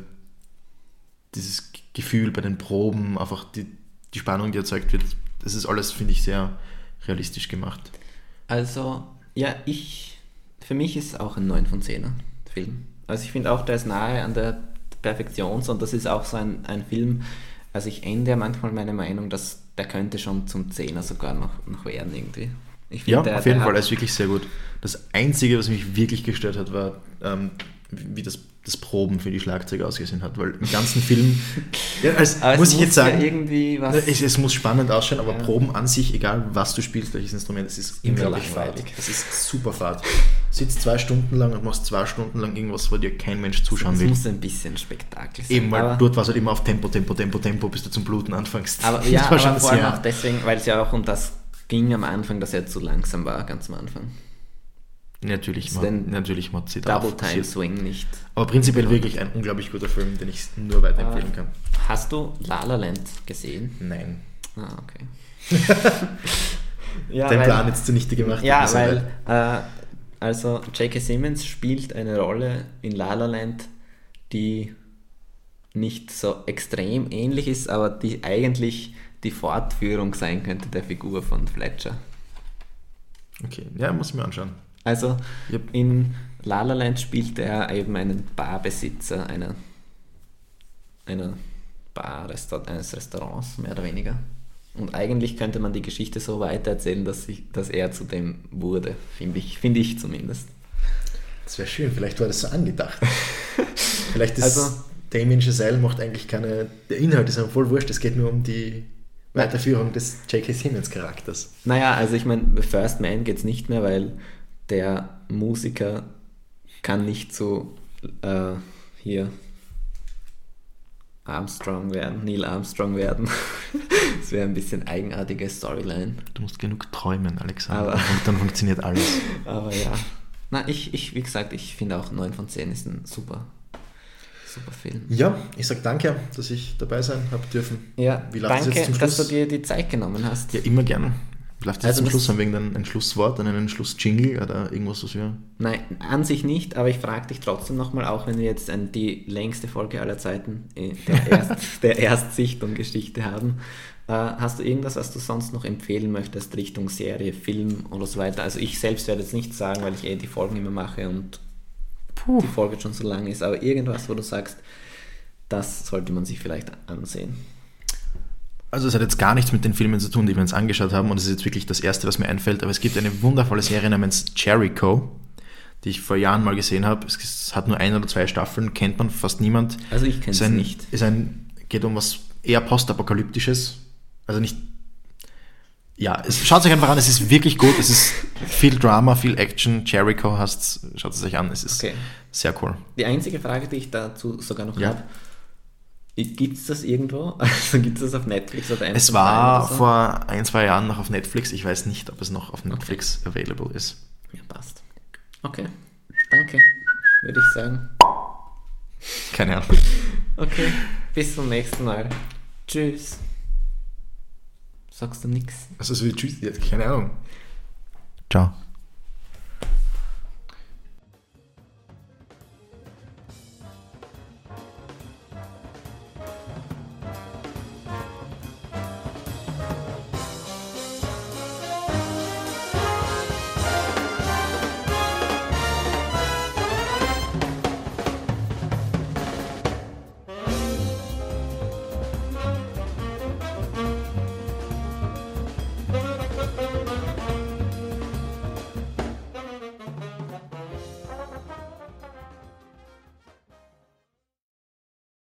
dieses Gefühl bei den Proben, einfach die, die Spannung, die erzeugt wird, das ist alles, finde ich, sehr realistisch gemacht. Also, ja, ich, für mich ist es auch ein 9 von 10er Film. Also ich finde auch, der ist nahe an der Perfektion und das ist auch so ein, ein Film, also ich ändere manchmal meine Meinung, dass der könnte schon zum 10er sogar noch, noch werden irgendwie. Ich finde, Ja, der- auf jeden Fall, er ist wirklich sehr gut. Das Einzige, was mich wirklich gestört hat, war, ähm, wie das, das Proben für die Schlagzeuge ausgesehen hat, weil im ganzen Film, ja, als, es muss ich jetzt ja sagen, irgendwie was... es, es muss spannend ausschauen, aber Ja. Proben an sich, egal was du spielst, welches Instrument, es ist Immer unglaublich langweilig. Es ist super fad. Sitzt zwei Stunden lang und machst zwei Stunden lang irgendwas, wo dir kein Mensch zuschauen es will. muss ein bisschen Spektakel sein. Eben, weil dort war es halt immer auf Tempo, Tempo, Tempo, Tempo, bis du zum Bluten anfängst. aber Das ja, war aber vor allem auch deswegen, weil es ja auch um das ging am Anfang, dass er zu langsam war, ganz am Anfang. Natürlich, den natürlich man sieht Double auf- Time sieht- Swing nicht. Aber prinzipiell wirklich ein unglaublich guter Film, den ich nur weiterempfehlen kann. Hast du La La Land gesehen? Nein. Ah, okay. ja, Den weil- Plan jetzt zunichte gemacht. Ja, weil äh, also J.K. Simmons spielt eine Rolle in La La Land, die nicht so extrem ähnlich ist, aber die eigentlich die Fortführung sein könnte der Figur von Fletcher. Okay, ja, muss ich mir anschauen. Also Yep. in La La Land spielt er eben einen Barbesitzer einer, einer Bar, Restaur eines Restaurants, mehr oder weniger. Und eigentlich könnte man die Geschichte so weitererzählen, dass, sich, dass er zu dem wurde, finde ich, finde ich zumindest. Das wäre schön, vielleicht war das so angedacht. vielleicht ist Also- Damien Giselle macht eigentlich keine. Der Inhalt ist einem voll wurscht, es geht nur um die Weiterführung des J.K. Simmons Charakters. Naja, also ich meine, First Man geht es nicht mehr, weil der Musiker kann nicht so äh, hier Armstrong werden, Neil Armstrong werden. das wäre ein bisschen eigenartige Storyline. Du musst genug träumen, Alexander. Aber- und dann funktioniert alles. Aber ja. Na, ich, ich, wie gesagt, ich finde auch 9 von 10 ist ein super, super Film. Ja, ich sag danke, dass ich dabei sein habe dürfen. Ja, Wie danke, jetzt zum dass du dir die Zeit genommen hast. Ja, immer gern. Läuft Also zum das- Schluss haben wir irgendein ein Schlusswort, dann einen Schlussjingle oder irgendwas, was wir. Nein, an sich nicht, aber ich frage dich trotzdem nochmal, auch wenn wir jetzt ein, die längste Folge aller Zeiten äh, der, Erst, der Erstsichtung-Geschichte haben, äh, hast du irgendwas, was du sonst noch empfehlen möchtest Richtung Serie, Film oder so weiter? Also ich selbst werde jetzt nichts sagen, weil ich eh die Folgen immer mache und die Folge schon so lang ist, aber irgendwas, wo du sagst, das sollte man sich vielleicht ansehen. Also es hat jetzt gar nichts mit den Filmen zu tun, die wir uns angeschaut haben und es ist jetzt wirklich das Erste, was mir einfällt, aber es gibt eine wundervolle Serie namens Jericho, die ich vor Jahren mal gesehen habe. Es hat nur ein oder zwei Staffeln, kennt man fast niemand. Also ich kenne es nicht. Ein, geht um was eher postapokalyptisches. Also nicht. Ja, es, schaut euch einfach an, es ist wirklich gut. Es ist viel Drama, viel Action. Jericho heißt schaut es euch an, es ist Okay. sehr cool. Die einzige Frage, die ich dazu sogar noch Ja. habe, Gibt es das irgendwo? Also gibt es das auf Netflix oder Es Amazon war Prime oder so? vor ein, zwei Jahren noch auf Netflix. Ich weiß nicht, ob es noch auf Netflix available ist. Ja, passt. Okay, danke, würde ich sagen. Keine Ahnung. Okay, bis zum nächsten Mal. Tschüss. Sagst du nix? Also so wie Tschüss, ja, keine Ahnung. Ciao.